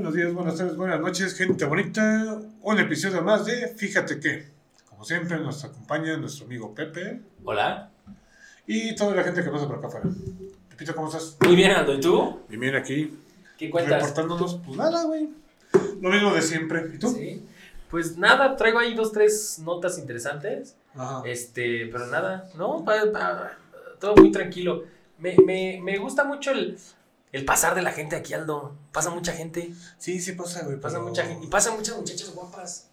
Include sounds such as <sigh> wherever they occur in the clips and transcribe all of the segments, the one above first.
Buenos días, buenas tardes, buenas noches, gente bonita. Un episodio más de Fíjate que, como siempre, nos acompaña nuestro amigo Pepe Hola. y toda la gente que pasa por acá afuera. Pepito, ¿cómo estás? Muy bien, Aldo. ¿Y tú? Bien, bien aquí, ¿Qué cuentas? reportándonos. Pues nada, güey. Lo mismo de siempre. ¿Y tú? Sí. Pues nada, traigo ahí dos, tres notas interesantes. Ajá. Este, pero nada, no, Pa- pa- todo muy tranquilo. Me, me, me gusta mucho el, el pasar de la gente aquí, Aldo. Pasa mucha gente, Sí, sí pasa, güey. pasa pero- mucha gente. Y pasan muchas muchachas guapas.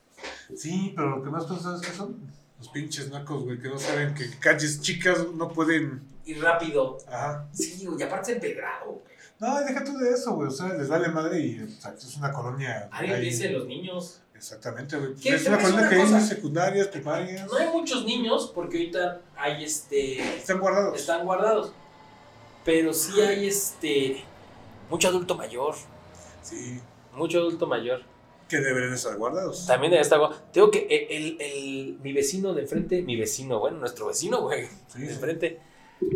Sí, pero lo que más pasa es que son los pinches nacos, güey, que no saben que calles chicas no pueden. Y rápido. Ajá. Sí, güey, y aparte empedrado. No, deja tú de eso, güey. O sea, les vale madre y o sea, es una colonia. Ahí- empiecen los niños. Exactamente, güey. ¿Qué? Es una colonia que hay secundarias, primarias. No hay muchos niños porque ahorita hay este. Están guardados. están guardados. Pero sí hay este. Mucho adulto mayor. Sí, Mucho adulto mayor. que deberían estar guardados. También debe estar. gua- Tengo que. El, el- el- mi vecino de enfrente. Mi vecino, bueno, nuestro vecino, güey. Sí, De sí. enfrente.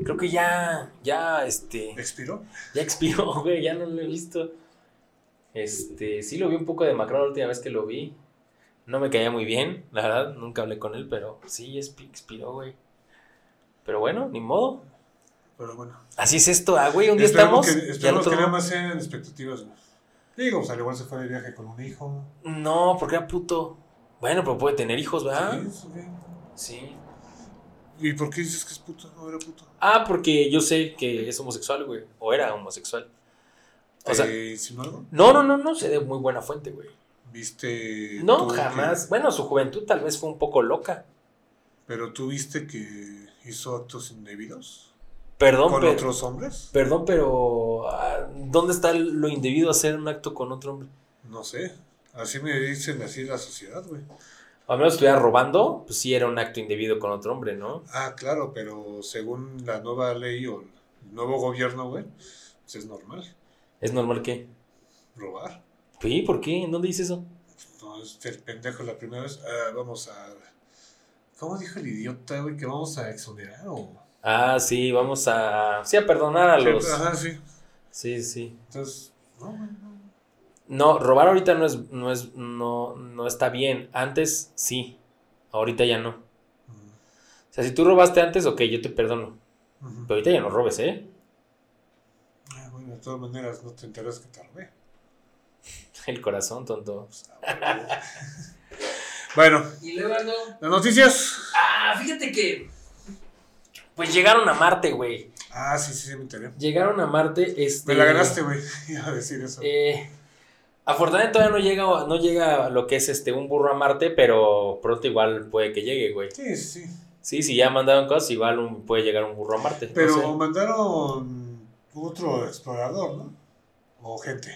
Creo que ya. Ya, este. ¿Expiró? Ya expiró, <laughs> güey. Ya no lo he visto. Este. Sí lo vi un poco demacrado la última vez que lo vi. No me caía muy bien, la verdad. Nunca hablé con él, pero sí expi- expiró, güey. Pero bueno, ni modo. Pero bueno. Así es esto, ah, güey. Un día Esperemos estamos. que, esperemos otro que no. nada más sean expectativas, güey. Digo, pues al igual se fue de viaje con un hijo. No, porque era puto. Bueno, pero puede tener hijos, ¿verdad? Sí, eso bien. Sí. ¿Y por qué dices que es puto? No era puto. Ah, porque yo sé que es homosexual, güey. O era homosexual. O sea, ¿Te insinuó algo? no, no, no, no sé de muy buena fuente, güey. ¿Viste? No, jamás. que- Bueno, su juventud tal vez fue un poco loca. ¿Pero tú viste que hizo actos indebidos? Perdón, ¿Con otros hombres? Perdón, pero. ah, ¿Dónde está lo indebido hacer un acto con otro hombre? No sé. Así me dicen así la sociedad, güey. A menos estuviera robando, pues sí era un acto indebido con otro hombre, ¿no? Ah, claro, pero según la nueva ley o el nuevo gobierno, güey, pues es normal ¿Es normal que? robar. Sí, ¿por qué? ¿En dónde dice eso? No, este el pendejo la primera vez. ah, vamos a. ¿Cómo dijo el idiota, güey? Que vamos a exonerar o. Ah, sí, vamos a. Sí, a perdonar a los. Ajá, sí. Sí, sí. Entonces, no, no. No, robar ahorita no es, no es, no, no está bien. Antes sí. Ahorita ya no. O sea, si tú robaste antes, ok, yo te perdono. Pero ahorita ya no robes, ¿eh? Ah, bueno, de todas maneras, no te enteras que te robé. <laughs> El corazón, tonto. <laughs> Bueno, Y luego las noticias. Ah, fíjate que. Pues llegaron a Marte, güey. Ah, sí, sí, sí, me enteré. Llegaron a Marte, este. Me la ganaste, güey. <laughs> Iba a decir eso. Eh, afortunadamente todavía no llega, no llega lo que es este un burro a Marte, pero pronto igual puede que llegue, güey. Sí, sí, sí. Sí, ya mandaron cosas, igual un- puede llegar un burro a Marte. no Pero sé. mandaron otro explorador, ¿no? O gente.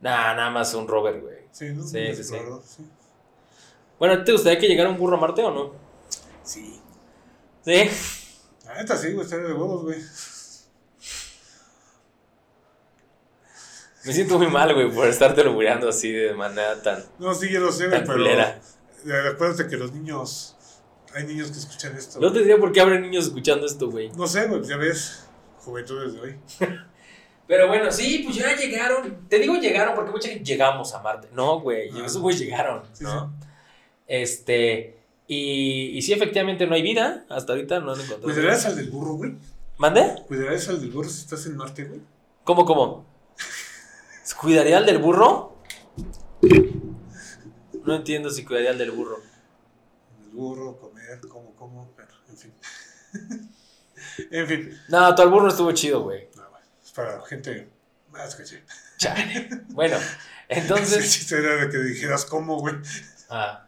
Nah, nada más un rover, güey. Sí, ¿no? Sí, sí, sí. sí. Bueno, ¿te gustaría que llegara un burro a Marte o no? Sí. Sí. La neta sí, güey, estaría de huevos, güey. Me siento muy mal, güey, por estarte logrando así de manera tan, No, sí, yo lo sé, güey, pero. culera. Acuérdate que los niños. Hay niños que escuchan esto. No tendría por qué haber niños escuchando esto, güey. No sé, güey, ya ves. Juventudes de hoy. <laughs> Pero bueno, sí, pues ya llegaron. Te digo llegaron porque mucha gente llegamos a Marte. No, güey, Ah. esos güeyes llegaron, Sí, ¿no? Este, y, y sí, efectivamente no hay vida. Hasta ahorita no han encontrado. ¿Cuidarás al del burro, güey? ¿Mande? ¿Cuidarás al del burro si estás en Marte, güey? ¿Cómo, cómo? ¿Cuidaría al del burro? No entiendo si cuidaría al del burro. El burro, comer, cómo, cómo, pero, en fin. <laughs> en fin. No, tu al burro estuvo chido, güey. No, es para gente más que sí. Chale. Bueno, El <laughs> entonces. chiste era de que dijeras cómo, güey. Ah,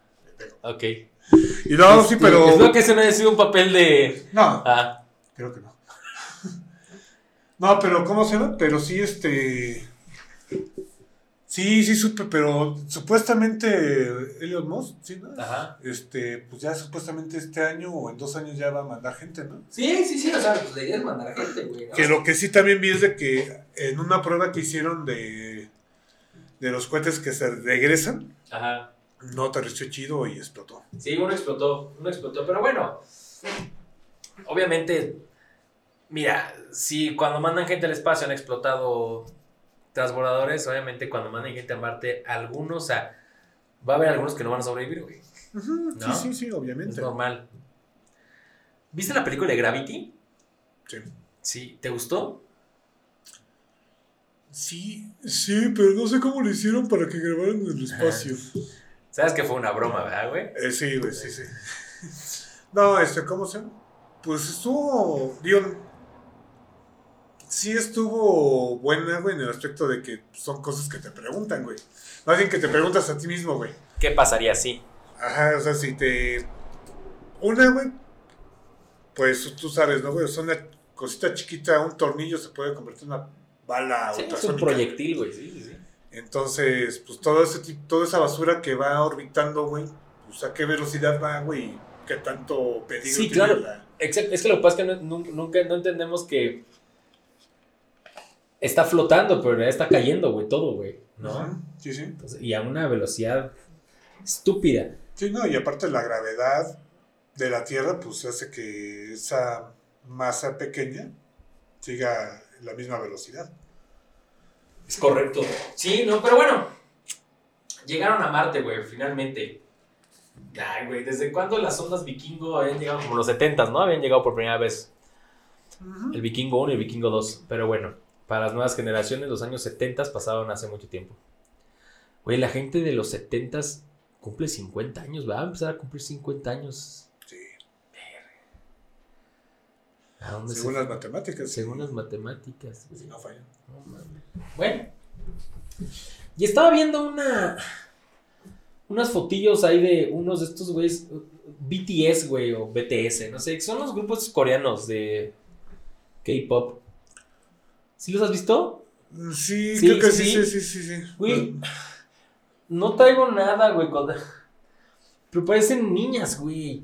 ok. Y no, sí, Este, pero. Espero que ese no haya sido un papel de. No, Ah, creo que no. <laughs> No, pero ¿cómo se llama? Pero sí, este. Sí, sí supe, pero supuestamente Elon Musk, ¿sí, no? ajá. Este, pues ya supuestamente este año o en dos años ya va a mandar gente, ¿no? Sí, sí, sí, o sea, pues la idea es mandar gente, güey. ¿no? Que lo que sí también vi es de que en una prueba que hicieron de, de los cohetes que se regresan, Ajá. No aterrizó chido y explotó. Sí, uno explotó, uno explotó, pero bueno, obviamente, mira, si cuando mandan gente al espacio han explotado transbordadores, obviamente, cuando manden gente a Marte, algunos, o sea, va a haber algunos que no van a sobrevivir, güey. Sí, sí, sí, Es obviamente. normal. ¿Viste la película de Gravity? Sí. Sí. ¿Te gustó? Sí, sí, pero no sé cómo lo hicieron para que grabaran en el espacio. Sabes que fue una broma, ¿verdad, güey? Eh, sí, güey, sí, sí. No, este, ¿cómo se llama? Pues estuvo, digo, sí estuvo buena, güey, en el aspecto de que son cosas que te preguntan, güey. Más bien que te preguntas a ti mismo, güey. ¿Qué pasaría si? Ajá, o sea, si te... Una, güey, pues tú sabes, ¿no, güey? O sea, una cosita chiquita, un tornillo se puede convertir en una bala Sí, es un proyectil, güey, sí. Entonces, pues todo ese tipo, toda esa basura que va orbitando, güey, pues a qué velocidad va, güey, qué tanto peligro Sí, tiene claro. la- Exacto, es que lo que pasa es que no- nun- nunca no entendemos que está flotando, pero está cayendo, güey, todo, güey, ¿no? Sí, sí. Entonces, y a una velocidad estúpida. Sí, no, y aparte la gravedad de la Tierra, pues hace que esa masa pequeña siga la misma velocidad. Es correcto. Sí, no, pero bueno. Llegaron a Marte, güey, finalmente. Ay, güey, ¿desde cuándo las ondas vikingo habían llegado? Como los 70, ¿no? Habían llegado por primera vez. El vikingo 1 y el vikingo 2. Pero bueno, para las nuevas generaciones, los años 70 pasaron hace mucho tiempo. Güey, la gente de los 70 cumple 50 años, va a empezar a cumplir 50 años. Sí, ¿A dónde según se- las matemáticas. según sí. las matemáticas. güey. Sí, no fallan. No mames. Bueno. Y estaba viendo una. Unas fotillos ahí de unos de estos güeyes. BTS, güey, o BTS, no sé. Son los grupos coreanos de K-pop. ¿Sí los has visto? Sí, Sí, creo que sí, sí, sí. sí, sí. Güey. No traigo nada, güey. <laughs> Pero parecen niñas, güey.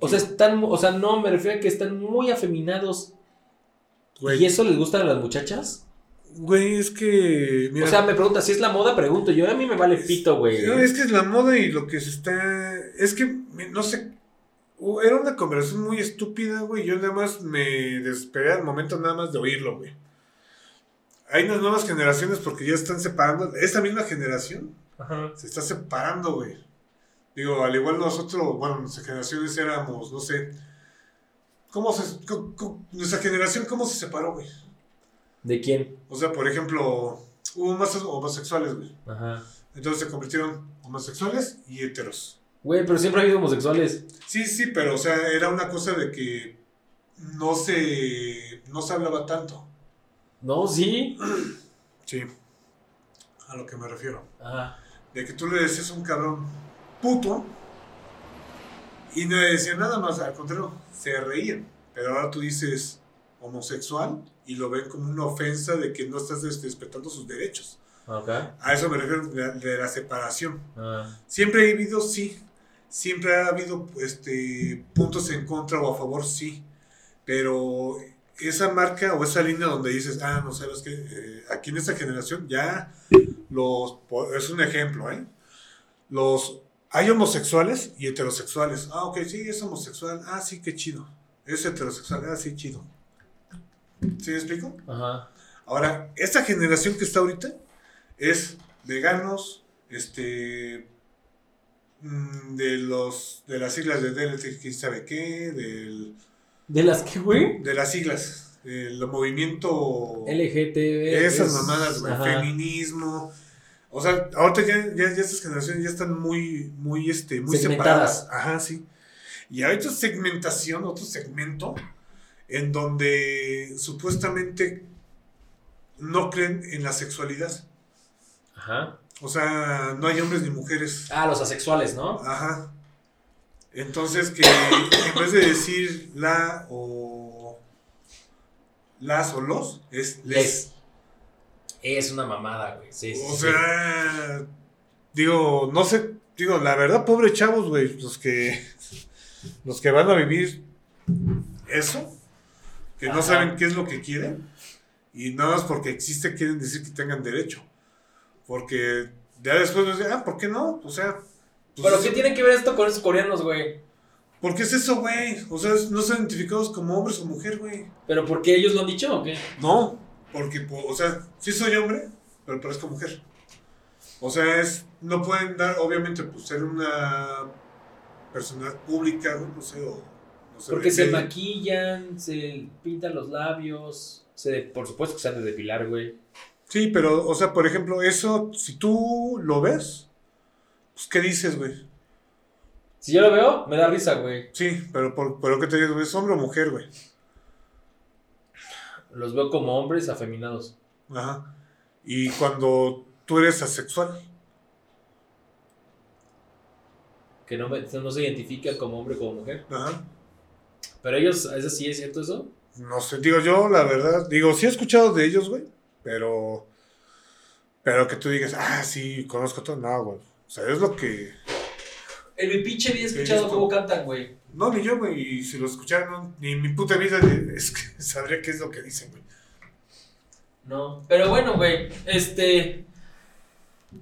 O sea, están. O sea, no, me refiero a que están muy afeminados. güey, ¿Y eso les gusta a las muchachas? güey, es que. Mira, o sea, me pregunta si es la moda, pregunto. Yo a mí me vale pito, güey. No, es que es la moda y lo que se está. Es que, no sé. Era una conversación muy estúpida, güey. Yo nada más me desesperé al momento nada más de oírlo, güey. Hay unas nuevas generaciones porque ya están separando. Esta misma generación Ajá. se está separando, güey. Digo, al igual nosotros, bueno, nuestras generaciones éramos, no sé. ¿Cómo se. nuestra generación, ¿cómo se separó, güey? ¿De quién? O sea, por ejemplo, hubo más homosexuales, güey. Ajá. Entonces se convirtieron homosexuales y heteros. Güey, pero siempre ha habido homosexuales. Sí, sí, pero o sea, era una cosa de que no se, no se hablaba tanto. No, sí. Sí. A lo que me refiero. Ajá. De que tú le decías a un cabrón puto y no le decían nada más, al contrario, se reían. Pero ahora tú dices homosexual y lo ven como una ofensa de que no estás respetando sus derechos. A eso me refiero de la, de la separación. Ah. Siempre ha habido, sí. Siempre ha habido este, puntos en contra o a favor, sí. Pero esa marca o esa línea donde dices, ah, no sabes que aquí en esta generación ya los. Es un ejemplo, ¿eh? Los. Hay homosexuales y heterosexuales. Ah, ok, sí, es homosexual. Ah, sí, qué chido. Es heterosexual. Ah, sí, chido. ¿Sí me explico? Ajá. Ahora, esta generación que está ahorita es veganos, este, mm, de los, de las siglas de DLT, quién sabe qué, del, ¿De las que, güey? de las siglas, el movimiento, LGTB. esas es- mamadas, güey, feminismo, o sea, ahorita ya, ya, ya estas generaciones ya están muy, muy, este, muy separadas, ajá, sí, y hay otra segmentación, otro segmento, en donde supuestamente no creen en la sexualidad. Ajá. O sea, no hay hombres ni mujeres. Ah, los asexuales, ¿no? Ajá. Entonces que en vez de decir la o las o los, es les. Les. Es una mamada, güey. Sí, sí, O sí. sea, digo, no sé, digo, la verdad, pobre chavos, güey, los que <laughs> los que van a vivir eso, que no saben qué es lo que quieren y nada más porque existe quieren decir que tengan derecho. Porque ya después nos dicen, ah, ¿por qué no? O sea, pues ¿Pero qué tiene que ver esto con esos coreanos, güey? ¿Por qué es eso, güey? O sea, no son identificados como hombres o mujer, güey. ¿Pero por qué ellos lo han dicho o qué? No, Porque, po- o sea, sí soy hombre, pero parezco mujer. O sea, es, no pueden dar, obviamente, pues ser una persona pública, güey, no sé, o no sé. Porque se maquillan, se pintan los labios. Se, por supuesto que se han de depilar, güey. Sí, pero, o sea, por ejemplo, eso, si tú lo ves, pues, ¿qué dices, güey? Si yo lo veo, me da risa, güey. Sí, pero, por, pero ¿qué te digo? ¿Es hombre o mujer, güey? Los veo como hombres afeminados. Ajá. Y cuando tú eres asexual, Que no, me- no se identifica como hombre o como mujer. ajá. Pero ellos, ¿eso sí es cierto eso? No sé, digo yo, la verdad, digo, sí he escuchado de ellos, güey, pero, pero que tú digas, ah, sí, conozco todo, no, güey. O sea, es lo que, En mi pinche vida he escuchado cómo cantan, güey. No, ni yo, güey, y si lo escucharan, no, ni en mi puta vida <laughs> es que sabría qué es lo que dicen, güey. No. Pero bueno, güey. Este.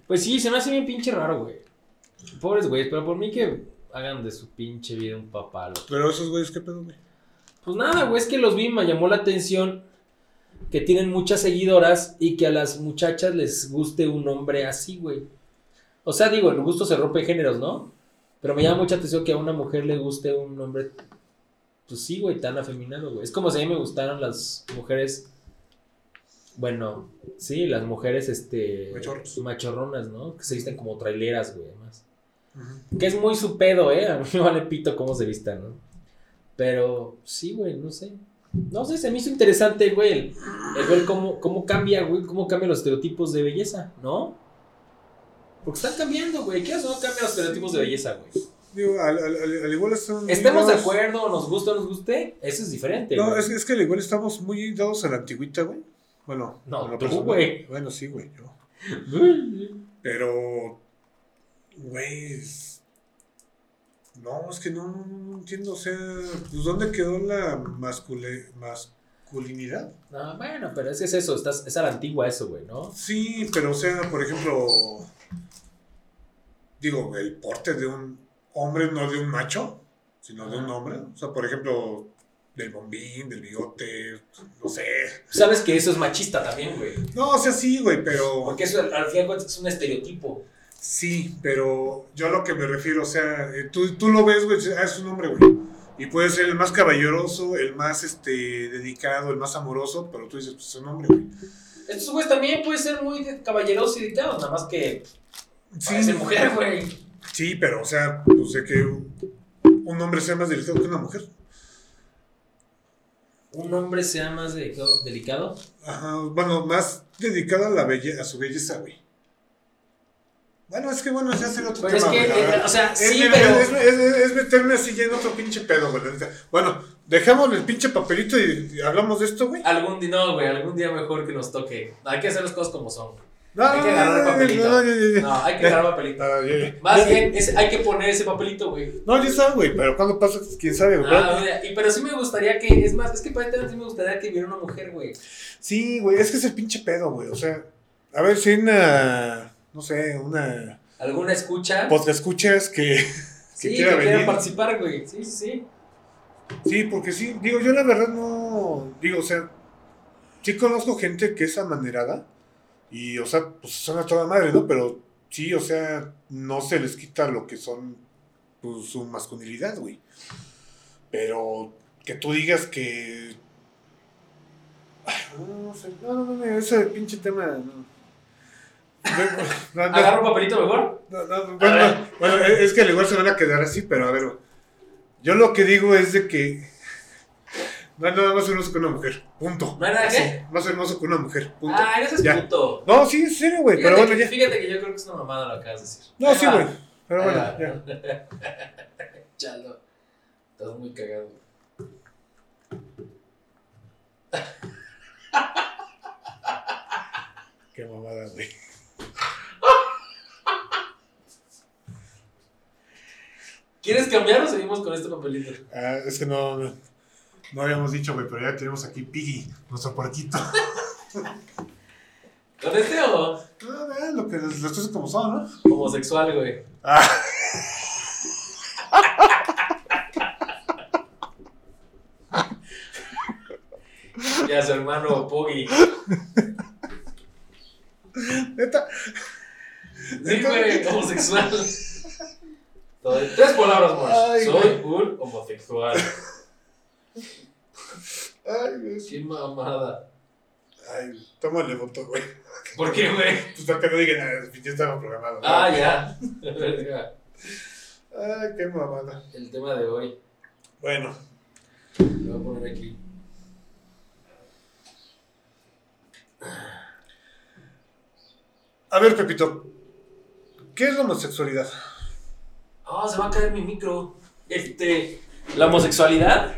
Pues sí, se me hace bien pinche raro, güey. Pobres güeyes, pero por mí que hagan de su pinche vida un papalo. Pero esos güeyes, ¿qué pedo, güey? Pues nada, güey, es que los vi, me llamó la atención que tienen muchas seguidoras y que a las muchachas les guste un hombre así, güey. O sea, digo, el gusto se rompe géneros, ¿no? Pero me llama mucha atención que a una mujer le guste un hombre, pues sí, güey, tan afeminado, güey. Es como si a mí me gustaran las mujeres, bueno, sí, las mujeres, este, Machorros. machorronas, ¿no? Que se visten como traileras, güey, además. Que es muy su pedo, ¿eh? A mí me vale pito cómo se vistan, ¿no? Pero sí, güey, no sé. No sé, se me hizo interesante, güey, el, el ver cómo, cómo cambia, güey, cómo cambian los estereotipos de belleza, ¿no? Porque están cambiando, güey. ¿Qué hace? No cambian los estereotipos de belleza, güey. Digo, al, al, al- al igual están... Estemos de acuerdo, nos guste o nos guste, eso es diferente, No, güey. es, es que al igual estamos muy dados a la antigüita, güey. Bueno, No, tú, güey. Bueno, sí, güey, yo. <laughs> Pero, güey, no, es que no, no, no entiendo, o sea, pues ¿dónde quedó la mascule- masculinidad? No, bueno, pero es que es eso, estás, es a la antigua eso, güey, ¿no? Sí, pero o sea, por ejemplo, digo, el porte de un hombre, no de un macho, sino de un hombre. O sea, por ejemplo, del bombín, del bigote, no sé. Sabes que eso es machista también, güey. No, o sea, sí, güey, pero... Porque eso al, al final es un estereotipo. Sí, pero yo a lo que me refiero, o sea, eh, tú, tú lo ves, güey, ah, es un hombre, güey. Y puede ser el más caballeroso, el más este, dedicado, el más amoroso, pero tú dices, pues es un hombre, güey. Estos güeyes también pueden ser muy caballerosos y dedicados, nada más que Sí, mujer, güey. sí, pero, o sea, pues de que un hombre sea más delicado que una mujer. Un hombre sea más delicado, delicado. Ajá, bueno, más dedicado a, la belle a su belleza, güey. Bueno, es que bueno, ya será otro Pero es tema, que, güey, eh, o sea, Es, sí, es- pero. es, es- es meterme así ya en otro pinche pedo, güey. Bueno, dejamos el pinche papelito y, y hablamos de esto, güey. Algún día, no, güey, algún día mejor que nos toque. Hay que hacer las cosas como son. No, Hay que agarrar el no, papelito. no, ya, ya. No, hay que agarrar papelito. Más bien, es- hay que poner ese papelito, güey. No, ya está, güey, pero cuando pasa, quién sabe, güey. Ah, y, pero sí me gustaría que, es más, es que para sí me gustaría que viera una mujer, güey. Sí, güey, es que es el pinche pedo, güey. O sea, a ver si una, no sé, una ¿Alguna escucha? podcast escuchas que, <laughs> que sí, quiera que quiera participar, güey. Sí, sí, sí. Sí, porque sí, digo, yo la verdad no, digo, o sea, sí conozco gente que es amanerada y, o sea, pues son a toda madre, ¿no? Pero sí, o sea, no se les quita lo que son, pues, su masculinidad, güey. Pero que tú digas que... Ay, no, no sé, no, no, no, ese pinche tema... No. <laughs> No, no, ¿Agarro un papelito mejor? no, no, bueno, bueno, es que al igual se van a quedar así, pero a ver, yo lo que digo es de que no hay nada más hermoso que una mujer, punto. ¿No hay nada Así, qué? Más hermoso que una mujer, punto. Ah, eres Ya. puto. No, sí, en serio, güey, pero bueno, que, ya. fíjate que yo creo que es una mamada lo que acabas de decir. No, Ahí sí, güey, pero Ahí bueno, va. ya. <laughs> Chalo. Estás muy cagado. <laughs> Qué mamada, güey. <laughs> ¿Quieres cambiar o seguimos con este papelito? Ah, es que no, no, no habíamos dicho, güey, pero ya tenemos aquí Piggy, nuestro porquito. ¿Con <laughs> este o No, vean lo que las cosas como son, ¿no? homosexual, güey? Ah. <laughs> Ya se armó hermano Poggy. Neta. Sí, güey, homosexual. Tres palabras más. Soy un homosexual. Ay, güey. Qué mamada. Ay, tómale foto, güey. ¿Por qué, güey? Pues para que no digan, ah, ya estaba programado. ¿no? Ah, ya. <laughs> Ay, qué mamada. El tema de hoy. Bueno, Lo voy a poner aquí. a ver, Pepito. ¿Qué es la homosexualidad? Ah, se va a caer mi micro. Este. La homosexualidad.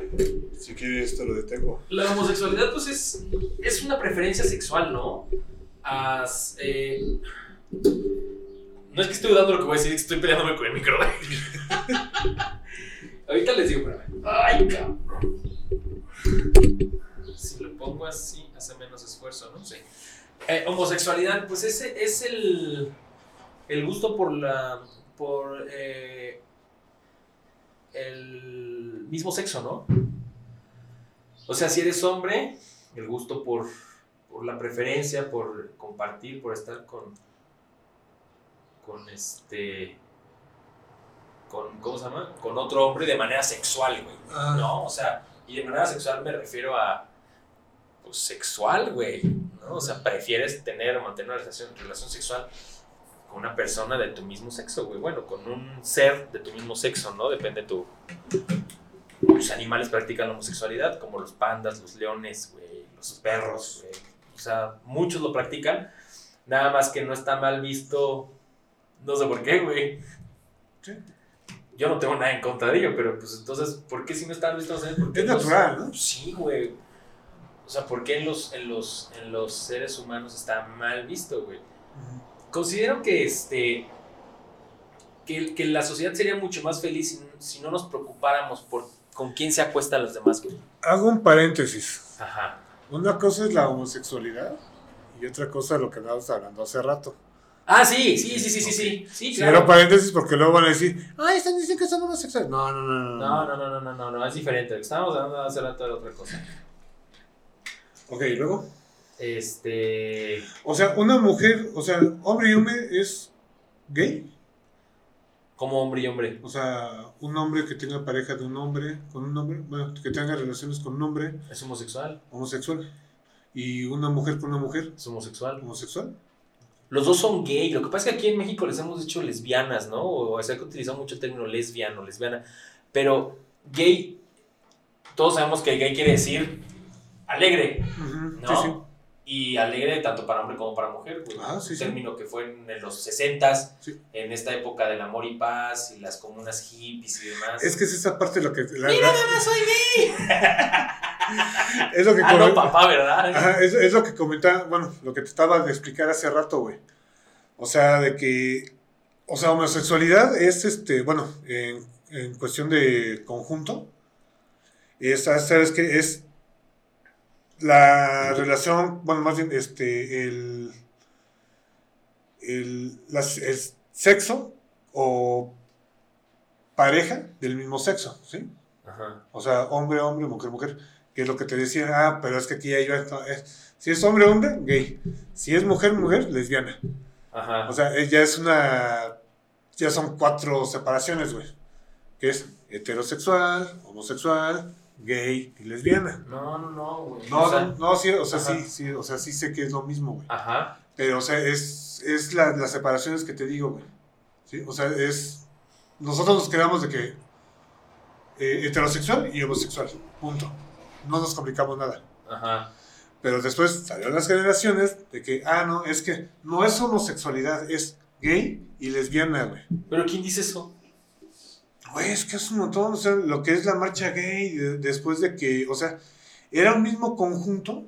Si quieres, te lo detengo. La homosexualidad, pues es, es una preferencia sexual, ¿no? As- eh, no es que estoy dudando lo que voy a decir, es que estoy peleándome con el micro. <laughs> Ahorita les digo, espérame. Ay, cabrón. Si lo pongo así, hace menos esfuerzo, ¿no? Sí. Eh, homosexualidad, pues ese es el, el gusto por la. por eh, el mismo sexo, ¿no? O sea, si eres hombre, el gusto por, por la preferencia, por compartir, por estar con. con este. con. ¿cómo se llama? Con otro hombre de manera sexual, güey. Ah. ¿No? O sea, y de manera sexual me refiero a. pues sexual, güey. ¿No? O sea, prefieres tener o mantener una relación, relación sexual con una persona de tu mismo sexo, güey. Bueno, con un ser de tu mismo sexo, ¿no? Depende tu. Muchos animales practican la homosexualidad, como los pandas, los leones, güey, los perros, güey. O sea, muchos lo practican. Nada más que no está mal visto. No sé por qué, güey. Sí. Yo no tengo nada en contra de ello, pero pues entonces, ¿por qué si no está mal visto? No sé, ¿por qué Es los- natural, ¿no? Sí, güey. O sea, ¿por qué en los, en los, en los seres humanos está mal visto, güey? Considero que este. Que, que la sociedad sería mucho más feliz si, si no nos preocupáramos por con quién se acuestan los demás. Hago un paréntesis. Ajá. Una cosa es la homosexualidad y otra cosa es lo que estábamos hablando hace rato. Ah, sí, sí, sí, sí, sí, sí. Sí, claro. paréntesis porque luego van a decir, ay, están diciendo que son homosexuales. No, no, no, no. No, no, no, no, no, no, no, es diferente. Estábamos hablando hace rato era otra cosa. Ok, ¿y luego. Este. O sea, una mujer, o sea, hombre y hombre es gay. Como hombre y hombre. O sea, un hombre que tenga pareja de un hombre con un hombre, bueno, que tenga relaciones con un hombre Es homosexual. homosexual. Y una mujer con una mujer Es homosexual. homosexual. Los dos son gay. Lo que pasa es que aquí en México les hemos dicho lesbianas, ¿no? O sea, que utilizado mucho el término lesbiano, lesbiana. Pero gay, todos sabemos que gay quiere decir alegre, ¿no? Sí, sí. Y alegre tanto para hombre como para mujer. pues, Ah, sí, un sí. término que fue en los 60s, Sí. en esta época del amor y paz y las comunas hippies y demás. Es que es esa parte lo que. la- ¡Mira, mamá, soy gay! <laughs> es lo que <laughs> Ah, no, papá, ¿verdad? Ajá, es, es lo que comentaba, bueno, lo que te estaba de explicar hace rato, güey. O sea, de que, o sea, homosexualidad es, este, bueno, en, en cuestión de conjunto, es, ¿sabes qué? Es la relación, bueno, más bien, este, el, el, las- el sexo o pareja del mismo sexo, ¿sí? Ajá. O sea, hombre, hombre, mujer, mujer. Que es lo que te decía, ah, pero es que aquí iba esto, es- si es hombre, hombre, gay. Si es mujer, mujer, lesbiana. Ajá. O sea, ya es una. Ya son cuatro separaciones, güey. Que es heterosexual, homosexual, gay y lesbiana. no, no, no, güey. No, O sea, no, no, sí, o sea, ajá. sí, sí, o sea, sí sé que es lo mismo, güey. Ajá. Pero, o sea, es, es la- las separaciones que te digo, güey. ¿Sí? O sea, es. Nosotros nos quedamos de que. eh, heterosexual y homosexual. Punto. No nos complicamos nada. Ajá. Pero después salieron las generaciones de que, ah, no, es que no es homosexualidad, es gay y lesbiana, güey. ¿Pero quién dice eso? Güey, es que es un montón, o sea, lo que es la marcha gay, de- después de que, o sea, era un mismo conjunto,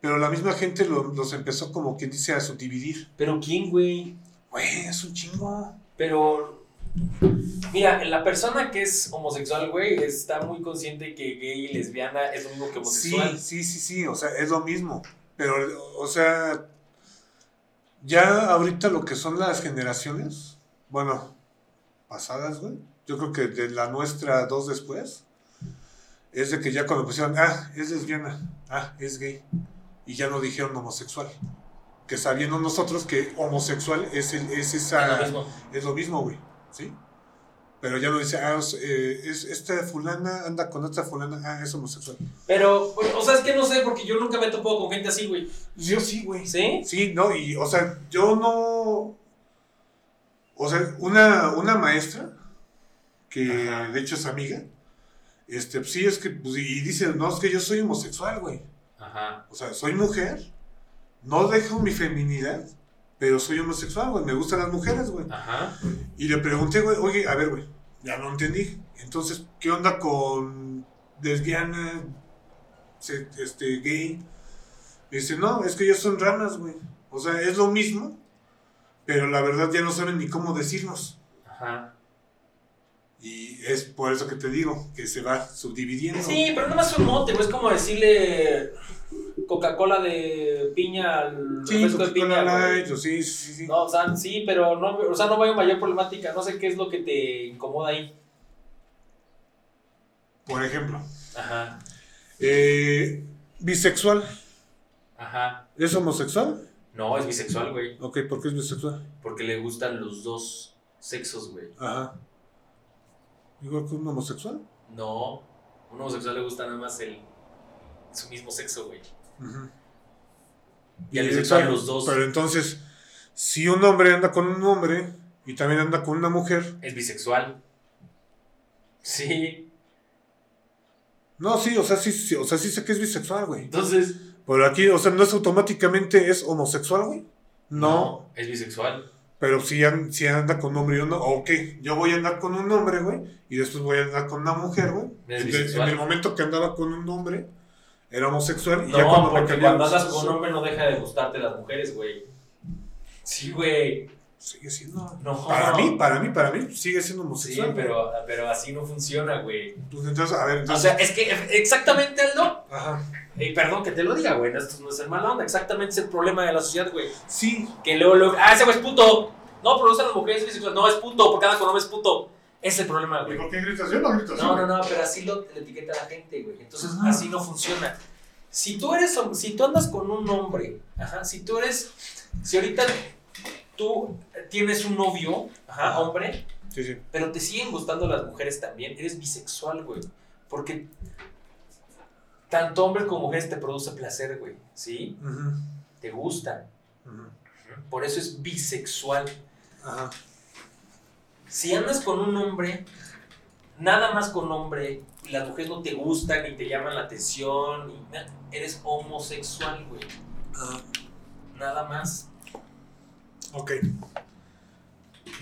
pero la misma gente lo- los empezó como quien dice a subdividir. ¿Pero quién, güey? Güey, es un chingo. Pero. Mira, la persona que es homosexual, güey, está muy consciente que gay y lesbiana es lo mismo que homosexual. Sí, sí, sí, sí, o sea, es lo mismo. Pero, o sea, ya ahorita lo que son las generaciones, bueno, pasadas, güey, yo creo que de la nuestra dos después, es de que ya cuando pusieron, ah, es lesbiana, ah, es gay. y ya no dijeron homosexual. Que sabiendo nosotros que homosexual es, el, es esa... Es lo mismo. Es lo mismo, güey. ¿Sí? Pero ya no dice, ah, es, eh, es- esta fulana anda con esta fulana, ah, es homosexual. Pero, o sea, es que no sé, porque yo nunca me he topado con gente así, güey. Yo sí, güey. ¿Sí? Sí, no, y, o sea, yo no. O sea, una, una maestra, que Ajá. de hecho es amiga, este, pues sí, es que, pues, y dice, no, es que yo soy homosexual, güey. Ajá. O sea, soy mujer, no dejo mi feminidad, pero soy homosexual, güey, me gustan las mujeres, güey. Ajá. Y le pregunté, güey, oye, a ver, güey, ya no entendí. Entonces, ¿qué onda con lesbiana, este, gay? Me dice, no, es que ellos son ranas, güey. O sea, es lo mismo, pero la verdad ya no saben ni cómo decirnos. Ajá. Y es por eso que te digo, que se va subdividiendo. Sí, pero nada más un mote, güey. Es como decirle Coca-Cola de piña al Sí, refresco de piña, güey. Light, o sí, sí, sí. No, o sea, sí, pero no, o sea, no veo mayor problemática. No sé qué es lo que te incomoda ahí. Por ejemplo, Ajá. eh, bisexual. Ajá. ¿Es homosexual? No, es bisexual, güey. Ok, ¿por qué es bisexual? Porque le gustan los dos sexos, güey. Ajá. ¿Igual que un homosexual? No. Un homosexual le gusta nada más el su mismo sexo, güey. Ujú. Y al Eh, bisexual los dos. Pero entonces, si un hombre anda con un hombre y también anda con una mujer, Es bisexual. Sí. no, sí, o sea, sí, sí, o sea, sí sé que es bisexual, güey. Entonces. Pero aquí, o sea, no es automáticamente es homosexual, güey. No, Es bisexual. Pero si, si anda con un hombre y uno, ok, yo voy a andar con un hombre, güey, y después voy a andar con una mujer, güey. Entonces, en el momento que andaba con un hombre, era homosexual. Y No, ya cuando porque cuando andas con un hombre no deja de gustarte las mujeres, güey. Sí, güey. Sigue siendo. No. Para mí, para mí, para mí, sigue siendo Sí, homosexual. güey. pero, pero así no funciona, güey. Pues entonces, a ver, O entonces. sea, es que exactamente, Aldo. ajá. Y perdón que te lo diga, güey. Esto no es el mala onda. Exactamente es el problema de la sociedad, güey. Sí, Que luego, luego. Ah, ese güey es puto. No, pero usan las mujeres es bisexual. No, es puto. Porque anda con es puto. Es el problema, ¿Y güey. por qué gritas? Yo no grito así, No, no, no, pero así lo etiqueta la gente, güey. Entonces, Ajá. así no funciona. Si tú eres, si tú andas con un hombre, ajá, si tú eres, si ahorita tú tienes un novio, ajá, Ajá. hombre, Sí, sí. pero te siguen gustando las mujeres también, eres bisexual, güey. Porque tanto hombres como mujeres te produce placer, güey, ¿sí? Te gustan. ujú. Por eso es bisexual. Ajá. Si andas con un hombre, nada más con hombre, y las mujeres no te gustan ni te llaman la atención, ni na- eres homosexual, güey. Ah, Nada más. Ok.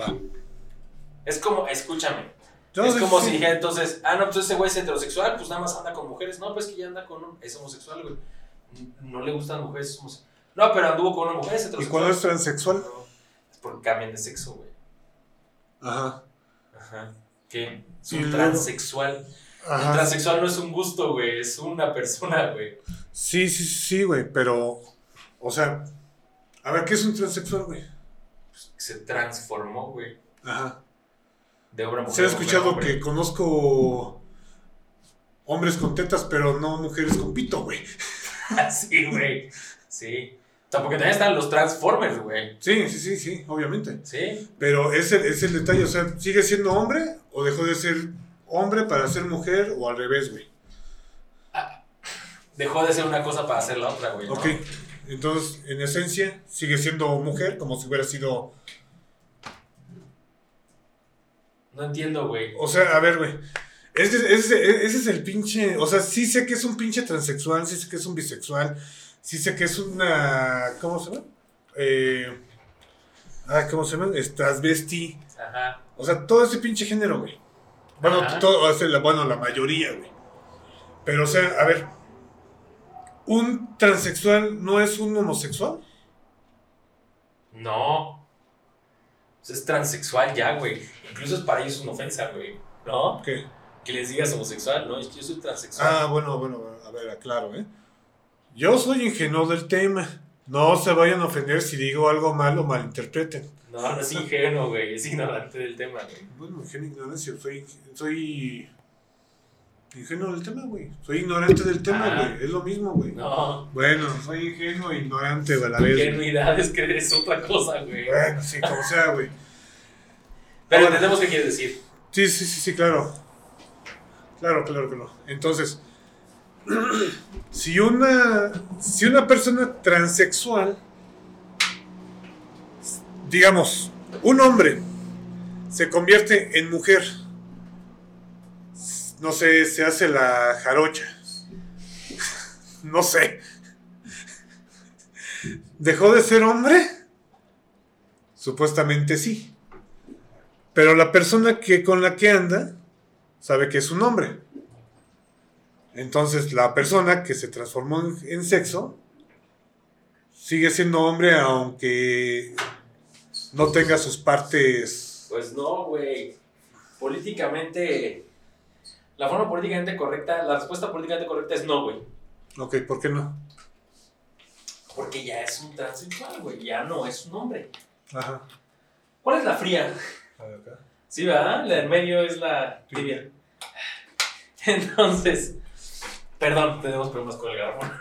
Va. Es como, escúchame. Yo es como sí. si dijera entonces, ah, no, pues ese güey es heterosexual, pues nada más anda con mujeres. No, pues que ya anda con un, es homosexual, güey. No le gustan mujeres, es homosexual. No, pero anduvo con una mujer, es ¿Y heterosexual. cuando es transexual? No, es porque cambian de sexo, güey. Ajá. Ajá. ¿Qué? Es Y un transexual. El Ajá. transexual no es un gusto, güey, es una persona, güey. Sí, sí, sí, güey, pero. O sea. A ver, ¿qué es un transexual, güey? Se transformó, güey. Ajá. De obra mujer. Se ha escuchado hombre. que conozco hombres con tetas, pero no mujeres con pito, güey. <laughs> sí, güey. Sí. O sea, porque también están los Transformers, güey. Sí, sí, sí, sí, obviamente. Sí. Pero es el, es el detalle, o sea, ¿sigue siendo hombre o dejó de ser hombre para ser mujer o al revés, güey? Dejó de ser una cosa para hacer la otra, güey. ¿no? Ok, entonces, en esencia, sigue siendo mujer como si hubiera sido... No entiendo, güey. O sea, a ver, güey. Ese, ese- ese es el pinche... O sea, sí sé que es un pinche transexual, sí sé que es un bisexual, sí sé que es una... ¿Cómo se llama? Eh, ah, ¿Cómo se llama? Es transvesti. Ajá. O sea, todo ese pinche género, güey. Bueno, todo, o sea, la, bueno, la mayoría, güey. Pero, o sea, a ver. ¿Un transexual no es un homosexual? No. Pues es transexual ya, güey. Incluso es para ellos una ofensa, güey. ¿No? ¿Qué? Que les digas homosexual, ¿no? Yo soy transexual. Ah, bueno, bueno, a ver, aclaro, ¿eh? Yo soy ingenuo del tema. No se vayan a ofender si digo algo mal o malinterpreten. No, no es ingenuo, güey. Es ignorante del tema, güey. Bueno, ingenuo ignorancia, soy, soy Ingenuo del tema, güey. Soy ignorante del tema, Ah. güey. Es lo mismo, güey. No. Bueno, soy ingenuo e ignorante a la vez. güey. Ingenuidad es creer es otra cosa, güey. Bueno, sí, como sea, güey. Pero Ahora- entendemos qué quiere decir. Sí, sí, sí, sí, claro. Claro, claro, claro. Entonces, <clears throat> si una, si una persona transexual, digamos, un hombre se convierte en mujer, no sé, se hace la jarocha, no sé, ¿dejó de ser hombre? Supuestamente sí. Pero la persona que con la que anda sabe que es un hombre. Entonces la persona que se transformó en, en sexo sigue siendo hombre aunque no tenga sus partes. Pues no, güey. Políticamente. La forma políticamente correcta, la respuesta políticamente correcta es no, güey. Ok, ¿por qué no? Porque ya es un transexual, güey. Ya no es un hombre. Ajá. ¿Cuál es la fría? A ver acá. Sí, ¿verdad? La del medio es la tibia. <laughs> Entonces, perdón, tenemos problemas con el garrafón.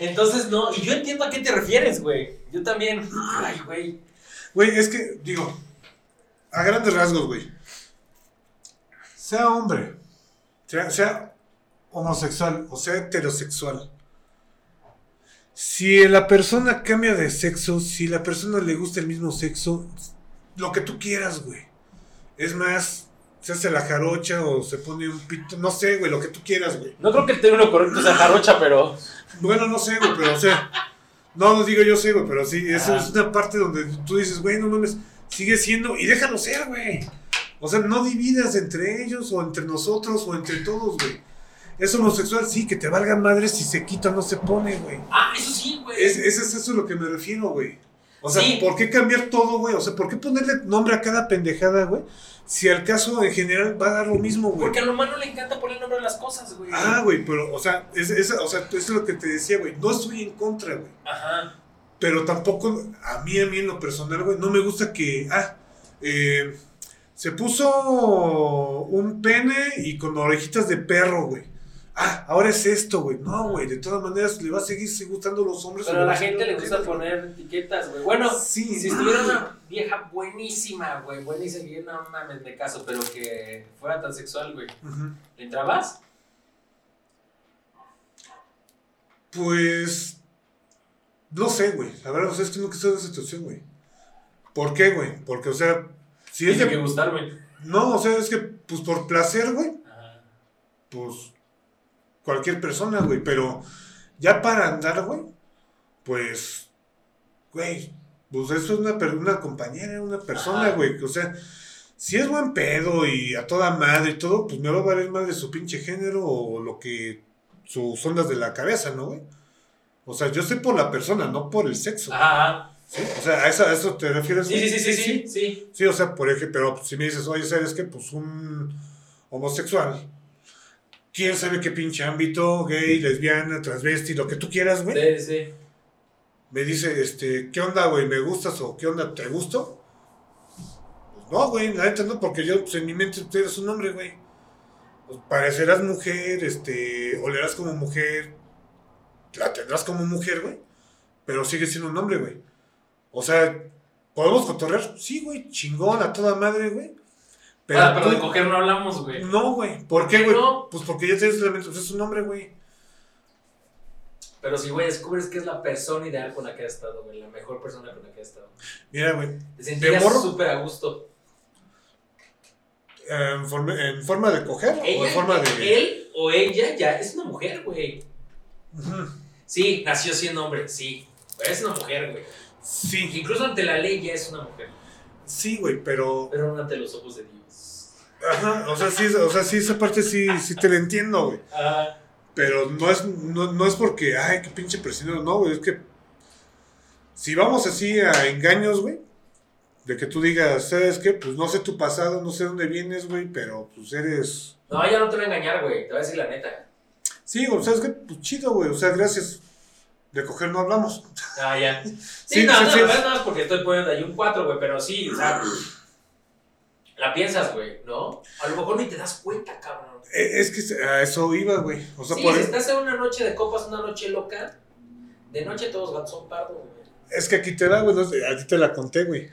Entonces, no, y yo entiendo a qué te refieres, güey. Yo también. Ay, güey. Güey, es que, digo, a grandes rasgos, güey. Sea hombre, sea, sea homosexual o sea heterosexual. Si la persona cambia de sexo, si la persona le gusta el mismo sexo, lo que tú quieras, güey. Es más, se hace la jarocha o se pone un pito, no sé, güey, lo que tú quieras, güey. No creo que el término correcto sea jarocha, pero. Bueno, no sé, güey, pero o sea, no lo digo yo sé, güey, pero sí, es una parte donde tú dices, güey, no mames, sigue siendo, y déjalo ser, güey. O sea, no dividas entre ellos o entre nosotros o entre todos, güey. Es homosexual, sí, que te valga madre si se quita o no se pone, güey. Ah, eso sí, güey. Es, es, es eso a lo que me refiero, güey. O sea, Sí. ¿por qué cambiar todo, güey? O sea, ¿por qué ponerle nombre a cada pendejada, güey? Si al caso en general va a dar lo mismo, güey. Porque al humano le encanta poner nombre a las cosas, güey. Ah, güey, pero, o sea, es, es- o sea, eso es lo que te decía, güey. No estoy en contra, güey. Ajá. Pero tampoco, a mí, a mí en lo personal, güey, no me gusta que, ah, eh, se puso un pene y con orejitas de perro, güey. Ah, ahora es esto, güey. No, güey, de todas maneras le va a seguir gustando los hombres. Pero a la gente le gusta poner etiquetas, güey. Bueno, Sí. si estuviera una vieja buenísima, güey, buenísima, y no mames de caso, pero que fuera tan sexual, güey, Ujú. ¿le entrabas? Pues, no sé, güey. La verdad, o sea, es que nunca estado en esa situación, güey. ¿Por qué, güey? Porque, o sea, es Tiene de... que gustarme. No, o sea, es que, pues por placer, güey, Ajá. pues cualquier persona, güey, pero ya para andar, güey, pues, güey, pues eso es una, una compañera, una persona, Ajá. güey, o sea, si es buen pedo y a toda madre y todo, pues me va a valer más de su pinche género o lo que, sus ondas de la cabeza, ¿no, güey? O sea, yo sé por la persona, no por el sexo. Ajá. ¿Sí? O sea, ¿a eso, a eso te refieres? Sí, sí, sí, sí, sí, sí. Sí, o sea, por ejemplo, pero si me dices, oye, ¿sabes qué? Pues un homosexual. ¿Quién sabe qué pinche ámbito? Gay, lesbiana, transvesti, lo que tú quieras, güey. Sí, sí. Me dice, este, ¿qué onda, güey? ¿Me gustas o qué onda? ¿Te gusto? Pues no, güey, la neta no, porque yo, pues en mi mente tú eres un hombre, güey. Pues parecerás mujer, este, olerás como mujer, la tendrás como mujer, güey. Pero sigues siendo un hombre, güey. O sea, ¿podemos cotorrear? Sí, güey, chingón, a toda madre, güey. Pero, ah, pero tú- de coger no hablamos, güey. no, güey. ¿Por qué, güey? no? Pues porque ya tienes la mente, pues es un hombre, güey. Pero si, güey, descubres que es la persona ideal con la que has estado, güey, la mejor persona con la que has estado. Mira, güey. Te súper a gusto. ¿En forma, en forma de coger o en forma de.? él o ella ya es una mujer, güey. Sí, nació siendo hombre, sí. Pero es una mujer, güey. Sí, Incluso ante la ley ya es una mujer. sí, güey, pero. Pero no ante los ojos de Dios. Ajá, o sea, sí, o sea, sí, esa parte sí, sí te la entiendo, güey. Ah, Pero no es, no, no es porque, ay, qué pinche presionado, no, güey, es que. Si vamos así a engaños, güey, de que tú digas, ¿sabes qué? Pues no sé tu pasado, no sé dónde vienes, güey, pero pues eres. no, ella no te va a engañar, güey. Te voy a decir la neta. Sí, güey, ¿sabes qué? Pues chido, güey, o sea, gracias. De coger no hablamos. Ah, ya. <laughs> Sí, Sí, no, sí, no, sí. no, más porque estoy poniendo ahí un 4, güey, pero sí, o sea. La piensas, güey, ¿no? A lo mejor ni te das cuenta, cabrón. Eh, Es que a eso iba, güey. O sea, sí, por si e- estás en una noche de copas, una noche loca, de noche todos gatos son pardos, güey. es que aquí te da, güey. no a ti te la conté, güey.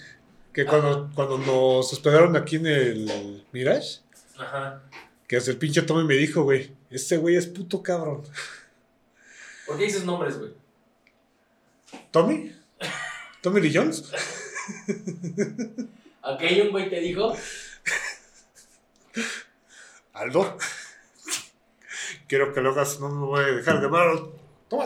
Que cuando, cuando nos hospedaron aquí en el Mirage, Ajá. que hasta el pinche Tommy me dijo, güey, este güey es puto cabrón. ¿Por qué dices nombres, güey? ¿Tommy? ¿Tommy Lee Jones? Aquí un güey te dijo. Aldo. Quiero que lo hagas, no me voy a dejar de mano. Toma.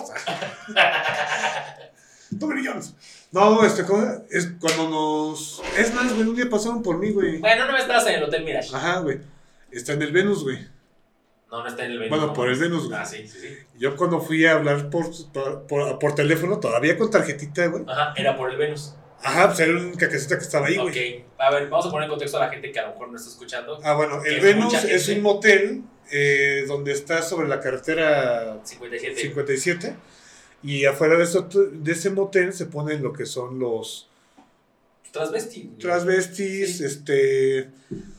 Tommy Lee Jones. No, este, es cuando nos. Es más, güey, un día pasaron por mí, güey. Bueno, no me estabas en el Hotel Mirage. Ajá, güey. Está en el Venus, güey. No, no está en el Venus. Bueno, no. por el Venus, güey. Ah, sí, sí, sí. Yo cuando fui a hablar por, por, por- teléfono, todavía con tarjetita, güey. Ajá, era por el Venus. Ajá, pues era la única que estaba ahí, güey. ok. A ver, vamos a poner en contexto a la gente que a lo mejor no está escuchando. Ah, bueno, el Venus es un motel eh, donde está sobre la carretera 57. 57 y afuera de, eso- de ese motel se ponen lo que son los Transvesti. transvestis, Sí. este,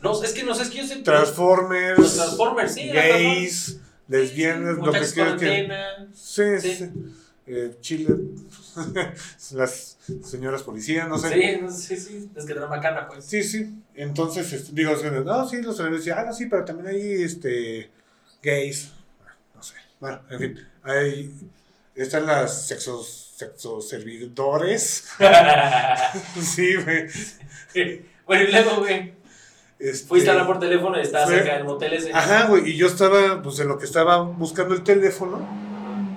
No, es que no sé, es que yo sé. transformers, Los Transformers, sí. gays, lesbianas, lo que quieras que... Sí, Sí. sí. Eh, Chile, <laughs> las señoras policías, no sé. Sí, no sé, sí, sí. Es que bacana, pues. Sí, sí. Entonces, este, digo, no, sí, los transvestis, ah, no, sí, pero también hay, este, gays, no sé. Bueno, en fin, hay, están las sexos, sexos servidores. <laughs> sí, güey. bueno, y luego, güey. Este, Fuiste a hablar por teléfono y estabas fue- cerca del motel ese. Ajá, güey, y yo estaba, pues, en lo que estaba buscando el teléfono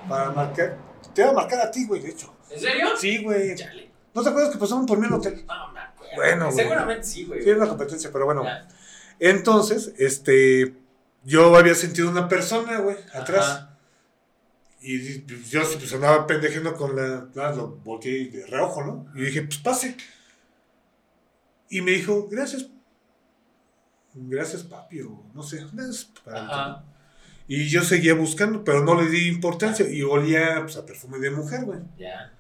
para marcar. Te iba a marcar a ti, güey, de hecho. ¿En serio? Sí, güey. Chale. ¿No te acuerdas que pasaron por mí al hotel? No, me acuerdo. Bueno, güey. Seguramente sí, güey. Sí, era una competencia, pero bueno. Ya. Entonces, este, yo había sentido una persona, güey, atrás. Ajá. Y yo pues, andaba pendejando con la. Nada, lo volteé de reojo, ¿no? Y dije, pues pase. Y me dijo, gracias. Gracias, papi, o no sé. gracias, para-. Y yo seguía buscando, pero no le di importancia. Y olía pues, a perfume de mujer, güey. Ya.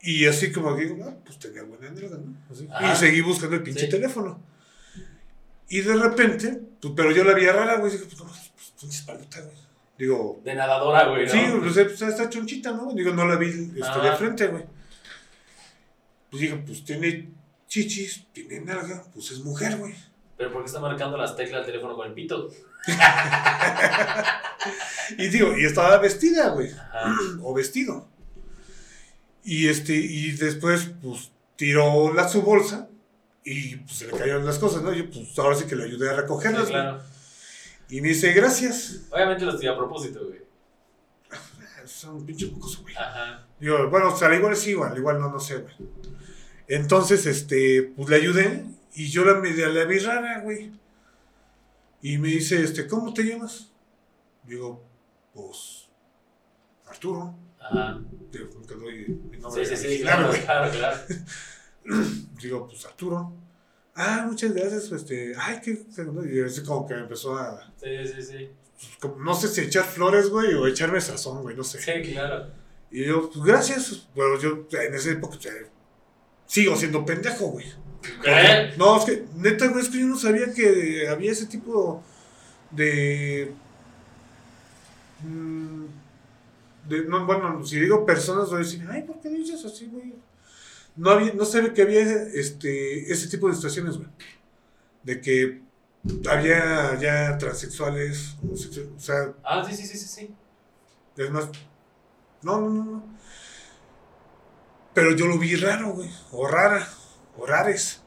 Y así como que digo, ah, pues tenía buena nalga, ¿no? Así. Y seguí buscando el pinche Sí. teléfono. Y de repente, pues, pero yo la vi rara, güey. Dije, pues no, pues pinche espaldota, güey. Digo, De nadadora, güey, ¿no? sí, pues, está chonchita, ¿no? Digo, no la vi este, de frente, güey. Pues digo, pues tiene chichis, tiene nalga, pues es mujer, güey. Pero ¿por qué está marcando las teclas del teléfono con el pito? <laughs> Y digo, y estaba vestida, güey. <clears throat> O vestido. Y este, y después, pues, tiró la su bolsa y pues, se le cayeron las cosas, ¿no? Yo, pues, ahora sí que le ayudé a Sí, recogerlas. güey. claro. Y me dice, gracias. Obviamente los tiré a propósito, güey. Son un pinche güey. Ajá. Digo, bueno, o sea, igual sí, igual, igual no, no sé, güey. Entonces, este, pues le ayudé y yo la media la vi rara, güey. Y me dice, este, ¿cómo te llamas? Digo, pues, Arturo. Ajá. Digo, nunca doy mi nombre Sí, sí, sí, claro, claro, claro. <laughs> Digo, pues Arturo. Ah, muchas gracias, este, ay, qué, y así como que empezó a, Sí, sí, sí. pues, como- no sé si echar flores, güey, o echarme sazón, güey, no sé. Sí, claro. Y yo, pues gracias, pero yo en esa época sea, sigo siendo pendejo, güey. ¿Qué? No, es que, neta, güey, es que yo no sabía que había ese tipo de... mm, de no, bueno, si digo personas, voy a decir, ay, ¿por qué dices así, güey? No, había, no sabía que había este, ese tipo de situaciones, güey. De que había ya transexuales, homosexuales, o sea, Ah, sí, sí, sí, sí, sí. es más. No, no, no, no. Pero yo lo vi raro, güey. O rara. O rares.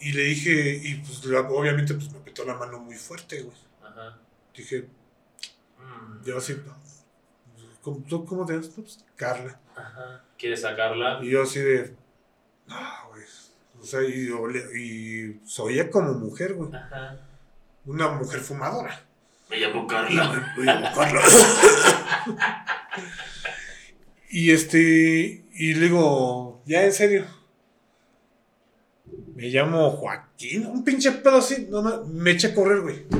Y le dije, y pues la- obviamente pues me apretó la mano muy fuerte, güey. Ajá. Dije, Mm, yo así, ¿cómo, tú cómo te llamas? Pues, Carla. Ajá. ¿Quieres sacarla? Y yo así de, no, güey. O sea, y, y se oía como mujer, güey. Ajá. Una mujer fumadora. Me llamo Carla. Voy a buscarla. y este, y le digo, ya en serio. Me llamo Joaquín, un pinche pedo así, no me eché a correr, güey. <laughs>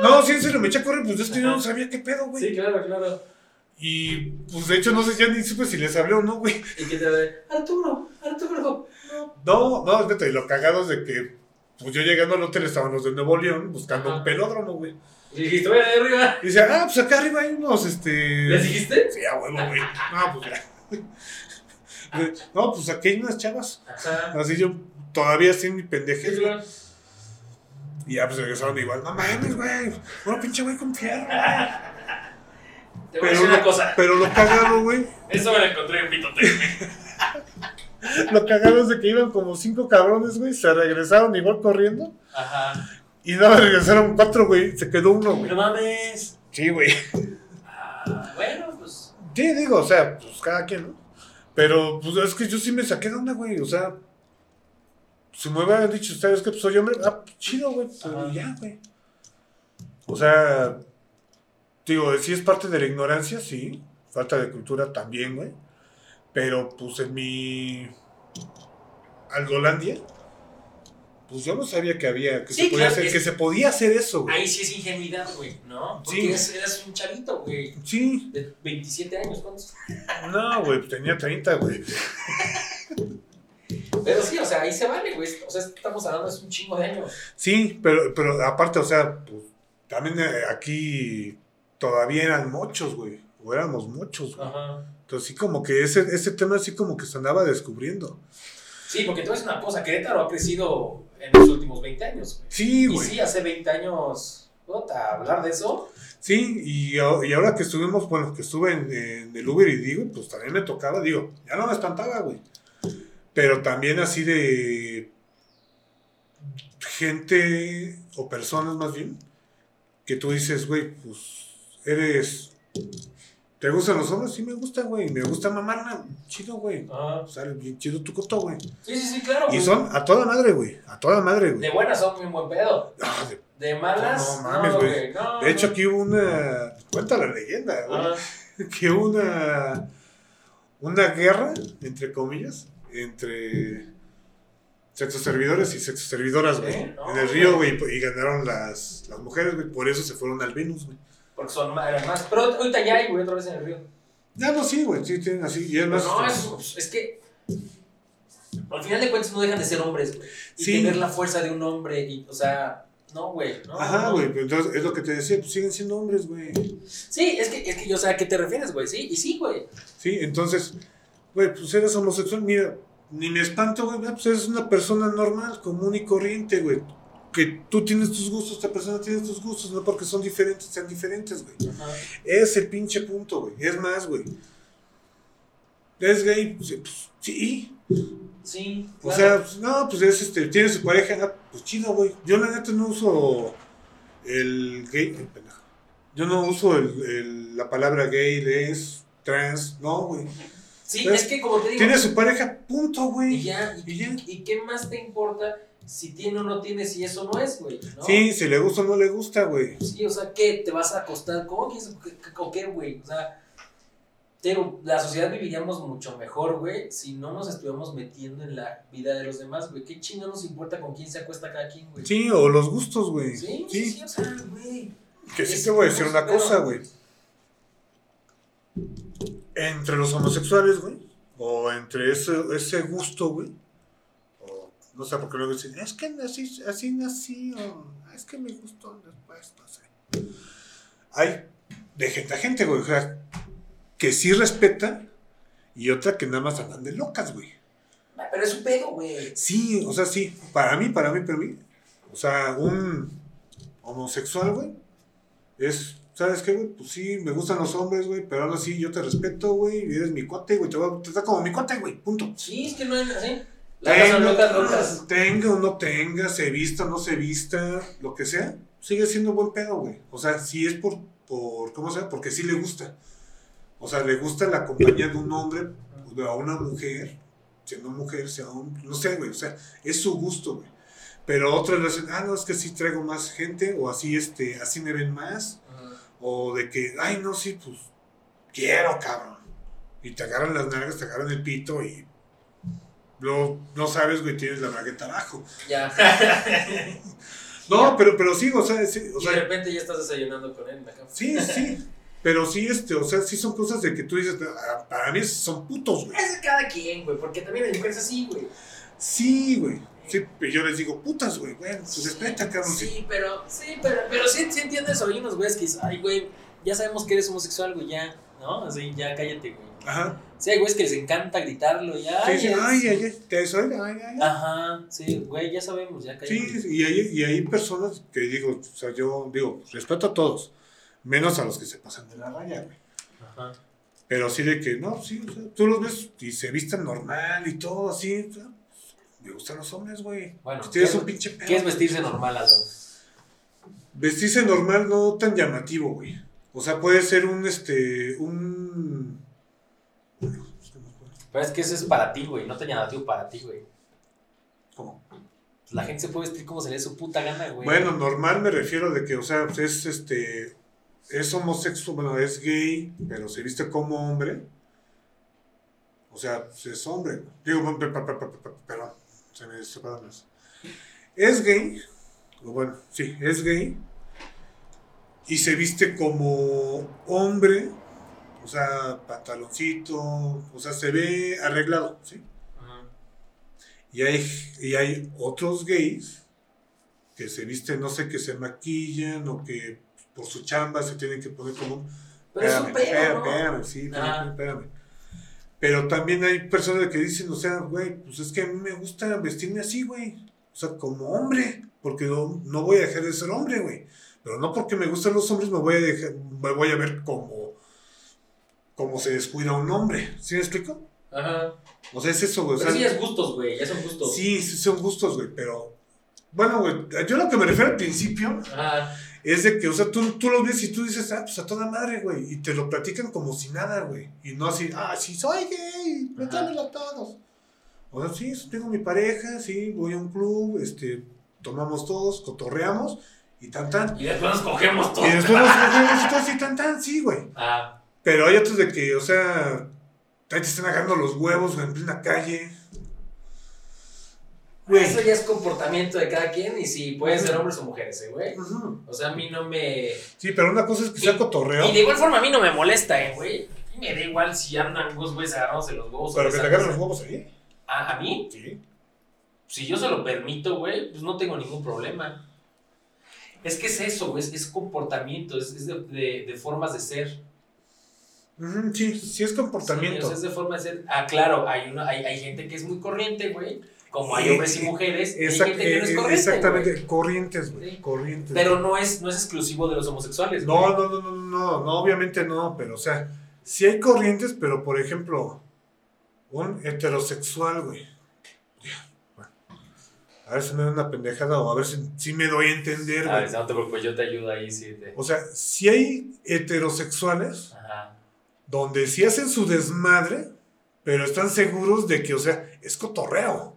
No, sí, en serio, me eché a correr, pues es que yo no sabía qué pedo, güey. Sí, claro, claro. Y pues de hecho no sé, ya ni supe si les hablé o no, güey. ¿Y qué te ve? Arturo, Arturo. No, No, no, espérate, y lo cagado es de que, pues yo llegando al hotel estaban los de Nuevo León buscando Ajá. un pelódromo, güey. Y dijiste, voy de arriba. Y dice, ah, pues acá arriba hay unos, este. ¿Les dijiste? Sí, a huevo, güey. No, pues ya. <laughs> No, pues aquí hay unas chavas. Ajá. Así yo todavía sin mi Sí, pendeje. claro. Y ya pues regresaron igual. No mames, güey. Bueno, pinche güey con fierro. Te voy a Pero decir una cosa. pero lo cagado, <laughs> güey. Eso me lo encontré en Pitote. <laughs> Lo cagado es de que iban como cinco cabrones, güey. Se regresaron igual corriendo. Ajá. Y nada, regresaron cuatro, güey. Se quedó uno, güey. No mames. Sí, güey. Ah, bueno, pues. Sí, digo, o sea, pues cada quien, ¿no? Pero, pues es que yo sí me saqué de onda, güey. O sea, si me hubieran dicho ustedes que pues, soy hombre, ah, pues, chido, güey. Pero Ajá. ya, güey. O sea, digo, sí es parte de la ignorancia, sí. Falta de cultura también, güey. Pero, pues en mi. Algolandia, pues yo no sabía que había. Que, Sí, se, podía claro, hacer, es- que se podía hacer eso, güey. Ahí sí es ingenuidad, güey, ¿no? Porque Sí. eres un chavito, güey. Sí, De 27 años, ¿cuántos? no, güey, pues tenía 30, güey. Pero sí, o sea, ahí se vale, güey. O sea, estamos hablando de un chingo de años. Sí, pero, pero aparte, o sea, pues, también eh, aquí todavía eran muchos, güey. O éramos muchos, güey. Ajá. Entonces sí como que ese, ese tema así como que se andaba descubriendo. Sí, porque tú ves una cosa, Querétaro ha crecido en los últimos 20 años, güey. Sí, Y güey. sí, hace 20 años, puta, hablar de eso. Sí, y, y ahora que estuvimos, bueno, que estuve en, en el Uber y digo, pues también me tocaba, digo, ya no me espantaba, güey. Pero también así de gente o personas más bien, que tú dices, güey, pues eres... ¿Te gustan los hombres? Sí me gusta, güey. Me gusta mamarla. Chido, güey. O sea, bien chido tu coto, güey. Sí, sí, sí, claro. Y güey. son a toda madre, güey. A toda madre, De güey. buenas son muy buen pedo. Ah, de, De malas, No mames, güey. no, de hecho, aquí hubo una... Cuenta la leyenda, güey. <laughs> Ajá. que hubo una una guerra entre comillas entre sexos servidores y sexos servidoras güey Sí, no, en el río güey y ganaron las, las mujeres güey por eso se fueron al Venus güey Porque son más, eran más. Pero ahorita ya hay, güey, otra vez en el río. ya no sí güey sí tienen así y es Pero más no, es, es que. Al final de cuentas no dejan de ser hombres, güey. Y Sí. tener la fuerza de un hombre. Y, o sea, no, güey. No, ajá no. güey pero entonces es lo que te decía pues siguen siendo hombres güey Sí, es que, es que, o sea, ¿a qué te refieres, güey? Sí, y sí, güey. sí entonces güey pues eres homosexual mira ni me espanto güey pues eres una persona normal común y corriente güey que tú tienes tus gustos, esta persona tiene tus gustos, no porque son diferentes, sean diferentes, güey. Ajá. Es el pinche punto, güey. Es más, güey. Es gay, pues, pues, sí. Sí, O claro. sea, pues, no, pues es este, tiene su pareja, pues chido, güey. Yo la neta no uso el gay, el pendejo. Yo no uso el, el- la palabra gay, les, trans, no, güey. Sí, ¿sabes? es que como te digo. Tiene su pareja, punto, Y güey. ya, y, Y ya. y qué más te importa si tiene o no tiene, si eso no es, güey? ¿no? Sí, si le gusta o no le gusta, güey. Sí, o sea, ¿qué? ¿Te vas a acostar? ¿Cómo quieres? ¿Qué- qué- ¿O qué, güey? O sea, pero la sociedad viviríamos mucho mejor, güey, si no nos estuviéramos metiendo en la vida de los demás, güey. ¿Qué chingo nos importa con quién se acuesta cada quien, güey? Sí, o los gustos, güey. Sí, sí, Sí. o sea, güey. Que sí Es- te voy a decir una pero- cosa, güey. Entre los homosexuales, güey, o entre ese, ese gusto, güey, no sé por qué luego dicen, es que nací, así nací, o es que me gustó después, no sé. Hay de gente a gente, güey, o sea, que sí respeta y otra que nada más andan de locas, güey. Ah, Pero es un pedo, güey. Sí, o sea, sí, para mí, para mí, para mí, o sea, un homosexual, güey, es, ¿sabes qué, güey? Pues sí, me gustan los hombres, güey, pero ahora sí, yo te respeto, güey, y eres mi cuate, güey, te voy a tratar como mi cuate, güey, punto. Sí, es que no es así. Son locas, locas. tenga o no tenga, se vista o no se vista, lo que sea, sigue siendo buen pedo, güey. O sea, si es por, por, ¿cómo se llama? Porque sí le gusta. O sea, le gusta la compañía de un hombre o de una mujer, siendo mujer, sea un, no sé, güey, o sea, es su gusto, güey. Pero otros le dicen, ah, no, es que sí traigo más gente, o así, este, así me ven más, o de que, ay, no, sí, pues, quiero, cabrón. Y te agarran las nalgas, te agarran el pito y luego, no sabes, güey, tienes la bragueta abajo. Ya. <laughs> No, pero, pero sí, o sea, sí, o y de repente ya estás desayunando con él en la cama. sí, sí. Pero sí, este, o sea, sí son cosas de que tú dices, "Ah, para mí son putos, güey. Es de cada quien, güey, porque también hay mujeres así, güey. Sí, güey. Sí, pero yo les digo, putas, güey, bueno, pues respeta, cabrón. Sí, pero, sí, pero, pero sí, sí entiendes, hay unos güeyes que dicen, ay, güey, ya sabemos que eres homosexual, güey, ya, ¿no? Así, ya cállate, güey. Ajá. Sí, hay güeyes que les encanta gritarlo, ya. Sí, ay, ay, ay, te soy, ay, ay, ay. Ajá, sí, güey, ya sabemos, ya cállate. Sí, y hay, y hay personas que digo, o sea, yo digo, respeto a todos, menos a los que se pasan de la raya, güey. Ajá. Pero sí de que, no, sí, o sea, tú los ves y se visten normal y todo así. o sea, me gustan los hombres, güey. Bueno, Pues ¿qué es- un pinche pedo. ¿Qué es vestirse normal, Aldo? Vestirse normal no tan llamativo, güey. O sea, puede ser un, este, un... Pero es que eso es para ti, güey, no te llamativo para ti, güey. ¿Cómo? La gente se puede vestir como se le dé su puta gana, güey. Bueno, normal me refiero de que, o sea, pues es, este, es homosexual, bueno, es gay, pero se viste como hombre. O sea, pues es hombre. Digo, pe- pe- pe- pe- pe- pe- perdón, se me separan las. Es gay, o bueno, sí, es gay, y se viste como hombre, o sea, pantaloncito, o sea, se ve arreglado, ¿sí? Ajá. Y hay, y hay otros gays que se visten, no sé, que se maquillan o que por su chamba se tienen que poner como... un- Pero espérame, espérame, ¿no? espérame, sí, espérame, espérame. Pero también hay personas que dicen, o sea, güey, pues es que a mí me gusta vestirme así, güey. O sea, como hombre, porque no, no voy a dejar de ser hombre, güey. Pero no porque me gustan los hombres me voy a dejar, me voy a ver como, como se descuida un hombre. ¿Sí me explico? Ajá. O sea, es eso, güey. o sea, sí es gustos, güey, ya son gustos. Sí, sí son gustos, güey, pero... Bueno, güey, yo lo que me refiero al principio Ajá. es de que, o sea, tú, tú lo ves y tú dices, ah, pues a toda madre, güey, y te lo platican como si nada, güey, y no así, ah, sí, soy gay, metámelo a todos. O sea, sí, tengo mi pareja, sí, voy a un club, este, tomamos todos, cotorreamos, y tan tan. Y después nos cogemos todo. Y después nos <laughs> cogemos y todo así, tan tan, sí, güey. Ah, Pero hay otros de que, o sea, ahí te están agarrando los huevos, en plena calle. Güey. eso ya es comportamiento de cada quien y si pueden ser hombres o mujeres, eh, güey. O sea, a mí no me. Sí, pero una cosa es que sea cotorreo. Y de igual forma a mí no me molesta, eh, güey. A mí Me da igual si andan dos güeyes agarrándose los huevos. o Pero que te agarren los huevos ahí. ¿A, a mí? Sí. Si yo se lo permito, güey, pues no tengo ningún problema. Es que es eso, güey, es, es comportamiento, es, es de, de- de formas de ser. Sí, sí es Sí, comportamiento. o sea, es de forma de ser. Ah, claro, hay, una, hay, hay gente que es muy corriente, güey. Como hay Eh, hombres y mujeres. y hay gente que no es eh, corriente. exactamente, corrientes, güey. Sí. Corrientes. Pero no es, no es exclusivo de los homosexuales. no, no, no, no, no, no, obviamente no, pero o sea, sí hay corrientes, pero por ejemplo, un heterosexual, güey. A ver si me da una pendejada o a ver si, si me doy a entender, güey. no te preocupes, yo te ayudo ahí, sí. Te... O sea, si hay heterosexuales Ajá. Donde sí hacen su desmadre, pero están seguros de que, o sea, es cotorreo.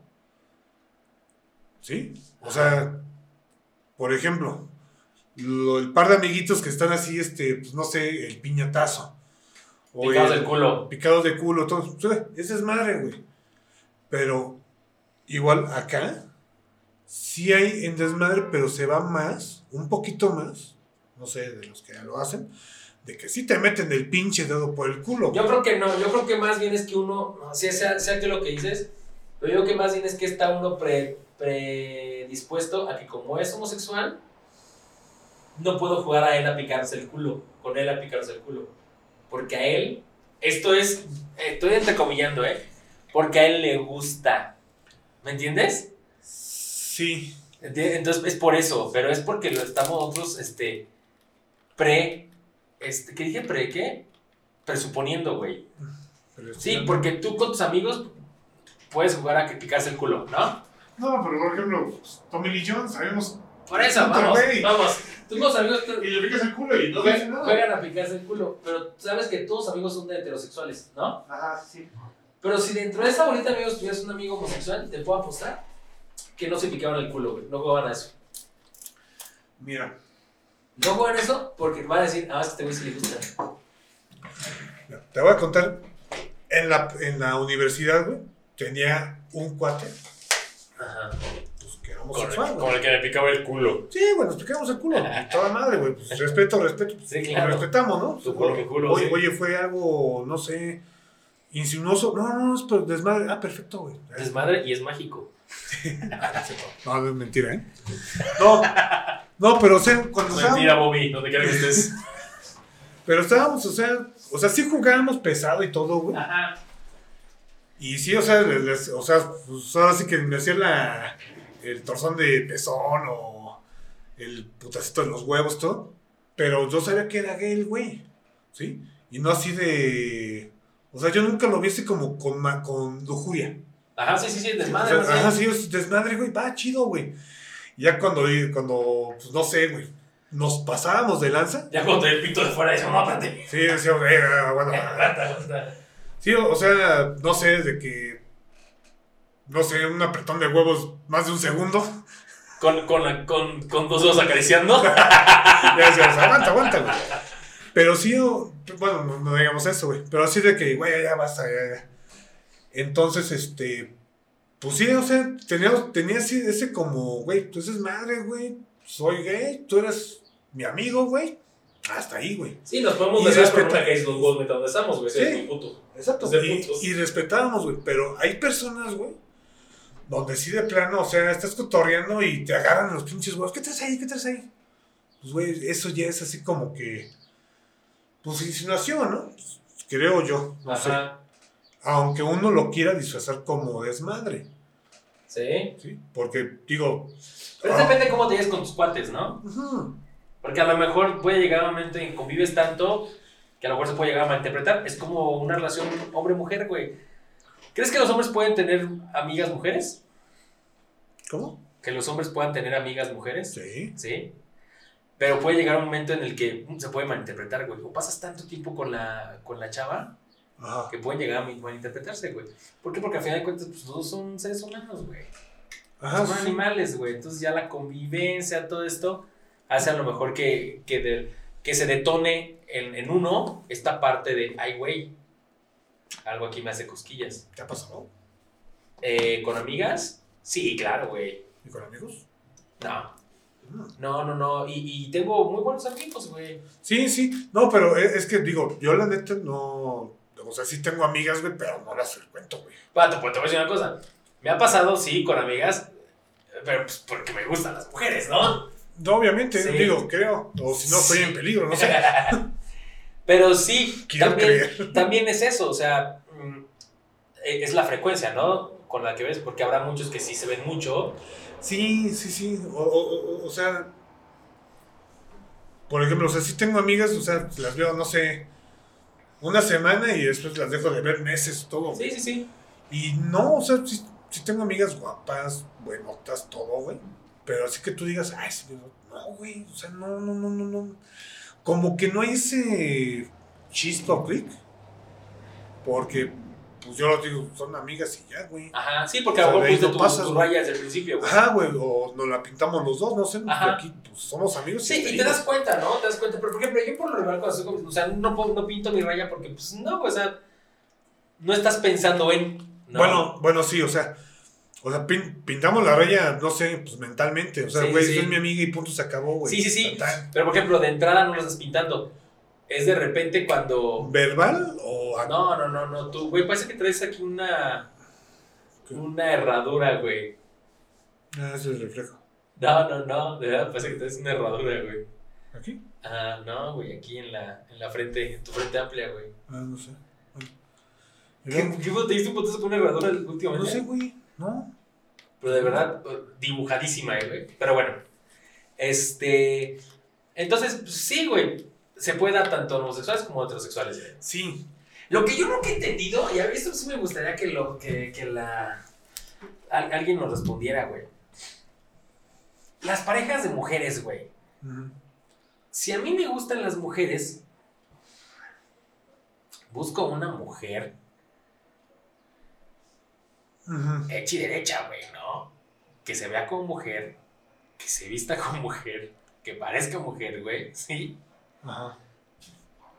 ¿Sí? O sea, por ejemplo, lo- el par de amiguitos que están así, este, pues no sé, el piñatazo. O Picados el- del culo. Picados de culo, todo. O sea, ese es madre, güey. Pero igual acá, sí hay en desmadre, pero se va más, un poquito más, no sé, de los que ya lo hacen, de que sí te meten el pinche dedo por el culo. Yo creo que no, yo creo que más bien es que uno, no, sea, sea, sea que lo que dices, pero yo creo que más bien es que está uno pre- predispuesto a que como es homosexual, no puedo jugar a él a picarse el culo, con él a picarse el culo. Porque a él, esto es, estoy entrecomillando, ¿eh? Porque a él le gusta. ¿Me entiendes? Sí. Entonces es por eso, pero es porque lo estamos nosotros, este, pre, este, ¿qué dije? ¿Pre qué? Presuponiendo, güey. Sí, porque tú con tus amigos puedes jugar a que picarse el culo, ¿no? No, pero por ejemplo, pues, Tommy Lee Jones, sabemos. Por eso, vamos, güey. vamos. Tú con tus amigos te- Y le picas el culo y no jue- dice nada. juegan a picarse el culo, pero sabes que todos los amigos son de heterosexuales, ¿no? Ajá, sí. Pero si dentro de esa bolita de amigos tuvieras un amigo homosexual, te puedo apostar que no se picaban el culo, güey. No jugaban a eso. Mira, No juegan eso porque van a decir, ah, es que este güey sí le gusta. te voy a contar. En la, en la universidad, güey, tenía un cuate, Ajá. pues que era homosexual, güey. el que le picaba el culo. Sí, bueno, nos picamos el culo. y <laughs> Toda madre, güey. Pues, respeto, respeto. Sí, Lo claro. respetamos, ¿no? Tu culo, Oye, sí. oye, fue algo, no sé. Insinuoso. No, no, es per- desmadre. Ah, perfecto, güey. Desmadre y es mágico. <laughs> No, no es mentira, ¿eh? No, no, pero o sea, cuando Mentira, estábamos, Bobby, no te quiero que estés. pero estábamos, o sea, o sea, sí jugábamos pesado y todo, güey. Ajá. Y sí, o sea, les- les- o sea, pues ahora sí que me hacía la, el torzón de pezón o el putacito de los huevos, todo. Pero yo sabía que era gay el güey, ¿sí? Y no así de... O sea, yo nunca lo vi así como con, con lujuria. Ajá, sí, sí, sí, O desmadre. sea, más bien. ajá, sí, es desmadre, güey, va chido, güey. Ya cuando, cuando, pues no sé, güey, nos pasábamos de lanza. Ya cuando el pito de fuera, dice, no, espérate. Sí, decíamos, eh, ah, bueno, ah. Aguanta, aguanta. Sí, o o sea, no sé, de que. No sé, un apretón de huevos más de un segundo. Con, con, la- con, con dos dedos acariciando. <laughs> Ya decías, aguanta, aguanta, güey. Pero sí, o- bueno, no, no digamos eso, güey. Pero así de que, güey, ya, ya basta, ya, ya. Entonces, este. Pues sí, o sea, tenía, tenía así ese como, güey, tú eres madre, güey. Soy gay, tú eres mi amigo, güey. Hasta ahí, güey. Sí, nos podemos Y besar, respeta- nunca caes los huevos mientras donde estamos, güey. Sí. Es puto. Exacto. Y, y respetábamos, güey. Pero hay personas, güey, donde sí de plano, o sea, estás cotorreando y te agarran los pinches huevos. ¿Qué traes ahí? ¿Qué traes ahí? Pues, güey, eso ya es así como que. Pues insinuación, ¿no? Creo yo. No sé. Aunque uno lo quiera disfrazar como desmadre, Sí. ¿sí? Porque, digo. Pero ah, depende cómo te lleves con tus cuates, ¿no? Porque a lo mejor puede llegar un momento en que convives tanto que a lo mejor se puede llegar a malinterpretar. Es como una relación hombre-mujer, güey. ¿Crees que los hombres pueden tener amigas mujeres? ¿Cómo? Que los hombres puedan tener amigas mujeres. Sí. Sí. Pero puede llegar un momento en el que se puede malinterpretar, güey. O pasas tanto tiempo con la, con la chava Ajá. que pueden llegar a malinterpretarse, güey. ¿Por qué? Porque al final de cuentas, pues todos son seres humanos, güey. Ajá. son sí. animales, güey. Entonces ya la convivencia, todo esto, hace a lo mejor que, que, de- que se detone en, en uno esta parte de, ay, güey, algo aquí me hace cosquillas. ¿Te ha pasado? Eh, ¿Con amigas? Sí, claro, güey. ¿Y con amigos? No, Mm. no, no, no. Y, y tengo muy buenos amigos, güey. Sí, sí. No, pero es, es que digo, yo la neta no. O sea, sí tengo amigas, güey, pero no las frecuento, güey. Pato, pues te voy a decir una cosa. Me ha pasado, sí, con amigas, pero pues porque me gustan las mujeres, ¿no? No, obviamente, Sí. digo, creo. O si no, estoy Sí. en peligro, no sé. <laughs> Pero sí, Quiero también, creer. también es eso, o sea, mm, e- es la frecuencia, ¿no? Con la que ves, porque habrá muchos que sí se ven mucho. Sí, sí, sí. O, o- o- o sea. Por ejemplo, o sea, sí tengo amigas, o sea, las veo, no sé, una semana y después las dejo de ver meses, todo. Sí, sí, sí. Y no, o sea, sí, sí tengo amigas guapas, buenotas, todo, güey. Pero así que tú digas, ay, sí, no, güey, o sea, no, no, no, no, no. Como que no hay ese chispa o clic. Porque, pues yo lo digo, son amigas y ya, güey. Ajá, sí, porque a O lo sea, mejor no tu, pasas, tu raya desde el principio, güey. Ajá, güey, o nos la pintamos los dos, no sé, Ajá. aquí pues, somos amigos. Sí, hasta y te das cuenta, ¿no? Te das cuenta. Pero, por ejemplo, yo por lo regular, cuando estoy con- o sea, no, pinto mi raya porque, pues, no, o sea, no estás pensando en... ¿no? Bueno, bueno, sí, o sea, o sea, pin- pintamos la raya, no sé, pues mentalmente. O sea, Sí, güey, sí. es mi amiga y punto se acabó, güey. Sí, sí, sí. Pero, por ejemplo, de entrada no lo estás pintando. Es de repente cuando... ¿Verbal o No, no, no, no, tú, güey, parece que traes aquí una... Una herradura, güey. Ah, es el reflejo. No, no, no, de verdad parece que traes una herradura, güey. ¿Aquí? Ah, no, güey, aquí en la, en la frente, en tu frente amplia, güey. Ah, no sé. Bueno. ¿Qué, qué te diste un potazo con una herradura últimamente? No sé, güey. No. Pero de verdad, eh, dibujadísima, eh, güey. Pero bueno, este... Entonces, pues, sí, güey, se puede dar tanto homosexuales como heterosexuales, güey. Sí. Lo que yo nunca he entendido, y a mí esto sí me gustaría que, lo, que, que la, al- alguien nos respondiera, güey. Las parejas de mujeres, güey. Si a mí me gustan las mujeres, busco una mujer hecha y derecha, güey, ¿no? Que se vea como mujer, que se vista como mujer, que parezca mujer, güey, ¿sí? Ajá.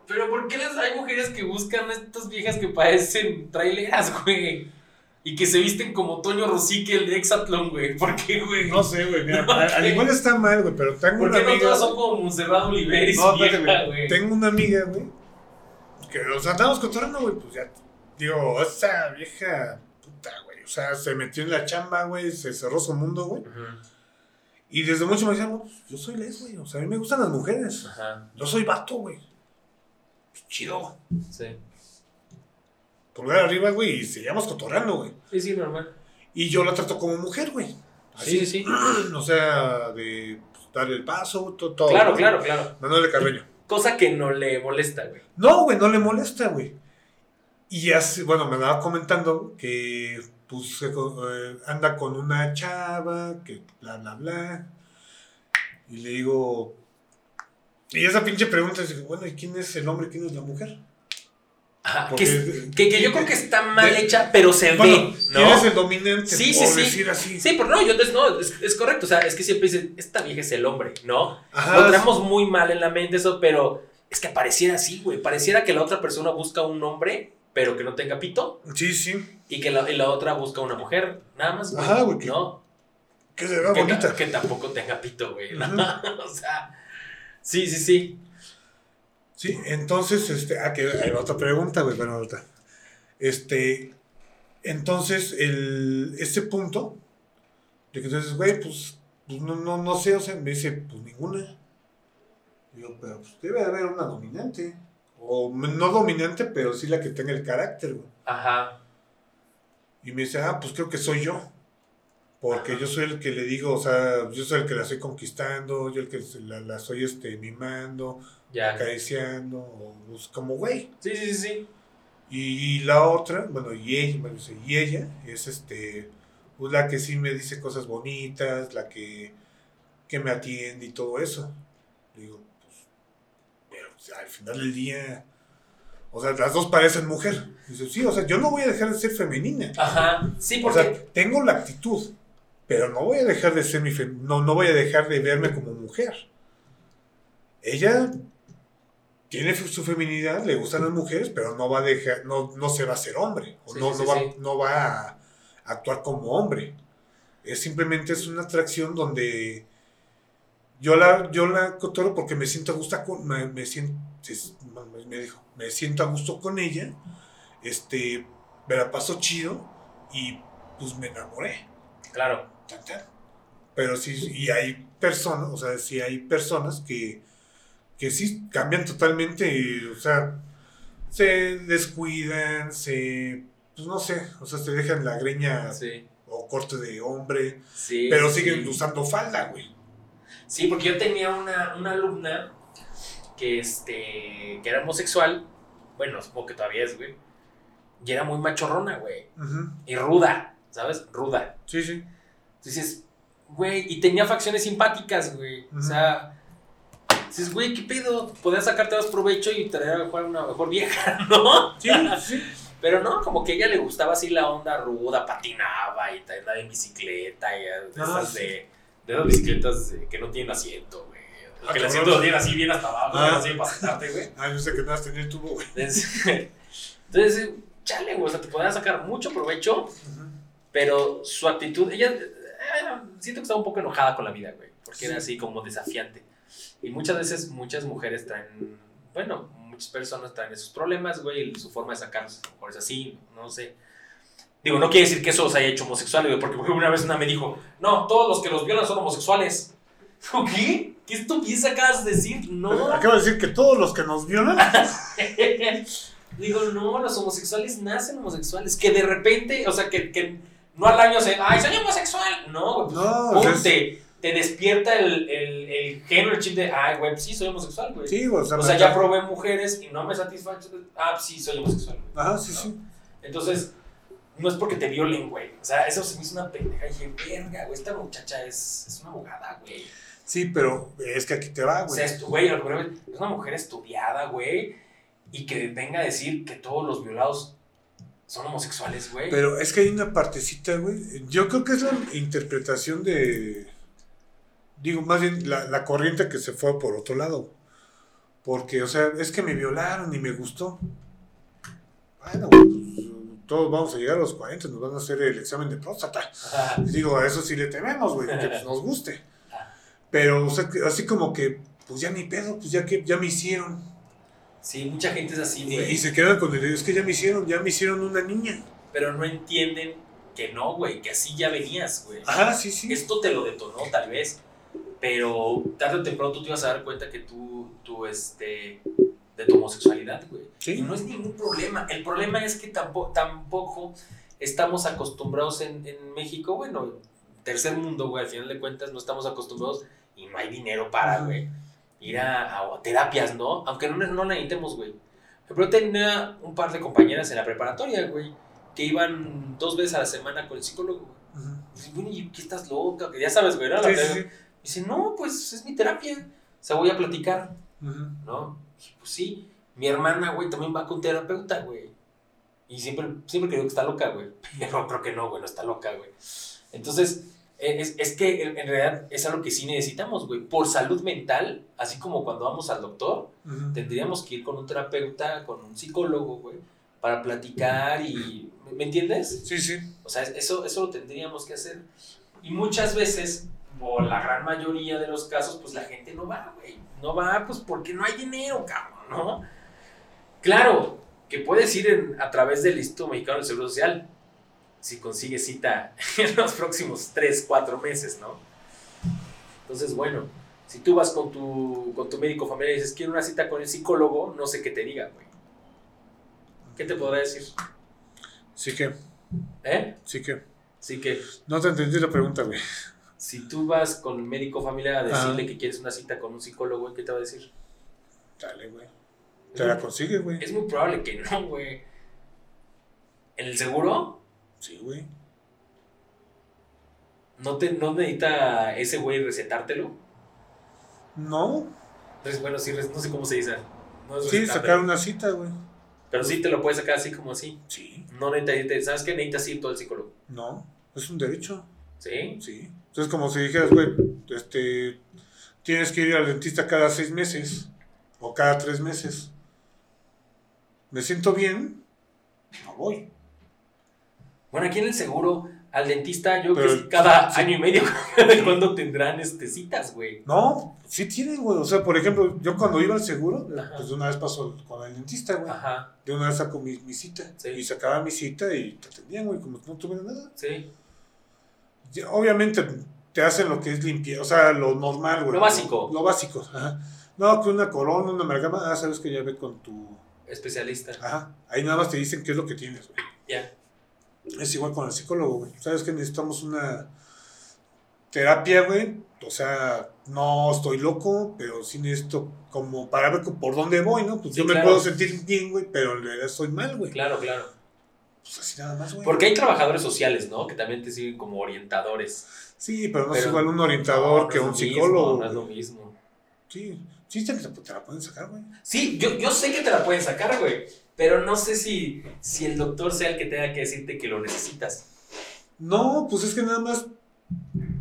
Pero ¿por qué las hay mujeres que buscan a estas viejas que parecen traileras, güey? Y que se visten como Toño Rosique, el de Exatlón, güey. ¿Por qué, güey? No sé, güey. Mira, <laughs> No, al, igual está mal, güey, pero tengo ¿Por una qué no amiga. todas son como Monserrat Oliver y No, su espérate, vieja, güey. Tengo una amiga, güey. Que, o sea, andamos cotorreando, güey, pues ya. digo, esa vieja puta, güey. O sea, se metió en la chamba, güey, se cerró su mundo, güey. Ujú. Y desde mucho me decían, "No, pues, yo soy les, güey. O sea, a mí me gustan las mujeres. Ajá. Yo soy vato, güey. Pues, Chido. Sí. Pulgar arriba, güey, y seguíamos cotorreando, güey. Sí, sí, normal. Y yo la trato como mujer, güey. Sí, sí, sí. <clears throat> O sea, de pues, darle el paso, to- todo. Claro, claro, claro. Manuel Carreño. Cosa que no le molesta, güey. No, güey, no le molesta, güey. Y ya, se- bueno, me andaba comentando que, pues, eh, anda con una chava, que bla, bla, bla. Y le digo... Y esa pinche pregunta, digo, bueno, ¿y quién es el hombre, quién es la mujer? Ajá, Porque- que, que, que yo creo que está mal de- hecha, pero se Bueno, ve, ¿quién es ¿no? el dominante? Sí, sí, sí. decir así. Sí, pero no, yo entonces no, es, es correcto. O sea, es que siempre dicen, esta vieja es el hombre, ¿no? Ajá. Lo traemos muy mal en la mente eso, pero es que pareciera así, güey. Pareciera que la otra persona busca un hombre, pero que no tenga pito, Sí, sí. Y que la, y la otra busca una mujer, nada más, güey. Ajá, güey, que- ¿No? Que se vea Que, bonita. ta- que tampoco tenga pito, güey. ¿no? <laughs> O sea, sí, sí, sí. Sí, entonces, este, ah, que hay otra pregunta, güey, pero ahorita. Este, entonces, el, ese punto, de que entonces, güey, pues, pues, no, no, no sé, o sea, me dice, pues ninguna. Digo, pero pues debe haber una dominante. O no dominante, pero sí la que tenga el carácter, güey. Ajá. Y me dice, ah, pues creo que soy yo. Porque yo soy el que le digo, o sea, yo soy el que la estoy conquistando, yo el que la, la estoy este, mimando, Ya. acariciando, o, pues, como güey. Sí, sí, sí, sí. Y, la otra, bueno, y ella, bueno, y ella es este, pues la que sí me dice cosas bonitas, la que, que me atiende y todo eso. Digo, pues, pero o sea, al final del día, o sea, las dos parecen mujer. Dice, sí, o sea, yo no voy a dejar de ser femenina. Ajá. Sí, O porque. sea, tengo la actitud, pero no voy a dejar de ser mi fe- no, no voy a dejar de verme como mujer. Ella tiene su feminidad, le gustan las mujeres, pero no va a dejar, no, no se va a ser hombre, o Sí, no, sí, no, va, sí. no va a actuar como hombre. Es simplemente es una atracción donde yo la, yo la porque me siento a gusto con, me, me siento, me dijo, me siento a gusto con ella, este, me la paso chido y pues me enamoré. Claro. Tan, tan. Pero sí, y hay personas, o sea, sí hay personas que, que sí cambian totalmente, o sea, se descuidan, se, pues no sé, o sea, se dejan la greña Sí. o corte de hombre, Sí. pero sí. siguen usando falda, güey. Sí, porque yo tenía una, una alumna que, este, que era homosexual. Bueno, supongo que todavía es, güey. Y era muy machorrona, güey. Y ruda, ¿sabes? Ruda. Sí, sí. Dices, güey, y tenía facciones simpáticas, güey. O sea, dices, güey, ¿qué pedo? Podías sacarte más provecho y traer a jugar una mejor vieja, <laughs> ¿no? Sí, sí. Pero no, como que a ella le gustaba así la onda ruda, patinaba y andaba en bicicleta y Ah, esas sí. de, de esas bicicletas de- que no tienen asiento, güey. Que el asiento lo tiene así bien hasta abajo, Ah. así para sentarte, güey. Ah, yo sé que más tenía el tubo, güey. Entonces, entonces, chale, güey, o sea, te podías sacar mucho provecho, Ujú. pero su actitud, ella, eh, siento que estaba un poco enojada con la vida, güey, porque Sí. era así como desafiante. Y muchas veces, muchas mujeres traen, bueno, muchas personas traen esos problemas, güey, y su forma de sacarlos a lo mejor es así, no sé. Digo, no quiere decir que eso los haya hecho homosexuales, güey, porque una vez una me dijo, no, todos los que los violan son homosexuales. <laughs> ¿Qué? ¿Qué estupidez acabas de decir? No. Acabo de decir que todos los que nos violan. <laughs> Digo, no, los homosexuales nacen homosexuales. Que de repente, o sea, que, que no al año se, ay, soy homosexual. No, güey, pues, No, es- te, te despierta el, el, el género, el chip de, ay, güey, pues sí, soy homosexual, güey. Sí, güey, o sea, o sea, ya probé mujeres y no me satisfacho. Ah, sí, soy homosexual. güey. Ajá, sí, sí. Entonces, no es porque te violen, güey. O sea, eso se me hizo una pendeja. Y dije, verga, güey, esta muchacha es, es una abogada, güey. Sí, pero es que aquí te va, O güey. sea, estu- güey, lo mejor es una mujer estudiada, güey, y que venga a decir que todos los violados son homosexuales, güey. Pero es que hay una partecita, güey. Yo creo que es la interpretación de. Digo, más bien la, la corriente que se fue por otro lado. Porque, o sea, es que me violaron y me gustó. Bueno, pues, todos vamos a llegar a los 40, nos van a hacer el examen de próstata. <laughs> Digo, a eso sí le tememos, güey, que pues, nos guste. Pero, o sea, así como que, pues ya ni pedo, pues ya que ya me hicieron. Sí, mucha gente es así, Y, güey. y se quedan con el, es que ya me hicieron, ya me hicieron una niña. Pero no entienden que no, güey, que así ya venías, güey. Ajá, sí, sí. Esto te lo detonó, tal vez. Pero tarde o temprano tú te ibas a dar cuenta que tú, tú este, de tu homosexualidad, güey. Sí. Y no es ningún problema. El problema es que tampoco, tampoco estamos acostumbrados en, en México, bueno, tercer mundo, güey, al final de cuentas no estamos acostumbrados y no hay dinero para, güey, ir a, a terapias, ¿no? Aunque no, no necesitemos, güey. Pero tenía un par de compañeras en la preparatoria, güey, que iban dos veces a la semana con el psicólogo, güey. Dice, bueno, ¿y qué estás loca? Que ya sabes, güey. Dice, no, pues es mi terapia. O sea, voy a platicar. ¿no? Dije, pues sí. Mi hermana, güey, también va con terapeuta, güey. Y siempre, siempre creo que está loca, güey. <laughs> Pero creo que no, güey, no está loca, güey. Entonces, es, es que en, realidad es algo que sí necesitamos, güey. Por salud mental, así como cuando vamos al doctor, tendríamos que ir con un terapeuta, con un psicólogo, güey, para platicar y... ¿Me, me entiendes? Sí, sí. O sea, eso, eso lo tendríamos que hacer. Y muchas veces, o la gran mayoría de los casos, pues la gente no va, güey. No va, pues porque no hay dinero, cabrón, ¿no? Claro, que puedes ir en- a través del Instituto Mexicano del Seguro Social, si consigues cita <laughs> en los próximos 3, 4 meses, ¿no? Entonces, bueno, si tú vas con tu, con tu médico familiar y dices, quiero una cita con el psicólogo, no sé qué te diga, güey. ¿Qué te podrá decir? Sí que, ¿Eh? sí que. Así que... No te entendí la pregunta, güey. Si tú vas con el médico familiar a decirle Ajá. que quieres una cita con un psicólogo, ¿qué te va a decir? Dale, güey. Te la consigue, güey. Es muy probable que no, güey. ¿En el seguro? Sí, güey. ¿No, te, no necesita ese güey recetártelo? No. Entonces, bueno, sí, no sé cómo se dice. No es Sí, sacar una cita, güey. Pero sí te lo puedes sacar así como así. Sí. No necesitas, ¿sabes qué? Necesitas ir todo el psicólogo. No. Es un derecho. ¿Sí? Sí. Entonces, como si dijeras, güey, este. Tienes que ir al dentista cada seis meses. O cada tres meses. Me siento bien. No voy. Bueno, aquí en el seguro, al dentista, yo creo Pero que es cada sí. año y medio <laughs> cuando tendrán este, citas, güey. No, sí tienen, güey. O sea, por ejemplo, yo cuando iba al seguro, Ajá. pues de una vez paso con el dentista, güey. Ajá, De una vez saco mi, mi cita. Sí. Y sacaba mi cita y te atendían, güey, como no tuviera nada. sí. Obviamente te hacen lo que es limpieza, o sea, lo normal, güey. Lo básico. Lo, básico, ajá. No, que una corona, una amalgama, ah, sabes que ya ve con tu... Especialista. Ajá, ahí nada más te dicen qué es lo que tienes, güey. Ya. Es igual con el psicólogo, güey. Sabes que necesitamos una terapia, güey. O sea, no estoy loco, pero sí necesito como para ver por dónde voy, ¿no? Pues Sí, yo me puedo sentir bien, güey, pero en realidad estoy mal, güey. Claro, claro. Pues así nada más, güey. Porque hay trabajadores sociales, ¿no? Que también te siguen como orientadores. Sí, pero no es igual un orientador No, que un lo mismo, psicólogo. no es lo mismo. Sí, sí, te, te la pueden sacar, güey. Sí, yo, yo sé que te la pueden sacar, güey. Pero no sé si, si el doctor sea el que tenga que decirte que lo necesitas. No, pues es que nada más.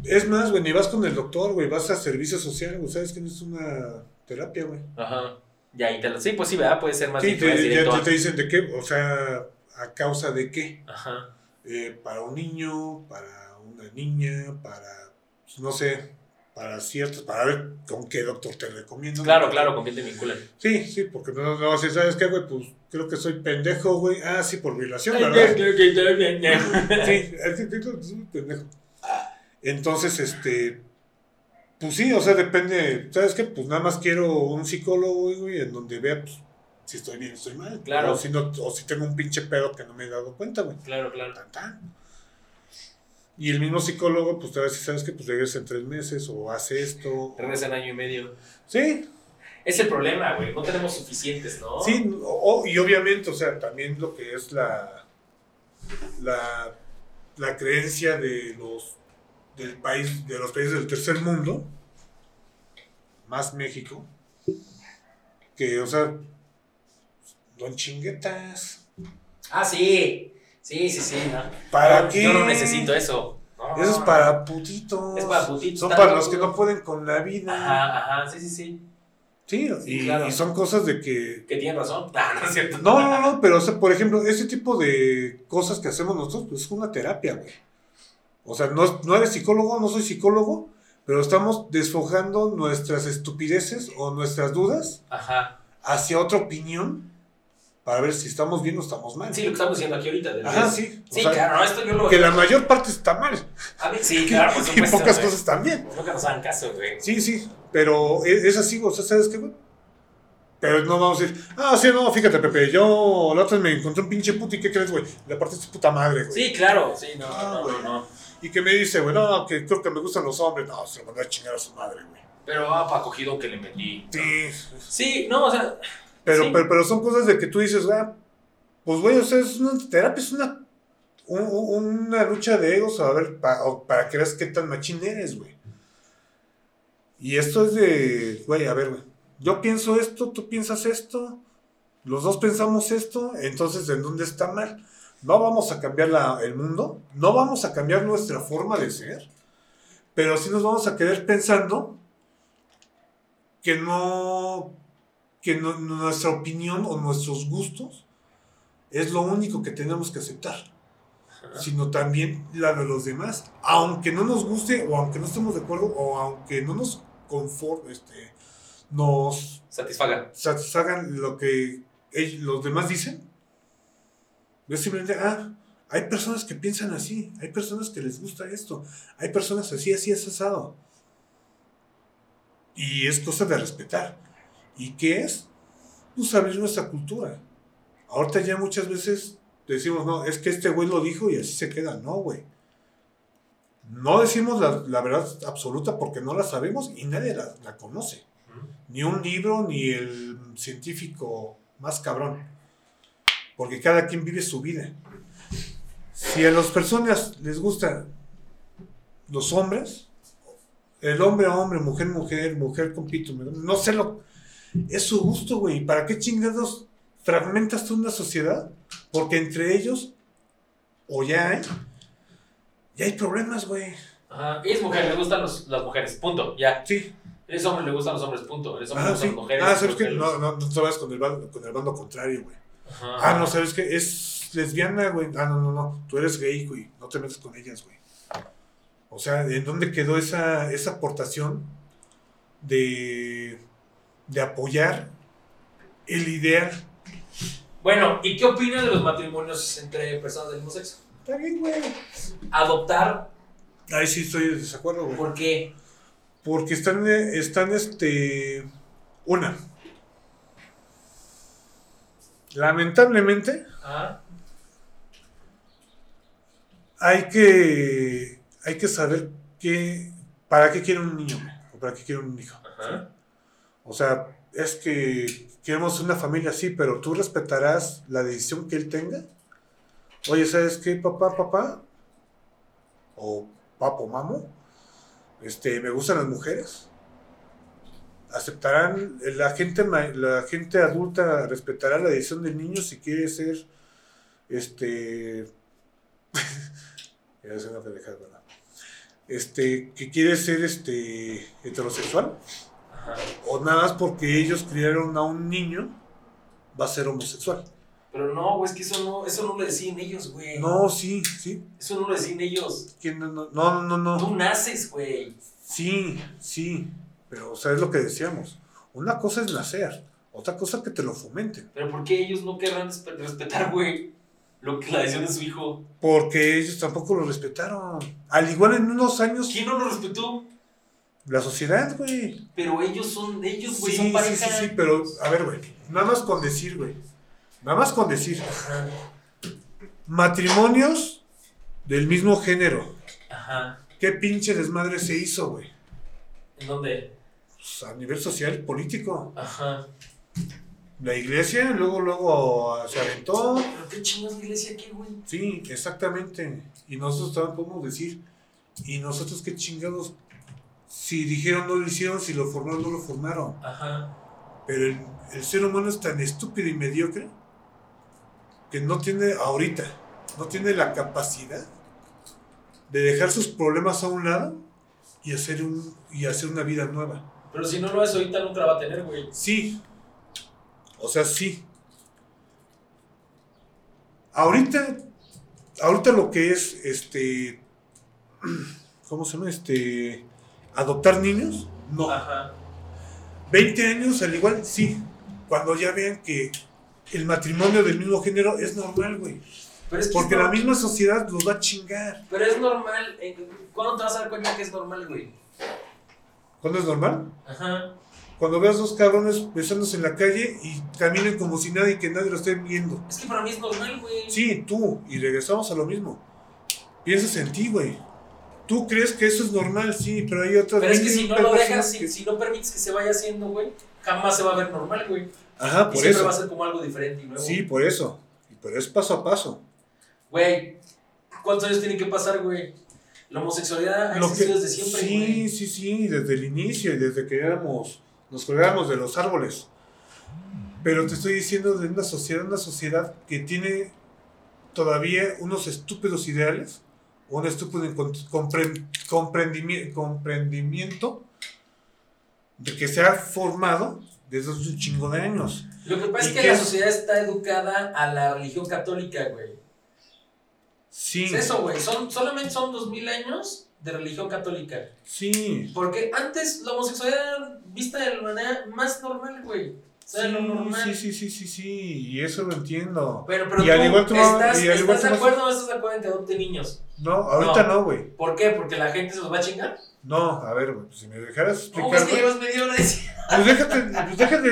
Es más, güey, ni vas con el doctor, güey, vas a servicio social, güey. Sabes que no es una terapia, güey. Ajá. Y ahí te lo... Sí, pues sí, ¿verdad? Puede ser más Sí, te, ya te dicen de qué, o sea, a causa de qué. Ajá. Eh, para un niño, para una niña, para, pues, no sé, para ciertos, para ver con qué doctor te recomiendo. Claro, claro, ¿con quién te vinculan? Sí, sí, porque no, no, si sabes qué, güey, pues creo que soy pendejo, güey. Ah, sí, por violación, Ay, ¿verdad? ya, ya, ya, ya. Sí, es que creo que soy pendejo. Entonces, este, pues sí, o sea, depende, ¿sabes qué? Pues nada más quiero un psicólogo, güey, en donde vea, pues, si estoy bien, estoy mal. Claro. O si, no, o si tengo un pinche pedo que no me he dado cuenta, güey. Claro, claro. Tan, tan. Y el mismo psicólogo, pues, te va a decir, ¿sabes qué? Pues regresa en tres meses, o hace esto. Regresan año y medio. Sí, Es el problema, güey. No tenemos suficientes, ¿no? Sí, o- y obviamente, o sea, también lo que es la, la, la creencia de los del país, de los países del tercer mundo, más México, que, o sea, don chinguetas. Ah, sí. Sí, sí, sí. ¿no? ¿Para Yo- qué? Yo no necesito eso. No, Eso es no, para putitos. Es para putitos, Son para los que no pueden con la vida. Ajá, ajá, sí, sí, sí. Sí, Sí, y, claro. y son cosas de que Que tienen razón. <laughs> Ah, no es cierto. No, no, no, pero, o sea, por ejemplo, ese tipo de cosas que hacemos nosotros, pues es una terapia, güey. O sea, no, no eres psicólogo, no soy psicólogo, pero estamos desfojando nuestras estupideces o nuestras dudas Ajá. hacia otra opinión para ver si estamos bien o estamos mal. Sí, lo que estamos diciendo aquí ahorita. del Ajá, sí. Sí, sea, claro, esto yo lo. Que la mayor parte está mal. A mí, sí, <laughs> claro, por <laughs> y supuesto. pocas güey. cosas también. Nunca nos hagan caso, güey. Sí, sí, pero es, es así, o sea, ¿sabes qué, güey? Pero no vamos a decir, ah, sí, no, fíjate, Pepe, yo la otra vez me encontré un pinche puto y ¿qué crees, güey? Le partiste tu puta madre, güey. Sí, claro, sí, no, Ah, no, no, no. Y que me dice, güey, no, que creo que me gustan los hombres. No, se lo mandó a chingar a su madre, güey. Pero ah, pa' cogido que le metí. Sí, Sí, no, o sea. Pero, Sí. pero, pero son cosas de que tú dices, ah, pues, güey, o sea, es una terapia, es una, un- un- una lucha de egos, a ver, pa- o para que veas qué tan machín eres, güey. Y esto es de, güey, a ver, güey, yo pienso esto, tú piensas esto, los dos pensamos esto, entonces, ¿en dónde está mal? No vamos a cambiar la- el mundo, no vamos a cambiar nuestra forma de ser, pero sí nos vamos a quedar pensando que no, que no- nuestra opinión o nuestros gustos es lo único que tenemos que aceptar, sino también la de los demás, aunque no nos guste o aunque no estemos de acuerdo o aunque no nos conforme, este, nos Satisfaga. satisfagan lo que ellos- los demás dicen. Es simplemente, ah, hay personas que piensan así, hay personas que les gusta esto, hay personas así, así es asado. Y es cosa de respetar. ¿Y qué es? Pues abrir nuestra cultura. Ahorita ya muchas veces decimos, no, es que este güey lo dijo y así se queda. No, güey. No decimos la, la verdad absoluta porque no la sabemos y nadie la, la conoce. Ni un libro, ni el científico más cabrón. Porque cada quien vive su vida. Si a las personas les gustan los hombres, el hombre a hombre, mujer mujer, mujer con pito, no sé lo. Es su gusto, güey. ¿Para qué chingados fragmentas tú una sociedad? Porque entre ellos, o ya hay, ya hay problemas, güey. Ajá. Es mujer, le gustan los- las mujeres, punto, ya. Sí. Eres hombre, le gustan los hombres, punto. Eres hombre, le Ah, gustan sí. las mujeres. Ah, ¿sabes qué? No, no, no te vayas con el bando, con el bando contrario, güey. Ajá. Ah, no, ¿sabes qué? Es lesbiana, güey. Ah, no, no, no. Tú eres gay, güey. No te metas con ellas, güey. O sea, ¿en dónde quedó esa, esa aportación de, de apoyar el ideal? Bueno, ¿y qué opinas de los matrimonios entre personas del mismo sexo? Está bien, güey. Adoptar, Ahí sí estoy de desacuerdo, güey. ¿por qué? Porque están, eh, están, este... Una. Lamentablemente, Ah, hay que, hay que saber qué, para qué quiere un niño o para qué quiere un hijo. ajá. O sea, es que queremos una familia así, pero tú respetarás la decisión que él tenga. Oye, ¿sabes qué, papá, papá? O papo, mamo. Este, me gustan las mujeres. Aceptarán, la gente, la gente adulta respetará la decisión del niño si quiere ser, este, es una pendejada, ¿verdad? Este, que quiere ser, este, heterosexual. O nada más porque ellos criaron a un niño, va a ser homosexual. Pero no, güey, es que eso no, eso no lo deciden ellos, güey. No, sí, sí. Eso no lo deciden ellos. ¿Quién no, no, no, no, no. Tú naces, güey. Sí, sí. Pero, o sea, es lo que decíamos. Una cosa es nacer, otra cosa que te lo fomenten. Pero ¿por qué ellos no querrán respe- respetar, güey? Lo que la decisión de su hijo. Porque ellos tampoco lo respetaron. Al igual en unos años, ¿Quién no lo respetó? La sociedad, güey. Pero ellos son, ellos, güey, Sí, son sí, pareja. sí, sí, pero, a ver, güey. Nada más con decir, güey. Nada más con decir. Ajá. Matrimonios del mismo género. Ajá. ¿Qué pinche desmadre se hizo, güey? ¿En dónde? Pues, a nivel social, político. Ajá. La iglesia, luego, luego ah, se aventó. ¿Pero qué chingados la iglesia aquí, güey? Sí, exactamente. Y nosotros también podemos decir, ¿y nosotros qué chingados? Si dijeron no lo hicieron, si lo formaron no lo formaron. Ajá. Pero el, el ser humano es tan estúpido y mediocre que no tiene ahorita, no tiene la capacidad de dejar sus problemas a un lado y hacer, un, y hacer una vida nueva. Pero si no lo haces ahorita, nunca la va a tener, güey. Sí. O sea, sí. Ahorita, ahorita lo que es, este, <clears throat> ¿cómo se llama? Este, adoptar niños, no. Ajá. 20 años, al igual, sí. cuando ya vean que el matrimonio del mismo género es normal, güey. Pero es que Porque es la misma sociedad los va a chingar. Pero es normal. eh, ¿Cuándo te vas a dar cuenta que es normal, güey? ¿Cuándo es normal? Ajá. Cuando veas dos cabrones besándose en la calle y caminen como si nadie, que nadie lo esté viendo. Es que para mí es normal, güey. Sí, tú, y regresamos a lo mismo. Piensas en ti, güey. Tú crees que eso es normal, sí, pero hay otras Pero es que si no lo dejas, que- si, si no permites que se vaya haciendo, güey, jamás se va a ver normal, güey. Ajá, Y por siempre eso. va a ser como algo diferente y nuevo. Sí, por eso. Pero es paso a paso. Güey, ¿cuántos años tienen que pasar, güey? La homosexualidad ha existido desde siempre, sí, güey. sí, sí, desde el inicio y desde que éramos, nos colgábamos de los árboles. Pero te estoy diciendo de una sociedad, una sociedad que tiene todavía unos estúpidos ideales, un estúpido incon- compren- comprendimi- comprendimiento de que se ha formado desde hace un chingo de años. Lo que pasa ¿Y es que la es? sociedad está educada a la religión católica, güey. Sí, Es eso, güey. Son, solamente son dos mil años de religión católica. sí. Porque antes la homosexualidad era vista de la manera más normal, güey. Lo normal. Sí, sí, sí, sí, sí, y eso lo entiendo. Pero, pero Y al tú igual tú- estás, y al igual ¿estás de acuerdo o no estás de acuerdo en que adopten niños? No, ahorita No. no, güey. ¿Por qué? ¿Porque la gente se los va a chingar? No, a ver, güey, pues si me dejaras ¿Cómo es explicar, que güey, llevas media hora diciendo? pues déjate, pues déjate,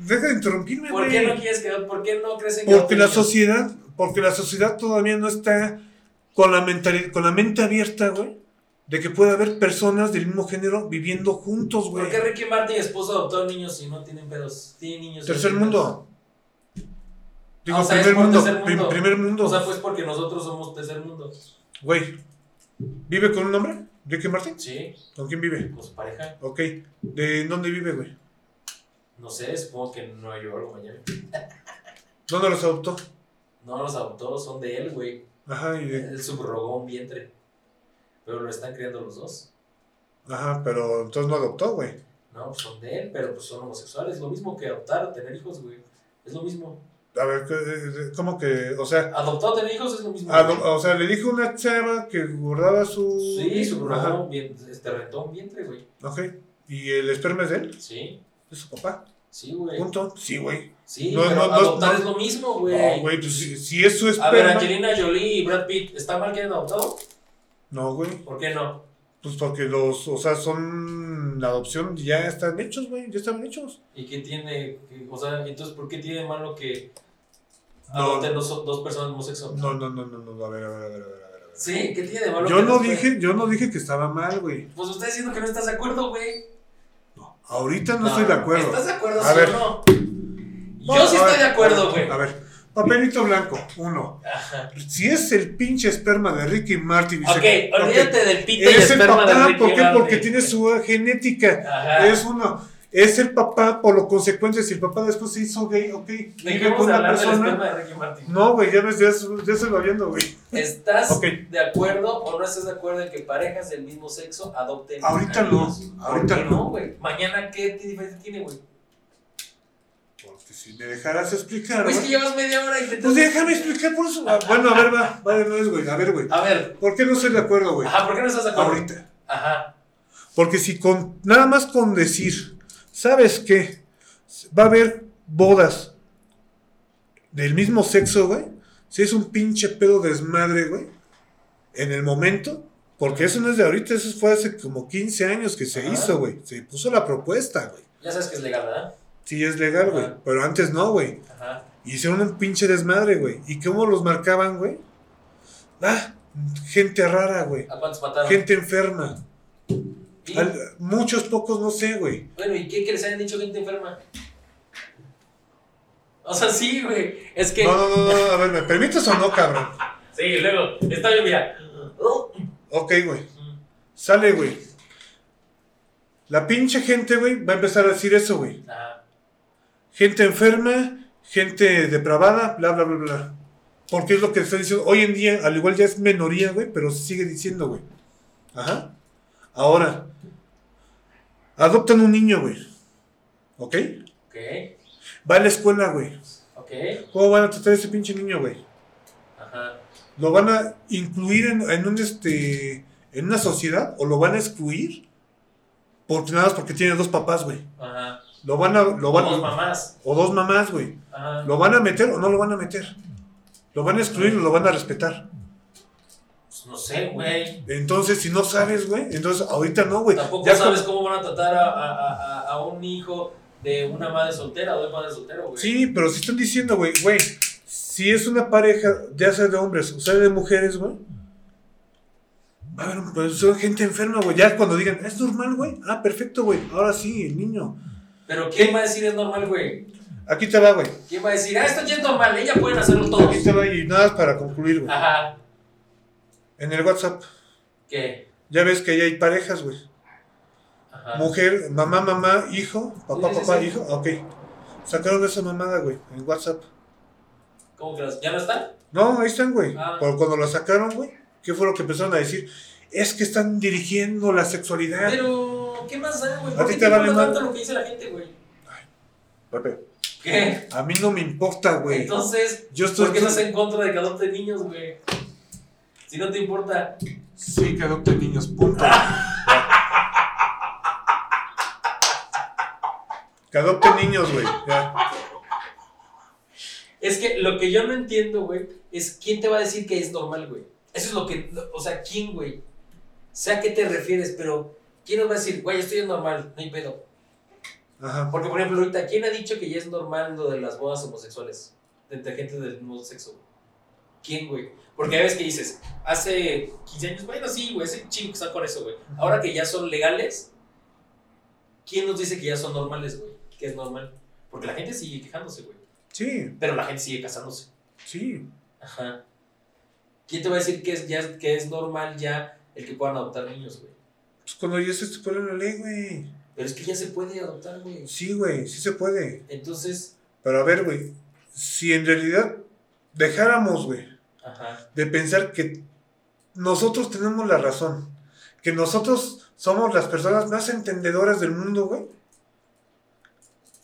deja de interrumpirme, ¿Por qué no güey. quieres que por qué no crees en que Porque la niños? sociedad, porque la sociedad todavía no está con la con la mente abierta, güey, de que puede haber personas del mismo género viviendo juntos, güey. ¿Por qué Ricky Martin y esposo adoptaron niños si no tienen pedos? Tienen niños. Tercer mundo. Digo, Ah, o sea, es primer, por mundo, tercer prim- mundo. primer mundo. O sea, pues porque nosotros somos tercer mundo. Güey, ¿vive con un hombre? ¿Ricky Martin? Sí, ¿Con quién vive? con su pareja. Ok. ¿De dónde vive, güey? No sé, supongo que en Nueva York o Miami. ¿Dónde los adoptó? No los adoptó, son de él, güey. Ajá, y de- Él subrogó un vientre. Pero lo están criando los dos. ajá, pero entonces no adoptó, güey. No, pues son de él, pero pues son homosexuales. Lo mismo que adoptar o tener hijos, güey. Es lo mismo. A ver, ¿qué- ¿cómo que? O sea, Adoptar o tener hijos es lo mismo. o sea, le dijo una chava que guardaba su. Sí, un vientre, este, rentó un vientre, güey. ok. ¿Y el esperma es de él? Sí, ¿Es su papá? sí, güey. ¿Punto? Sí, güey. Sí, No, pero no, adoptar no. es lo mismo, güey. No, güey, pues si, si es su A ver, esperma. Angelina Jolie y Brad Pitt, ¿está mal que hayan adoptado? No, güey. ¿Por qué no? Pues porque los, o sea, son. La adopción ya están hechos, güey. Ya estaban hechos. ¿Y qué tiene? O sea, entonces, ¿por qué tiene de malo que No. adopten dos, dos personas sexo? No, no, no, no, no. A ver, a ver, a ver, a ver. a ver, a ver. Sí, ¿qué tiene de malo? Yo que no dije, yo no dije que estaba mal, güey. Pues usted diciendo que no estás de acuerdo, güey. Ahorita no, estoy de acuerdo. ¿Estás de acuerdo, A sí ver. o no? No, Yo sí estoy de acuerdo, güey. A ver, papelito blanco, uno. Ajá. Si es el pinche esperma de Ricky Martin. y se- Ok, olvídate del pito y Es el esperma de papá, Ricky ¿por qué? Martin. Porque tiene su genética. Ajá. Es uno. Es el papá, por lo consecuente, si el papá después se hizo gay, ok, ¿De qué vive con una persona. de Ricky Martin? No, güey, ya ves, ya, se- ya se va viendo, güey. ¿Estás Ok. de acuerdo o no estás de acuerdo en que parejas del mismo sexo adopten Ahorita no, ahorita ¿Por qué no. no, güey? Mañana, ¿qué diferencia tiene, güey? Si me dejaras explicar, Pues que llevas media hora intentando... Pues déjame explicar por eso. Ah, Bueno, a ver, va, va de nuevo, güey. A ver, güey. A ver, ¿Por qué no estoy de acuerdo, güey? ajá, ¿por qué no estás de acuerdo? Ahorita. Ajá. Porque si con nada más con decir, ¿sabes qué? Va a haber bodas del mismo sexo, güey. Si es un pinche pedo desmadre, güey. En el momento. Porque eso no es de ahorita, eso fue hace como 15 años que se Ajá. hizo, güey. Se puso la propuesta, güey. Ya sabes que es legal, ¿verdad? Sí, es legal, güey. Pero antes no, güey. Ajá. Hicieron un pinche desmadre, güey. ¿Y cómo los marcaban, güey? Ah, gente rara, güey. ¿A cuántos mataron? Gente enferma. Muchos, pocos, no sé, güey. Bueno, ¿y qué que les hayan dicho gente enferma? O sea, sí, güey. Es que... No, no, no, no, a ver, ¿me permites o no, cabrón? Sí, luego, está bien, mira. Ok, güey. Sale, güey. La pinche gente, güey, va a empezar a decir eso, güey. Gente enferma, gente depravada, bla, bla, bla, bla. Porque es lo que está diciendo. Hoy en día, al igual ya es minoría, güey, pero se sigue diciendo, güey. Ajá. Ahora, adoptan un niño, güey. ¿Ok? Ok, Va a la escuela, güey. ok. ¿Cómo van a tratar a ese pinche niño, güey? Ajá. ¿Lo van a incluir en, en un este en una sociedad o lo van a excluir? Porque nada más porque tiene dos papás, güey. Ajá. Lo van a. Lo van, O dos mamás. O dos mamás, güey. Ajá. ¿Lo van a meter o no lo van a meter? ¿Lo van a excluir o lo van a respetar? Pues no sé, güey. Entonces, si no sabes, güey, entonces ahorita no, güey. Tampoco Ya sabes cómo van a tratar a, a, a, a un hijo de una madre soltera o de padre soltero, güey. Sí, pero si están diciendo, güey, güey, si es una pareja, ya sea de hombres o sea de mujeres, güey. Va a haber, pues son gente enferma, güey. Ya cuando digan, es normal, güey. Ah, perfecto, güey. Ahora sí, el niño. Pero ¿quién va a decir es normal, güey? Aquí te va, güey. ¿Quién va a decir, ah, esto ya es normal, ella pueden hacerlo todos? Aquí te va y nada más para concluir, güey. Ajá. En el WhatsApp, ¿Qué? ya ves que ahí hay parejas, güey. Ajá. Mujer, mamá, mamá, hijo, papá, Sí, sí, papá, sí. hijo. Ok. Sacaron esa mamada, güey, en WhatsApp. ¿Cómo que las, ya no están? No, ahí están, güey. Ah. Pero cuando la sacaron, güey, ¿qué fue lo que empezaron a decir? Es que están dirigiendo la sexualidad. Pero, ¿qué más da, güey? A ¿Por ti qué te vale tanto lo que dice la gente, güey? Pepe, ¿Qué? a mí no me importa, güey. Entonces, Yo estoy. ¿por qué estás en contra de que adopten niños, güey? Si no te importa. Sí, que adopten niños, punto. <laughs> que adopten niños, güey. Es que lo que yo no entiendo, güey, es quién te va a decir que es normal, güey. Eso es lo que, o sea, quién, güey. Sé a qué te refieres, pero ¿quién nos va a decir, güey, esto ya es normal, no hay pedo? Ajá. Porque, por ejemplo, ahorita, ¿quién ha dicho que ya es normal lo de las bodas homosexuales? Entre gente del mismo sexo. ¿Quién, güey? Porque hay veces que dices, hace 15 años, bueno, sí, güey, ese chico que está con eso, güey. Ahora que ya son legales, ¿quién nos dice que ya son normales, güey? Que es normal. Porque la gente sigue quejándose, güey. Sí, Pero la gente sigue casándose. sí. Ajá. ¿Quién te va a decir que es, ya, que es normal ya el que puedan adoptar niños, güey? Pues cuando ya se estipula la ley, güey. Pero es que ya se puede adoptar, güey. Sí, güey, sí se puede. Entonces, Pero a ver, güey, si en realidad dejáramos, güey, ajá. de pensar que nosotros tenemos la razón, que nosotros somos las personas más entendedoras del mundo, güey,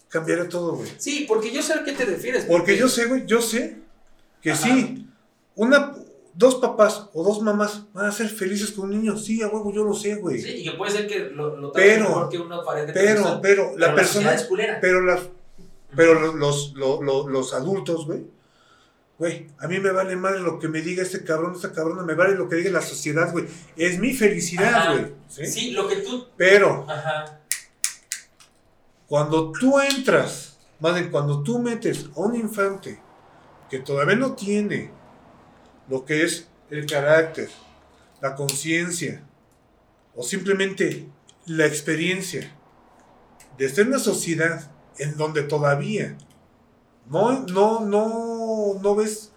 cambiaría todo, güey. Sí, porque yo sé a qué te refieres. Porque yo sé, güey, yo sé que Ajá. sí, una, dos papás o dos mamás van a ser felices con un niño, sí, a huevo, yo lo sé, güey. Sí, y que puede ser que lo, lo Pero- mejor que una pared de Pero, televisión, pero, la pero persona, sociedad es culera. pero las, pero los, los, lo- lo- los adultos, güey, güey, a mí me vale madre lo que me diga este cabrón, esta cabrona, me vale lo que diga la sociedad, güey. Es mi felicidad, güey. ¿sí? Sí, lo que tú. Pero Ajá. cuando tú entras, más bien cuando tú metes a un infante que todavía no tiene lo que es el carácter, la conciencia o simplemente la experiencia de estar en una sociedad en donde todavía no, no, no, no ves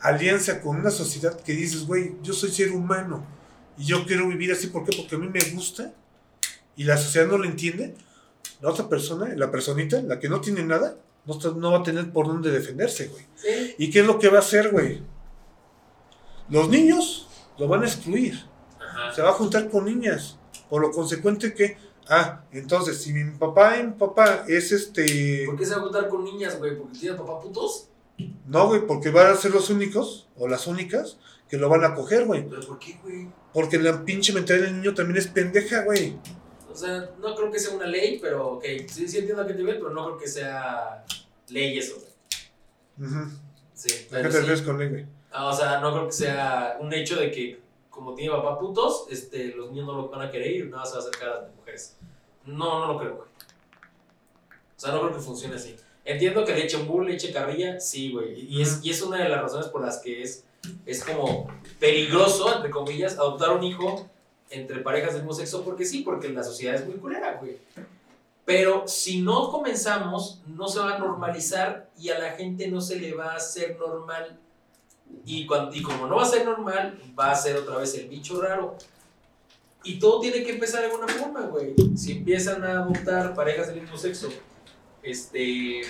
alianza con una sociedad que dices, güey, yo soy ser humano y yo quiero vivir así, ¿por qué? Porque a mí me gusta y la sociedad no lo entiende, la otra persona, la personita, la que no tiene nada, no, no va a tener por dónde defenderse, güey. Sí. ¿Y qué es lo que va a hacer, güey? Los niños lo van a excluir. Ajá. Se va a juntar con niñas. Por lo consecuente que, ah, entonces, si mi papá y mi papá es este... ¿Por qué se va a juntar con niñas, güey? ¿Porque tienen papá putos? No, güey, porque van a ser los únicos, o las únicas, que lo van a coger, güey. ¿Pero por qué, güey? Porque la pinche mentalidad del niño también es pendeja, güey. O sea, no creo que sea una ley, pero ok. Sí, sí entiendo a qué te pero no creo que sea ley eso, güey. Ujú. Sí, ¿A qué te sí. refieres con ley, güey? Ah, o sea, no creo que sea un hecho de que como tiene papá putos, este, los niños no lo van a querer y nada se va a acercar a las mujeres. No, no lo creo, güey. O sea, no creo que funcione así. Entiendo que le eche un bull, le eche carrilla, sí, güey. Y, y es, y es una de las razones por las que es, es como peligroso, entre comillas, adoptar un hijo entre parejas del mismo sexo, porque sí, porque la sociedad es muy culera, güey. Pero si no comenzamos, no se va a normalizar y a la gente no se le va a hacer normal. Y, cuan- y como no va a ser normal, va a ser otra vez el bicho raro. Y todo tiene que empezar de alguna forma, güey. Si empiezan a adoptar parejas del mismo sexo, este,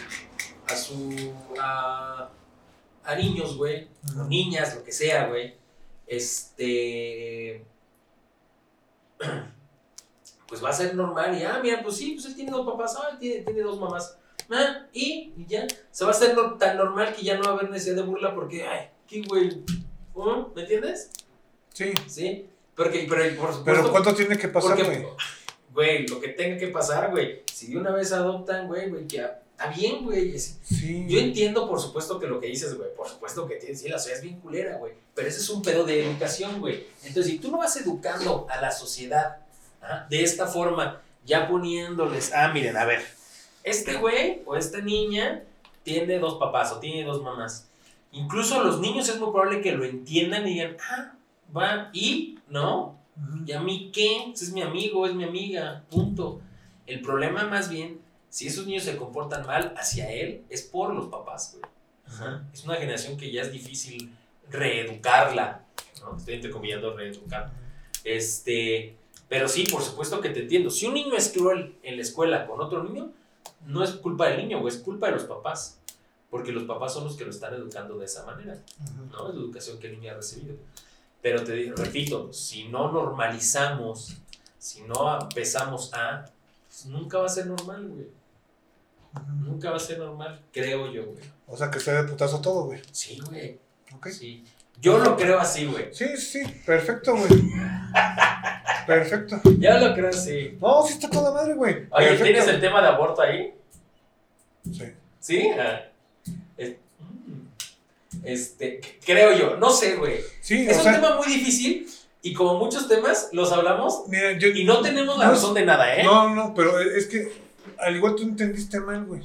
a su, a, a niños, güey, o niñas, lo que sea, güey, este, pues va a ser normal. Y, ah, mira, pues sí, pues él tiene dos papás, ah, él tiene, tiene dos mamás, ah, y, y ya, se va a hacer no- tan normal que ya no va a haber necesidad de burla porque, ay, qué güey. ¿me entiendes? Sí. Sí, porque, pero por Pero supuesto, ¿cuánto tiene que pasar, güey? <laughs> güey, lo que tenga que pasar, güey. Si de una vez adoptan, güey, güey, que está bien, güey. Sí. Yo entiendo, por supuesto, que lo que dices, güey. Por supuesto que tienes, sí, la sociedad es bien culera, güey. Pero ese es un pedo de educación, güey. Entonces, si tú no vas educando a la sociedad ¿ah? de esta forma, ya poniéndoles, ah, miren, a ver, este güey o esta niña tiene dos papás o tiene dos mamás. Incluso los niños es muy probable que lo entiendan y digan, ah, va, y, ¿no? ¿Y a mí qué? Pues es mi amigo, es mi amiga, punto. El problema más bien, si esos niños se comportan mal hacia él, es por los papás, güey. Ajá. Es una generación que ya es difícil reeducarla, ¿no? Estoy entrecomillando reeducar. Este, pero sí, por supuesto que te entiendo. Si un niño es cruel en la escuela con otro niño, no es culpa del niño, güey, es culpa de los papás. Porque los papás son los que lo están educando de esa manera. ¿no? Es la educación que el niño ha recibido. Pero te digo, repito, si no normalizamos, si no empezamos a, pues nunca va a ser normal, güey. Nunca va a ser normal, creo yo, güey. O sea, que sea de putazo todo, güey. Sí, güey. ¿Ok? Sí. Yo lo creo así, güey. Sí, sí, perfecto, güey. <laughs> Perfecto. Yo lo creo así. No, sí está toda madre, güey. Oye, Perfecto. ¿tienes el tema de aborto ahí? Sí. ¿Sí? Ah. Mm. Este, creo yo, no sé, güey. Sí, Es un sea, tema muy difícil y como muchos temas los hablamos mira, yo... y no tenemos la no, razón de nada, ¿eh? No, no, pero es que al igual tú entendiste mal, güey.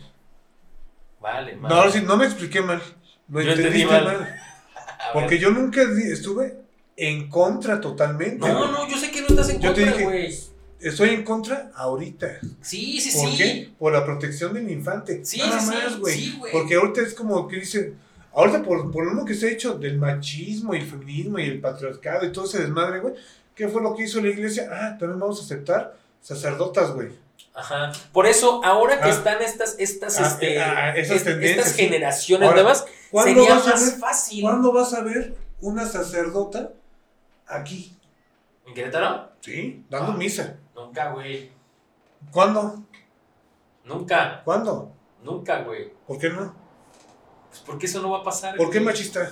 Vale, No, ahora sí, no me expliqué mal. Lo Yo entendí entendiste mal. mal. <laughs> Porque yo nunca estuve en contra totalmente. No, no, yo sé que no estás en Yo contra, güey. Estoy en contra ahorita. Sí, sí, ¿Por sí. qué? Por la protección del infante. Sí, Nada sí, sí, más, güey. sí. Porque ahorita es como que dicen, ahorita por, por lo que se ha hecho del machismo y el feminismo y el patriarcado y todo ese desmadre, güey, ¿qué fue lo que hizo la iglesia? Ah, también vamos a aceptar sacerdotas, güey. Ajá. Por eso, ahora que Ah. están estas, estas, Ah, este, ah, esas estas generaciones Ahora, nuevas, ¿Cuándo sería vas, a más ver, fácil. ¿Cuándo vas a ver una sacerdota aquí? ¿En Querétaro? Sí, dando Ah. misa. Nunca, güey. ¿Cuándo? Nunca, ¿Cuándo? nunca, güey. ¿Por qué no? Pues porque eso no va a pasar. ¿Por qué machista?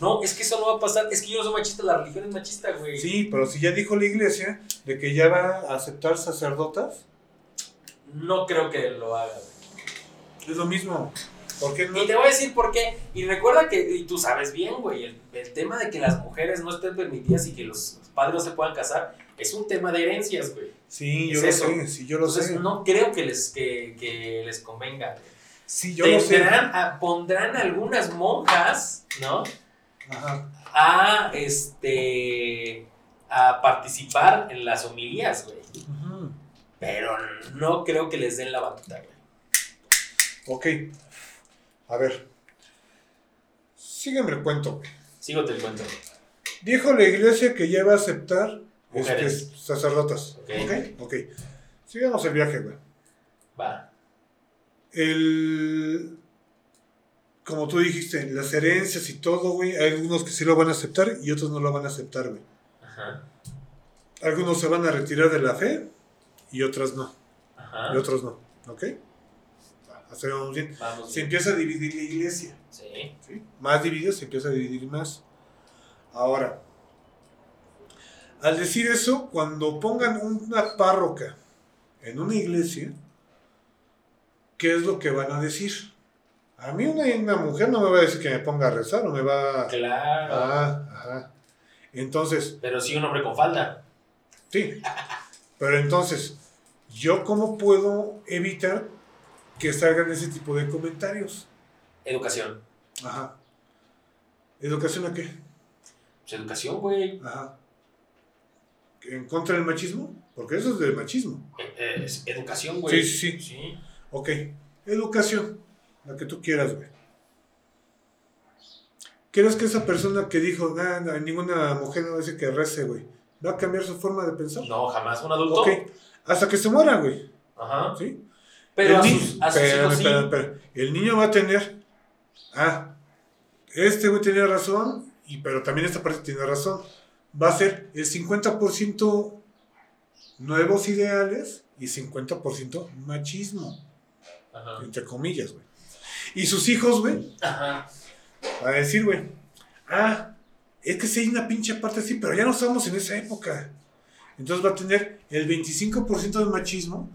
No, es que eso no va a pasar. Es que yo no soy machista, la religión es machista, güey. Sí, pero si ya dijo la iglesia de que ya va a aceptar sacerdotas, No creo que lo haga, güey. es lo mismo. ¿Por qué no? Y te voy a decir por qué. Y recuerda que, y tú sabes bien, güey, el, el tema de que las mujeres no estén permitidas y que los padres no se puedan casar es un tema de herencias, güey. Sí, yo lo sé, sí, yo lo Entonces sé. no creo que les, que, que les convenga. Sí, yo lo sé. A- pondrán algunas monjas, ¿no? Ajá. A, este, a participar en las homilías, güey. Pero no creo que les den la batuta, güey. Ok. A ver. Sígueme el cuento. güey. Sígote el cuento. Dijo la iglesia que ya va a aceptar este, sacerdotas. Ok. ok. Ok. Sigamos el viaje, güey. Va. El. Como tú dijiste, las herencias y todo, güey. Hay algunos que sí lo van a aceptar y otros no lo van a aceptar, güey. Ajá. Algunos se van a retirar de la fe y otras no. Ajá. Y otros no. ¿Ok? Hasta ahí vamos bien. Vamos. Se bien. empieza a dividir la iglesia. Sí. ¿sí? Más dividido se empieza a dividir más. Ahora, al decir eso, cuando pongan una párroca en una iglesia, ¿qué es lo que van a decir? A mí una, una mujer no me va a decir que me ponga a rezar o me va a... Claro. Ah, ajá. Entonces, Pero sí un hombre con falda. sí. Pero entonces, ¿yo cómo puedo evitar que salgan ese tipo de comentarios? Educación. Ajá. ¿Educación a qué? Pues educación, güey. Ajá. ¿En contra del machismo? Porque eso es del machismo. Eh, eh, es educación, güey. Sí, sí, sí. Sí. Ok. Educación. La que tú quieras, güey. ¿Crees que esa persona que dijo, "Nah, nah, ninguna mujer no a decir que rece, güey, va a cambiar su forma de pensar? No, jamás un adulto. Ok. Hasta que se muera, güey. Ajá. ¿Sí? Pero a el sus, niño, a sus espérame, hijos sí. espérame, espérame. El niño va a tener, ah, este güey tenía razón, y, pero también esta parte tiene razón. Va a ser el 50% nuevos ideales y 50% machismo, Ajá. entre comillas, güey. Y sus hijos, güey, van a decir, güey, ah, es que sí hay una pinche parte así, pero ya no estamos en esa época. entonces va a tener el 25% de machismo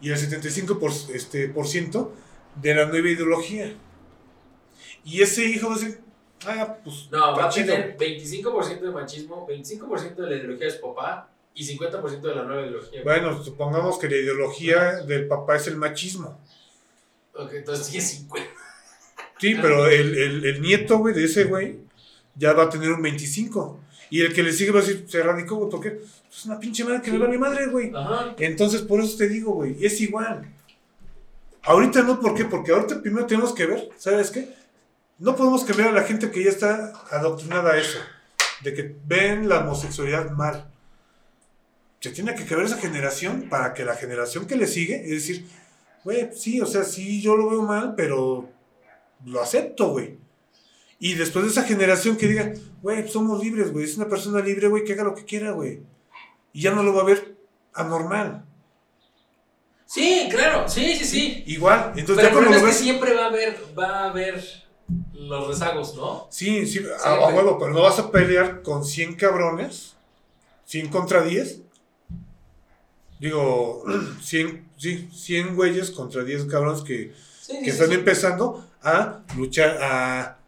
y el 75% por, este, por ciento de la nueva ideología. Y ese hijo va a decir, ah, pues. No, va a tener 25% de machismo, 25% de la ideología de su papá y 50% de la nueva ideología. Bueno, supongamos que la ideología del papá es el machismo. Ok, entonces tiene 50. Sí, pero el, el, el nieto, güey, de ese güey, ya va a tener un 25. Y el que le sigue va a decir, se radicó, güey, ¿por qué? Es una pinche madre que me va mi madre, güey. Entonces, por eso te digo, güey, es igual. Ahorita no, ¿por qué? Porque ahorita primero tenemos que ver, ¿sabes qué? No podemos cambiar a la gente que ya está adoctrinada a eso, de que ven la homosexualidad mal. Se tiene que cambiar esa generación para que la generación que le sigue, es decir, güey, sí, o sea, sí, yo lo veo mal, pero lo acepto, güey. Y después de esa generación que diga, güey, somos libres, güey, es una persona libre, güey, que haga lo que quiera, güey. Y ya no lo va a ver anormal. Sí, claro, sí, sí, sí. Igual, entonces Pero ya lo ves... que siempre va a haber, va a haber los rezagos, ¿no? Sí, sí, a, huevo, pero no vas a pelear con 100 cabrones, 100 contra 10. Digo, <clears throat> 100, sí, 100 güeyes contra 10 cabrones que, que están empezando a luchar, a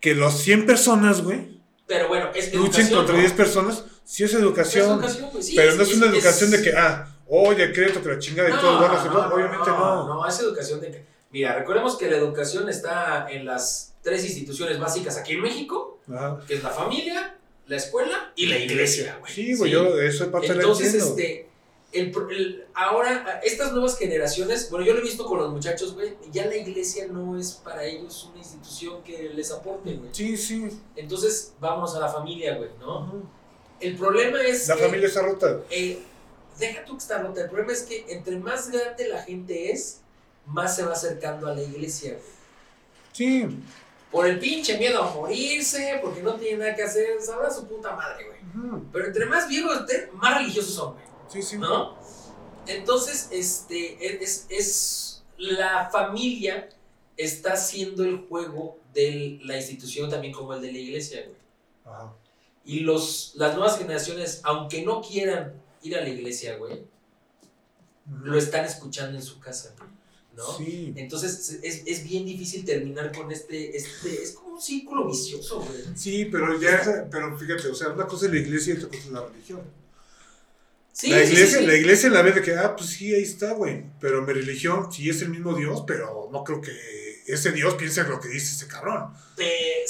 que los 100 personas, güey, pero bueno, es luchen contra 10 personas, sí es educación. Pues pero no es, una educación de que, ah, oye, crédito que la chingada y todo, bueno, no, obviamente no. No, es educación de que, mira, recordemos que la educación está en las tres instituciones básicas aquí en México, que es la familia, la escuela y la iglesia, güey. Sí, güey, yo eso es parte Entonces, de la este el, ahora, estas nuevas generaciones, bueno, yo lo he visto con los muchachos, güey, ya la iglesia no es para ellos una institución que les aporte, güey. Sí, sí. Entonces, vamos a la familia, güey, ¿no? El problema es. La familia está rota. Eh, deja tú que está rota. El problema es que entre más grande la gente es, más se va acercando a la iglesia, güey. Sí. Por el pinche miedo a morirse, porque no tiene nada que hacer, sabrá su puta madre, güey. Pero entre más viejos estén, más religiosos son, güey. ¿No? Entonces, este, es, es, la familia está haciendo el juego de la institución también como el de la iglesia, güey. Y los, las nuevas generaciones, aunque no quieran ir a la iglesia, güey, lo están escuchando en su casa, ¿no? Entonces es, es, bien difícil terminar con este, este, es como un círculo vicioso, güey. Sí, pero ya, pero fíjate, o sea, una cosa es la iglesia y otra cosa es la religión la, iglesia, la iglesia la ve de que, ah, pues sí, ahí está, güey. Pero mi religión sí es el mismo Dios, pero no creo que ese Dios piense lo que dice ese cabrón.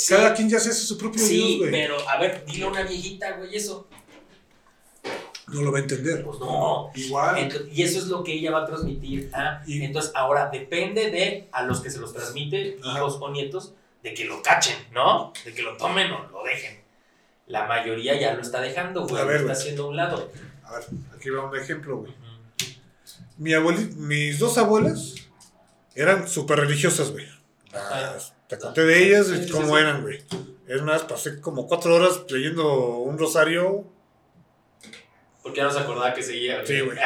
Cada quien ya se hace su propio Dios, güey. pero a ver, dile a una viejita, güey, eso. No lo va a entender. Pues no. Igual. y eso es lo que ella va a transmitir. ¿ah? Entonces, ahora depende de a los que se los transmite, hijos o nietos, de que lo cachen, ¿no? De que lo tomen o lo dejen. La mayoría ya lo está dejando, güey. Lo está haciendo a un lado. A ver, aquí va un ejemplo, güey. Mi mis dos abuelas eran súper religiosas, güey. te conté de ellas y cómo eran, güey. Es más, pasé como cuatro horas leyendo un rosario. Porque ya no se acordaba que seguía. Sí, güey.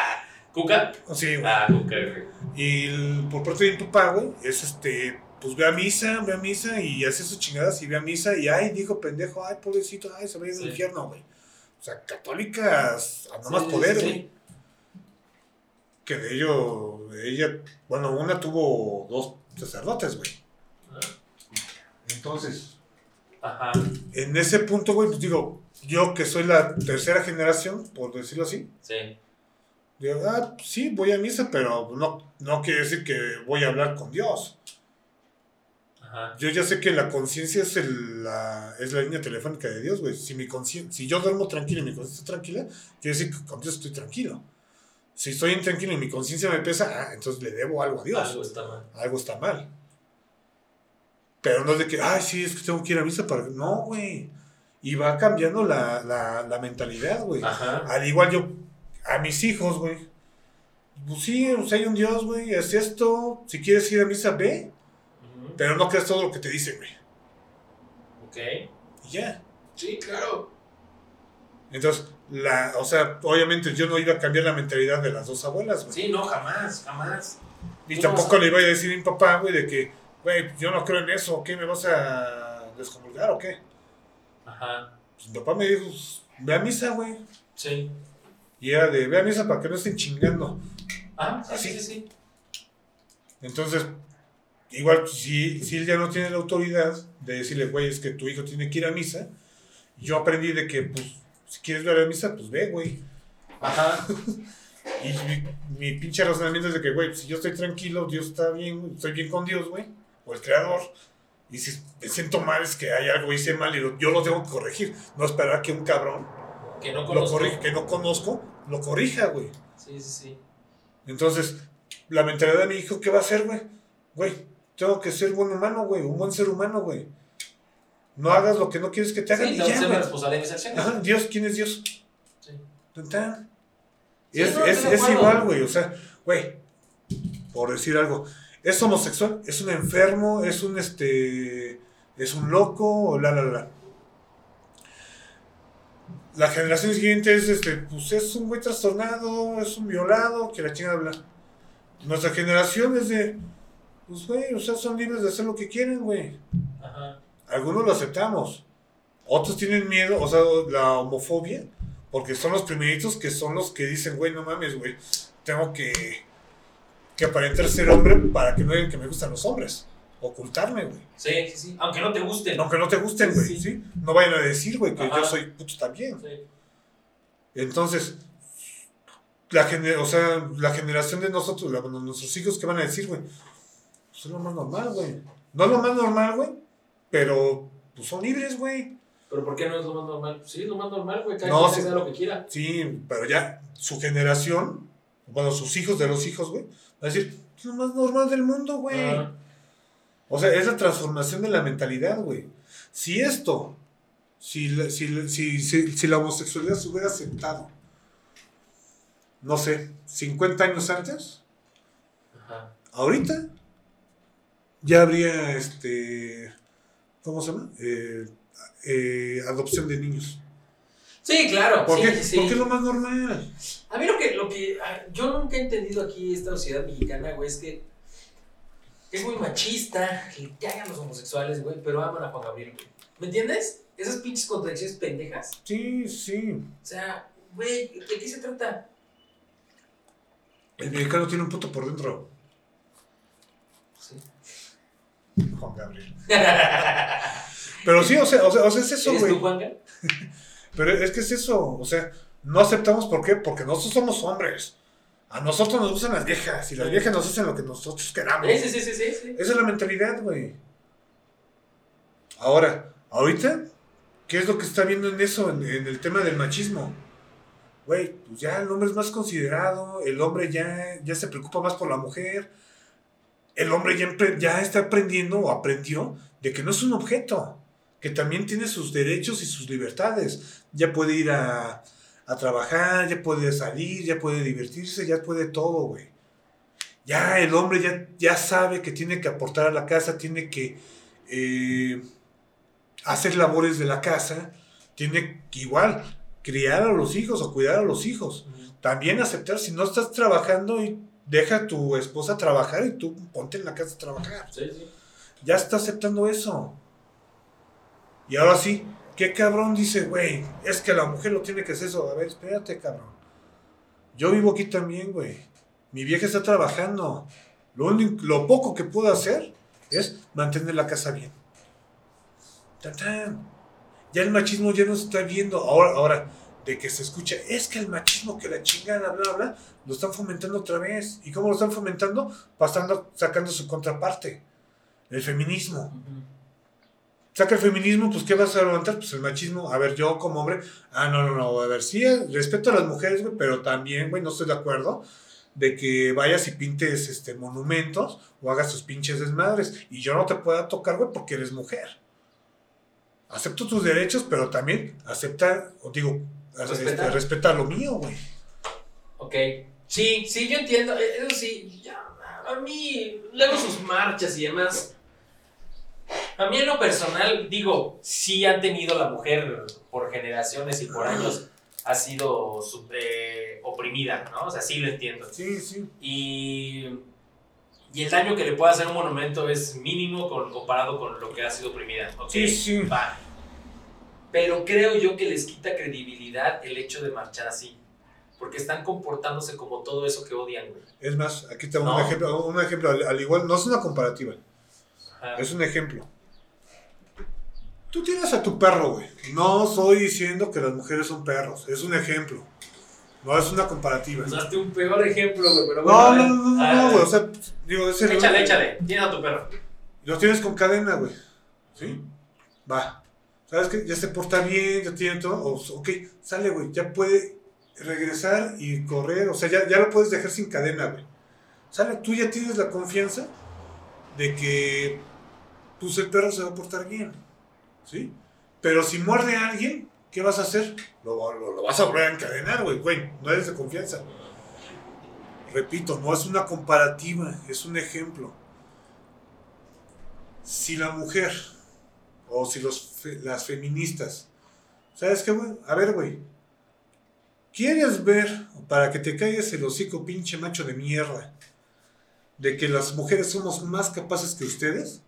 <laughs> ¿Cuca? Sí, güey. Ah, Cuca, güey. Y por parte de mi papá, güey, es este, pues ve a misa, ve a misa y hace sus chingadas y ve a misa y ay, dijo pendejo, ay, pobrecito, ay, se va a ir al infierno, güey. O sea, católicas a no más poder, güey. Que de ello, ella, bueno, una tuvo dos sacerdotes, güey. Ah. Entonces, Ajá. en ese punto, güey, pues digo, yo que soy la tercera generación, por decirlo así. Sí. Digo, ah, sí, voy a misa, pero no, no quiere decir que voy a hablar con Dios. Yo ya sé que la conciencia es, la, es la línea telefónica de Dios, güey. Si, mi si yo duermo tranquilo y mi conciencia está tranquila, quiere decir que con Dios estoy tranquilo. Si estoy intranquilo y mi conciencia me pesa, ah, entonces le debo algo a Dios. Algo está mal. Algo está mal. Pero no es de que, ay, sí, es que tengo que ir a misa para... No, güey. Y va cambiando la, la, la mentalidad, güey. Al igual yo, a mis hijos, güey. Pues sí, o sea, hay un Dios, güey, es esto. Si quieres ir a misa, ve. Pero no creas todo lo que te dicen, güey. Ok. Y ya. Sí, claro. Entonces, la, o sea, obviamente yo no iba a cambiar la mentalidad de las dos abuelas, güey. Sí, no, jamás, jamás. Y tampoco le iba a decir a mi papá, güey, de que, güey, yo no creo en eso, ¿qué? ¿Me vas a descomulgar o qué? Ajá. Pues mi papá me dijo, ve a misa, güey. Sí. Y era de, ve a misa para que no estén chingando. Ah, sí, Así. sí, sí. Entonces, igual, si, si él ya no tiene la autoridad de decirle, güey, es que tu hijo tiene que ir a misa, yo aprendí de que, pues, si quieres ver a misa, pues ve, güey. Ajá. <laughs> Y mi, mi pinche razonamiento es de que, güey, si yo estoy tranquilo, Dios está bien, estoy bien con Dios, güey, o el creador. Y si me siento mal es que hay algo hice mal y lo- yo lo tengo que corregir. No esperar a que un cabrón Que no lo conozco. corrija, que no conozco, lo corrija, güey. Sí, sí, sí. Entonces, la mentalidad de mi hijo, ¿qué va a hacer, güey? Güey, tengo que ser buen humano, güey, un buen ser humano, güey. No hagas lo que no quieres que te hagan Sí, y tengo que ya, ser güey. responsable de mis acciones. Ajá, Dios, ¿quién es Dios? Sí. Es no, es, igual, güey. O sea, güey, por decir algo, es homosexual, es un enfermo, es un este. es un loco, la la la. La generación siguiente es este, pues es un güey trastornado, es un violado, que la chingada habla. Nuestra generación es de, pues güey, o sea, son libres de hacer lo que quieren, güey. Ajá. Algunos lo aceptamos. Otros tienen miedo, o sea, la homofobia, porque son los primeritos que son los que dicen, güey, no mames, güey, tengo que, que aparentar ser hombre para que no digan que me gustan los hombres. Ocultarme, güey. Sí, sí, sí. Aunque no te gusten. Aunque no te gusten, güey, sí. sí. No vayan a decir, güey, que Ajá. yo soy puto también. Sí. Entonces, la, gener- o sea, la generación de nosotros, la- nuestros hijos, ¿qué van a decir, güey? Pues es lo más normal, güey. No es lo más normal, güey, pero pues son libres, güey. Pero ¿por qué no es lo más normal? Sí, es lo más normal, güey. Cada No, quien sí. haga lo que quiera. Sí, pero ya su generación, bueno, sus hijos de los hijos, güey, va a decir, es lo más normal del mundo, güey. O sea, es la transformación de la mentalidad, güey. Si esto, si la, si, si, si, si la homosexualidad se hubiera aceptado, no sé, 50 años antes, Ajá. ahorita ya habría, este, ¿cómo se llama? Eh, eh, adopción de niños. Sí, claro. ¿Por sí, qué? sí. Porque es lo más normal. A mí lo que, lo que ah, yo nunca he entendido aquí esta sociedad mexicana, güey, es que es muy machista, que cagan los homosexuales, güey, pero aman a Juan Gabriel, güey. ¿Me entiendes? Esas pinches contradicciones pendejas. Sí, sí. O sea, güey, ¿de qué se trata? El mexicano tiene un puto por dentro. Sí. Juan Gabriel. <laughs> Pero sí, o sea, o sea, o sea, es eso, ¿Eres güey. tú, Juanga? <laughs> Pero es que es eso, o sea, no aceptamos por qué, porque nosotros somos hombres. A nosotros nos gustan las viejas y las viejas nos hacen lo que nosotros queramos. Sí, sí, sí, sí, sí, sí. Esa es la mentalidad, güey. Ahora, ahorita, ¿qué es lo que está viendo en eso, en, en el tema del machismo? Güey, pues ya el hombre es más considerado, el hombre ya, ya se preocupa más por la mujer, el hombre ya, ya está aprendiendo o aprendió de que no es un objeto, que también tiene sus derechos y sus libertades. Ya puede ir a, a trabajar, ya puede salir, ya puede divertirse, ya puede todo, güey. Ya el hombre ya, ya sabe que tiene que aportar a la casa, tiene que eh, hacer labores de la casa, tiene que igual criar a los hijos o cuidar a los hijos. También aceptar si no estás trabajando y deja a tu esposa trabajar y tú ponte en la casa a trabajar. Sí, sí. Ya está aceptando eso. Y ahora sí, ¿qué cabrón dice, güey? Es que la mujer lo tiene que hacer eso. A ver, espérate, cabrón. Yo vivo aquí también, güey. Mi vieja está trabajando. Lo, único, lo poco que puedo hacer es mantener la casa bien. Tan. Ya el machismo ya no se está viendo. Ahora, ahora, de que se escucha, es que el machismo, que la chingada, bla, bla, lo están fomentando otra vez. ¿Y cómo lo están fomentando? Pasando, sacando su contraparte. El feminismo. Saca el feminismo, pues ¿qué vas a levantar? Pues el machismo. A ver, yo como hombre, ah, no, no, no, a ver, sí, eh, respeto a las mujeres, güey, pero también, güey, no estoy de acuerdo de que vayas y pintes este, monumentos o hagas tus pinches desmadres. Y yo no te pueda tocar, güey, porque eres mujer. Acepto tus derechos, pero también acepta, o digo, Respeta. este, respeta lo mío, güey. Ok. Sí, sí, yo entiendo. Eh, Eso sí, ya, a mí, luego sus marchas y demás. A mí en lo personal, digo, sí han tenido la mujer por generaciones y por años, ha sido eh, oprimida, ¿no? O sea, sí lo entiendo. Sí, sí. Y, y el daño que le puede hacer un monumento es mínimo con- comparado con lo que ha sido oprimida. Ok, Sí, sí. Va. Pero creo yo que les quita credibilidad el hecho de marchar así. Porque están comportándose como todo eso que odian, güey. Es más, aquí tengo No. un ejemplo, un ejemplo al, al igual, no es una comparativa, Ajá. es un ejemplo. Tú tienes a tu perro, güey. No estoy diciendo que las mujeres son perros, es un ejemplo. No es una comparativa. Usaste un peor ejemplo, güey. Pero bueno, No, no, no, no, no, güey. O sea, digo, es el- échale, échale. Tienes a tu perro. Los tienes con cadena, güey. ¿Sí? Va. ¿Sabes qué? Ya se porta bien, ya tiene todo. O- ok, sale, güey. Ya puede regresar y correr. O sea, ya, ya lo puedes dejar sin cadena, güey. Sale, tú ya tienes la confianza de que pues el perro se va a portar bien. ¿Sí? Pero si muerde a alguien, ¿qué vas a hacer? Lo, vas a volver a encadenar, güey. Güey, no eres de confianza. Repito, no es una comparativa, es un ejemplo si la mujer o si los las feministas, ¿sabes qué, güey? A ver, güey. ¿Quieres ver, para que te caigas el hocico, pinche macho de mierda, de que las mujeres somos más capaces que ustedes?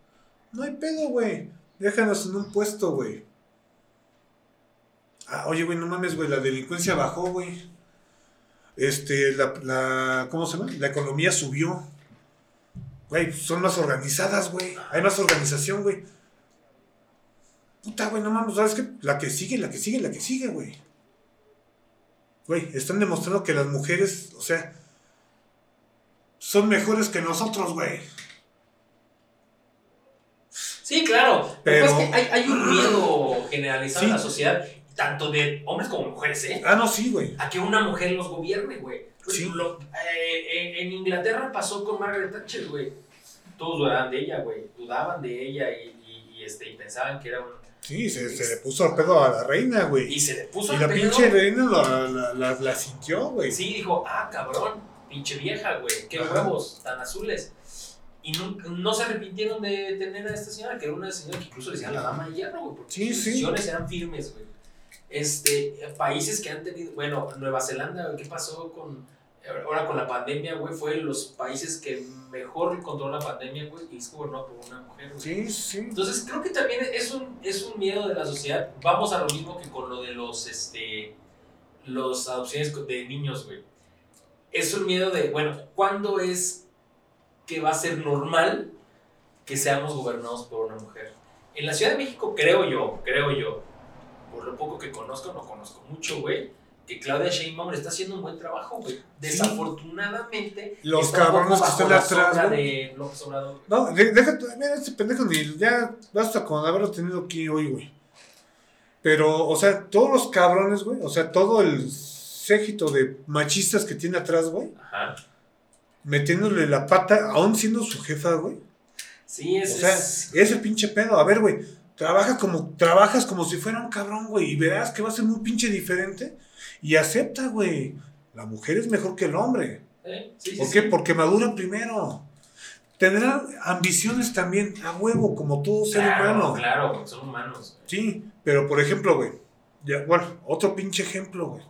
No hay pedo, güey. Déjanos en un puesto, güey. Ah, oye, güey, no mames, güey, la delincuencia bajó, güey. Este, la, la, ¿cómo se llama? La economía subió. Güey, son más organizadas, güey. Hay más organización, güey. Puta, güey, no mames, ¿sabes qué? La que sigue, la que sigue, la que sigue, güey. Güey, están demostrando que las mujeres, o sea, son mejores que nosotros, güey. Sí, claro. Pero- es que hay, hay un miedo <clears throat> generalizado en la sociedad, tanto de hombres como mujeres, ¿eh? Ah, no, sí, güey. A que una mujer los gobierne, güey. Sí. Lo- eh, en, Inglaterra pasó con Margaret Thatcher, güey. Todos dudaban de ella, güey. Dudaban de ella y, y- y, este, y pensaban que era un... Sí, se, se le puso al pedo a la reina, güey. Y se le puso Y al la pedo. pinche reina la, la, la, la sintió, güey. Sí, dijo, ah, cabrón, pinche vieja, güey. Qué Ajá. huevos tan azules. Y no, no se arrepintieron de tener a esta señora, que era una señora que incluso le decían la dama de hierro, güey. Porque Sí, sus sí. decisiones eran firmes, güey. Este, países que han tenido, bueno, Nueva Zelanda, ¿qué pasó con, ahora con la pandemia, güey? Fue los países que mejor controló la pandemia, güey, y es gobernado por una mujer, güey. Sí, sí. Entonces creo que también es un, es un miedo de la sociedad. Vamos a lo mismo que con lo de los, este, los adopciones de niños, güey. Es un miedo de, bueno, ¿cuándo es que va a ser normal que seamos gobernados por una mujer? En la Ciudad de México creo yo, creo yo, por lo poco que conozco, no conozco mucho, güey, que Claudia Sheinbaum le está haciendo un buen trabajo, güey. Desafortunadamente, Los cabrones que están atrás, de López Obrador. No, de- déjate, mira, este pendejo ni ya basta con haberlo tenido aquí hoy, güey. Pero, o sea, todos los cabrones, güey, o sea, todo el séquito de machistas que tiene atrás, güey, Ajá. Metiéndole la pata, aún siendo su jefa, güey. Sí, O es, sea, es- ese pinche pedo. A ver, güey, trabaja como, trabajas como si fuera un cabrón, güey, y verás que va a ser muy pinche diferente. Y acepta, güey. La mujer es mejor que el hombre. ¿eh? Sí, ¿Por sí. qué? Porque madura primero. Tendrá ambiciones también, a huevo, como todo ser claro, humano. Claro, son humanos. Sí, pero por ejemplo, güey. Ya, bueno, otro pinche ejemplo, güey.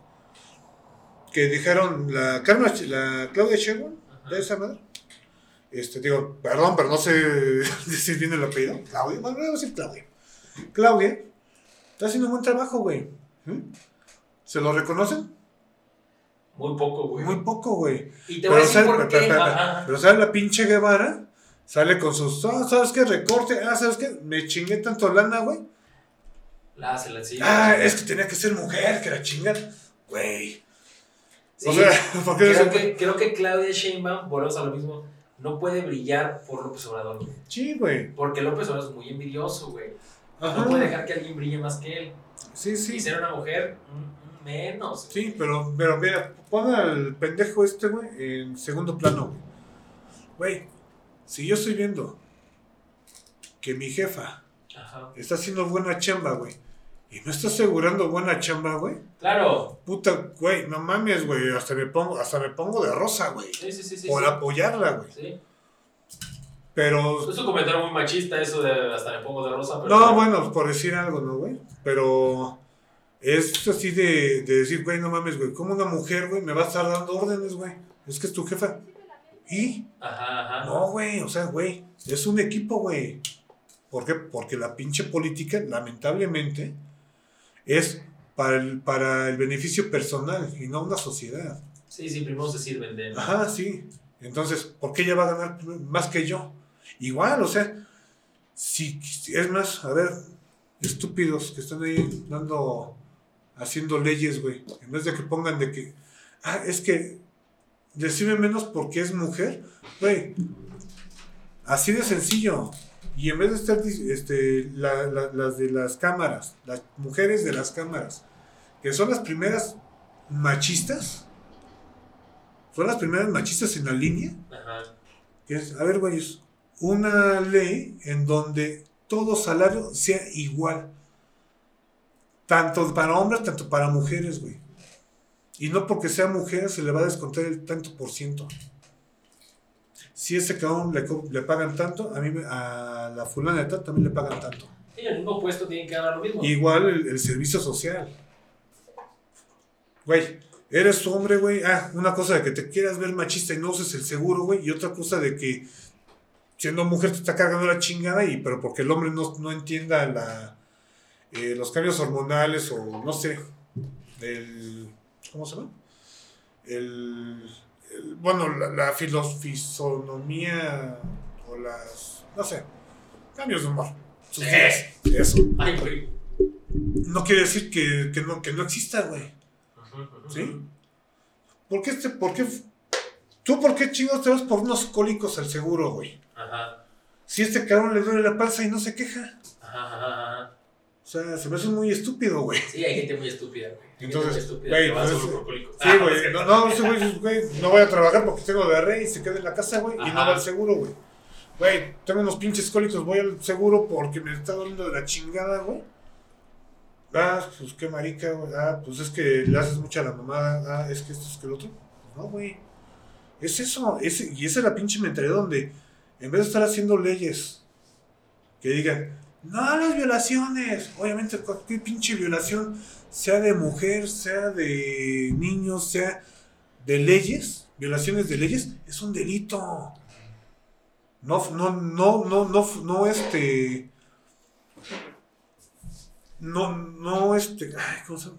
Que dijeron la Carmen, la Claudia Sheinbaum. De esa madre. Este, digo, perdón, pero no sé <laughs> decir bien el apellido. Claudia, bueno, voy a decir Claudia. Claudia está haciendo un buen trabajo, güey. ¿Mm? ¿Se lo reconocen? Muy poco, güey. Muy poco, güey. Y te voy a Pero, decir sale, por qué. pero, pero- Ajá. pero sale la pinche Guevara, sale con sus, ah, ¿sabes qué? Recorte, ah, ¿sabes qué? Me chingué tanto lana, güey. La hace la Ah, es que tenía que ser mujer, que la chingada. Güey. Sí, O sea, <laughs> ¿por qué creo, que, creo que Claudia Sheinbaum, volvemos a lo mismo, no puede brillar por López Obrador, güey. Sí, güey. Porque López Obrador es muy envidioso, güey. Ajá. No puede dejar que alguien brille más que él. Sí, Y sí. ser una mujer, mm, mm, menos. güey. Sí, pero, pero mira, pon al pendejo este, güey, en segundo plano, güey. Güey, si yo estoy viendo que mi jefa Ajá. está haciendo buena chamba, güey, y no está asegurando buena chamba, güey, Claro. puta, güey, no mames, güey, hasta me pongo, hasta me pongo de rosa, güey, Sí, sí, sí. sí, por sí. apoyarla, güey. Sí. Pero Es un comentario muy machista eso de hasta me pongo de rosa. Pero No, bueno, por decir algo, ¿no, güey? Pero es así de, de decir, güey, no mames, güey, ¿cómo una mujer, güey, me va a estar dando órdenes, güey? Es que es tu jefa. ¿Y? Ajá, ajá. No, güey, o sea, güey, es un equipo, güey. ¿Por qué? Porque la pinche política, lamentablemente, es para el, para el beneficio personal y no una sociedad. Sí, sí, primero se sirven de... Ajá, sí. Entonces, ¿por qué ella va a ganar más que yo? Igual, o sea, si es más, a ver, estúpidos que están ahí dando, haciendo leyes, güey, en vez de que pongan de que, ah, es que recibe menos porque es mujer, güey, así de sencillo. Y en vez de estar este, las de las cámaras, las mujeres de las cámaras, que son las primeras machistas, son las primeras machistas en la línea. Ajá. Que es, a ver, güey, una ley en donde todo salario sea igual. Tanto para hombres, tanto para mujeres, güey. Y no porque sea mujer se le va a descontar el tanto por ciento. Si ese cabrón le, le pagan tanto, a mí a la fulana de también le pagan tanto. Y el mismo puesto tienen que ganar lo mismo. Igual el, servicio social. Güey, eres hombre, güey. Ah, una cosa de que te quieras ver machista y no uses el seguro, güey. Y otra cosa de que siendo mujer te está cargando la chingada, y, pero porque el hombre no, no entienda la, eh, los cambios hormonales o no sé, el, ¿cómo se llama? El, bueno, la, la fisonomía o las, no sé, cambios de humor. Sí. Eso. Ay, güey. No quiere decir que, que, no, que no exista, güey. ¿Sí? ¿Por qué, este, por qué, tú por qué chingados te vas por unos cólicos al seguro, güey? Ajá. Si este cabrón le duele la panza y no se queja. Ajá, ajá, O sea, se me hace muy estúpido, güey. Sí, hay gente muy estúpida, güey. Entonces, güey, pues, sí, güey, no, no, güey, no voy a trabajar porque tengo diarrea y se queda en la casa, güey, y no va al seguro, güey. Güey, tengo unos pinches cólicos, voy al seguro porque me está doliendo de la chingada, güey. Ah, pues qué marica, güey. Ah, pues es que le haces mucha a la mamada. Ah, es que esto es que el otro. No, güey. Es eso. Ese, y esa es la pinche mentalidad donde en vez de estar haciendo leyes que digan, no las violaciones, obviamente cualquier pinche violación, sea de mujer, sea de niños, sea de leyes, violaciones de leyes, es un delito. No, no, no, no, no, no, este. No, no, este. ¿cómo se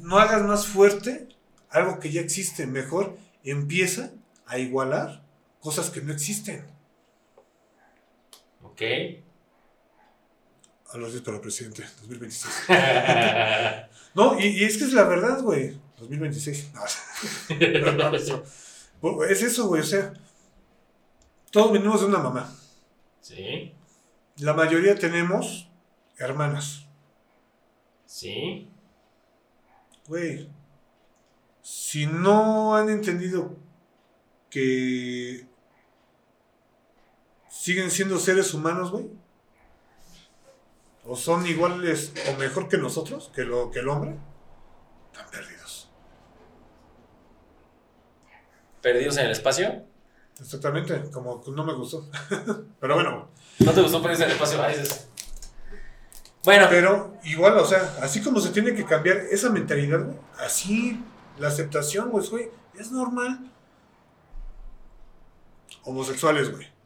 No hagas más fuerte algo que ya existe. Mejor empieza a igualar cosas que no existen. Ok. A los 10 para presidente, 2026. <laughs> no, y, es que es la verdad, güey. 2026. <laughs> es eso, güey. O sea, todos venimos de una mamá. Sí. La mayoría tenemos hermanas. Sí. Güey, si no han entendido que siguen siendo seres humanos, güey. O son iguales o mejor que nosotros, que, lo, que el hombre. Están perdidos. ¿Perdidos en el espacio? Exactamente, como no me gustó. <laughs> Pero bueno. ¿No te gustó perdidos en el espacio? Bueno. Pero igual, o sea, así como se tiene que cambiar esa mentalidad, güey, así la aceptación, güey, güey, es normal homosexuales, güey.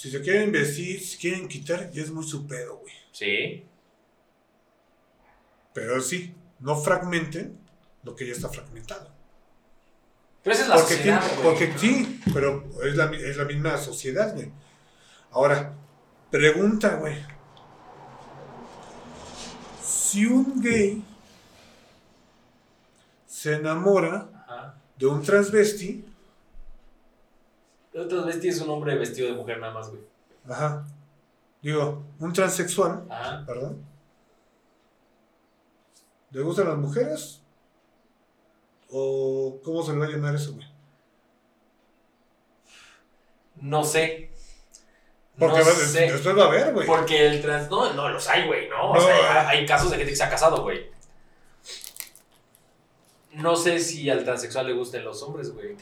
Si se quieren vestir, si quieren quitar, ya es muy su pedo, güey. Sí. Pero sí, no fragmenten lo que ya está fragmentado. Pero esa es la porque sociedad, Porque sí, pero es la, es la misma sociedad, güey. Ahora, pregunta, güey. Si un gay se enamora de un transvesti, el transvesti es un hombre vestido de mujer nada más, güey. Ajá. Digo, un transexual, Ajá. perdón. ¿Le gustan las mujeres? ¿O cómo se le va a llamar eso, güey? No sé. Porque no sé. después va a haber, güey. Porque el trans. No, no los hay, güey, ¿no? O sea, hay, casos de gente que se ha casado, güey. No sé si al transexual le gusten los hombres, güey.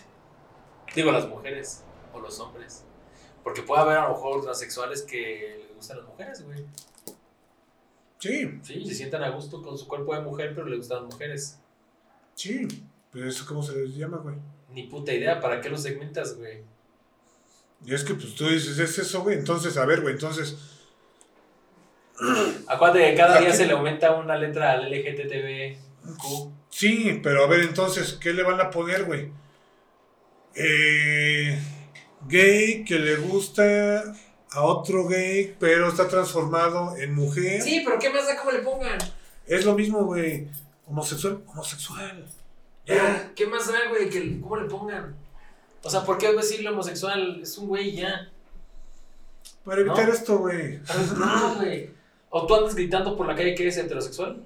Digo, las mujeres los hombres. Porque puede haber a lo mejor transexuales que le gustan las mujeres, güey. Sí. Sí, se sientan a gusto con su cuerpo de mujer, pero le gustan las mujeres. Sí, pero eso cómo se les llama, güey. Ni puta idea, ¿para qué los segmentas, güey? Y es que pues tú dices, es eso, güey. Entonces, a ver, güey, entonces. <clears throat> Acuérdate que cada día se le aumenta una letra al LGTB. Sí, pero a ver, entonces, ¿qué le van a poner, güey? Eh, gay que le gusta a otro gay, pero está transformado en mujer. Sí, pero ¿qué más da cómo le pongan? Es lo mismo, güey. Homosexual, homosexual. Ya. ¿Qué más da, güey? Que, ¿Cómo le pongan? O sea, ¿por qué decirle homosexual? Es un güey ya. Para evitar No. esto, güey. No, güey. ¿O tú andas gritando por la calle que eres heterosexual?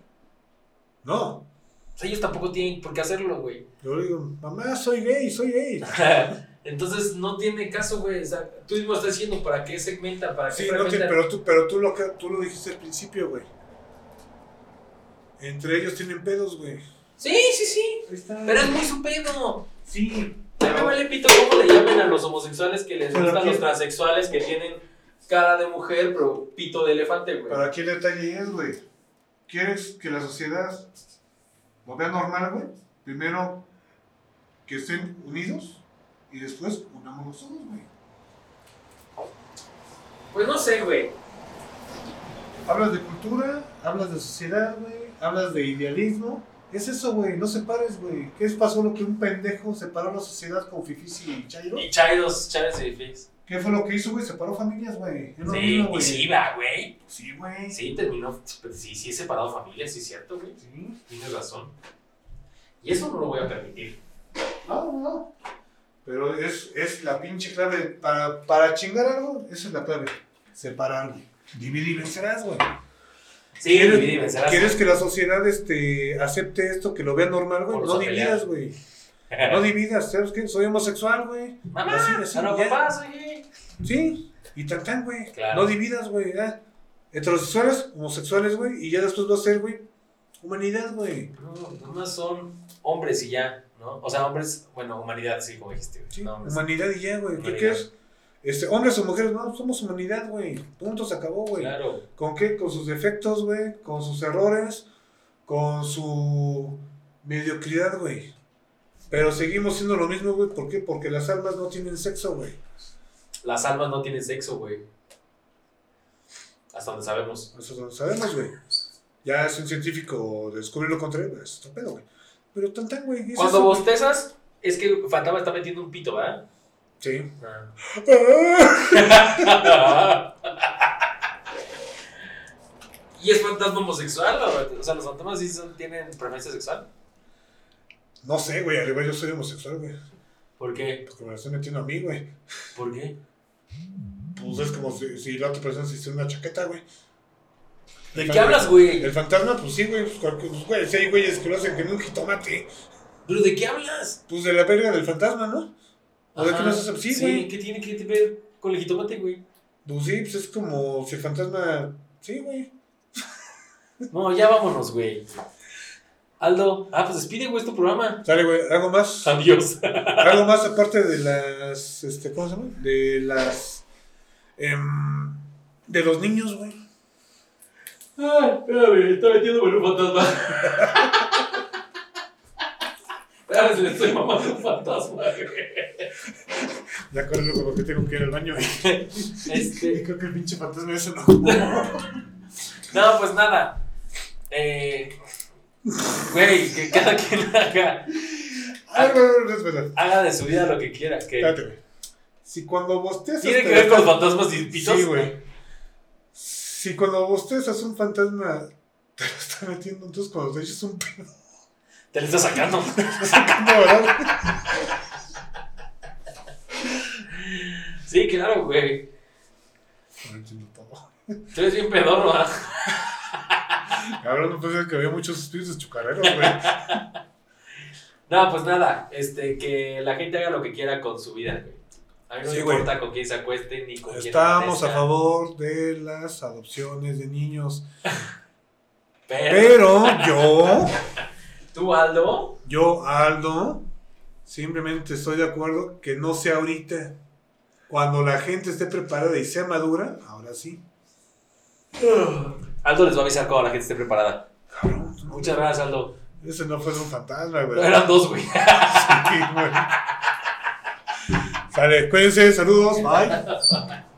No. O sea, ellos tampoco tienen por qué hacerlo, güey. Yo le digo, mamá, soy gay, soy gay. <laughs> Entonces no tiene caso, güey. O sea, tú mismo estás diciendo para qué segmenta, para qué Sí, no pero, tú, pero tú, lo, tú lo dijiste al principio, güey. Entre ellos tienen pedos, güey. Sí, sí, sí. Está. Pero es muy su pedo. Sí. A mí me vale pito cómo le llamen a los homosexuales que les gustan los transexuales que tienen cara de mujer, pero pito de elefante, güey. Pero aquí el detalle es, güey. ¿Quieres que la sociedad lo vea normal, güey? Primero que estén unidos y después unámonos todos, güey. Pues no sé, güey. Hablas de cultura, hablas de sociedad, güey. Hablas de idealismo. Es eso, güey. No separes, güey. ¿Qué es pasó lo que un pendejo separó la sociedad con Fifis y Chairo? Y Chairos, Chávez y Fix. ¿Qué fue lo que hizo, güey? Separó familias, güey. Sí, y sí va, güey. Sí, güey. Sí, terminó. Sí, sí, he separado familias, sí, es cierto, güey. Sí. Tienes razón. Y eso no lo voy a permitir. No, no, no. Pero es, es la pinche clave. Para, para chingar algo, esa es la clave. Separar, güey. Divide y vencerás, güey. Sí, ¿Quieres- dividir y vencerás. ¿Quieres que la sociedad este, acepte esto, que lo vea normal, güey? No dividas, güey. <laughs> No dividas. ¿Sabes qué? Soy homosexual, güey. Mamá, Así, soy gay. Sí. Y tan tan, güey. Claro. No dividas, güey. ya. Heterosexuales, homosexuales, güey. Y ya después va a ser, güey, humanidad, güey. No, nomás son hombres y ya, ¿no? O sea, hombres, bueno, humanidad, sí, como dijiste, güey. Sí, No, humanidad y ya, güey. ¿Qué quieres? Este, hombres o mujeres, no, somos humanidad, güey. Punto, se acabó, güey. Claro. ¿Con qué? Con sus defectos, güey. Con sus errores. Con su mediocridad, güey. Pero seguimos siendo lo mismo, güey. ¿Por qué? Porque las almas no tienen sexo, güey. Las almas no tienen sexo, güey. Hasta donde sabemos. No lo sabemos, güey. Ya es un científico descubrir lo contrario, es otro pedo, güey. Pero tan tan, güey. Cuando eso, güey. bostezas, es que Fantasma está metiendo un pito, ¿verdad? Sí. Ah. <laughs> ¿Y es fantasma homosexual? O, o sea, los fantasmas sí son- tienen preferencia sexual. No sé, güey. Arriba yo soy homosexual, güey. ¿Por qué? Porque me lo estoy metiendo a mí, güey. ¿Por qué? Pues es como si, si la otra persona se hiciera una chaqueta, güey. ¿De qué hablas, güey? El fantasma, pues sí, güey. Pues, pues, güey, si hay güeyes que lo hacen que un jitomate. ¿Pero de qué hablas? Pues de la verga del fantasma, ¿no? ¿O de qué Ajá. no haces así, güey? ¿qué tiene que ver con el jitomate, güey? Pues sí, pues es como si el fantasma. Sí, güey. No, ya vámonos, güey. Aldo, ah, pues despide, güey, este programa. Sale, güey. Algo más. Adiós. <laughs> Algo más aparte de las. Este, ¿Cómo se llama? De las. em, de los niños, güey. Ay, espérame, está metiendo en un fantasma. <laughs> Espérame, se le estoy mamando un fantasma. Ya corre como que tengo que ir al baño. Y, <laughs> y Este. <laughs> creo que el pinche fantasma ese no. No, pues nada. Eh. Güey, que cada quien haga, Ay, güey, no, no, espera. haga de su vida lo que quiera. Que Espérate. Si cuando bostezas. tiene que ver lo con los fantasmas y pitos. Sí, güey. Si cuando bostezas un fantasma te lo está metiendo, entonces cuando te echas un pedo, Te lo está sacando. <laughs> sacando, ¿verdad? Sí, claro, güey. No entiendo todo. Tú eres bien pedorro, ¿ah? Cabrón, no ser que había muchos espíritus chucarreros, güey. <laughs> No, pues nada, este, que la gente haga lo que quiera con su vida, güey. A mí no Sí, me importa con quién se acueste ni con quién Estamos a favor de las adopciones de niños. <laughs> Pero, Pero <laughs> yo, tú, Aldo, yo, Aldo, simplemente estoy de acuerdo que no sea ahorita. Cuando la gente esté preparada y sea madura, ahora sí. <sighs> Aldo les va a avisar cuando la gente esté preparada. Cabrón, no, Muchas gracias, Aldo. Ese no fue un fantasma, güey. Eran dos, güey. <laughs> Sí, güey. Sale, cuídense, saludos, bye.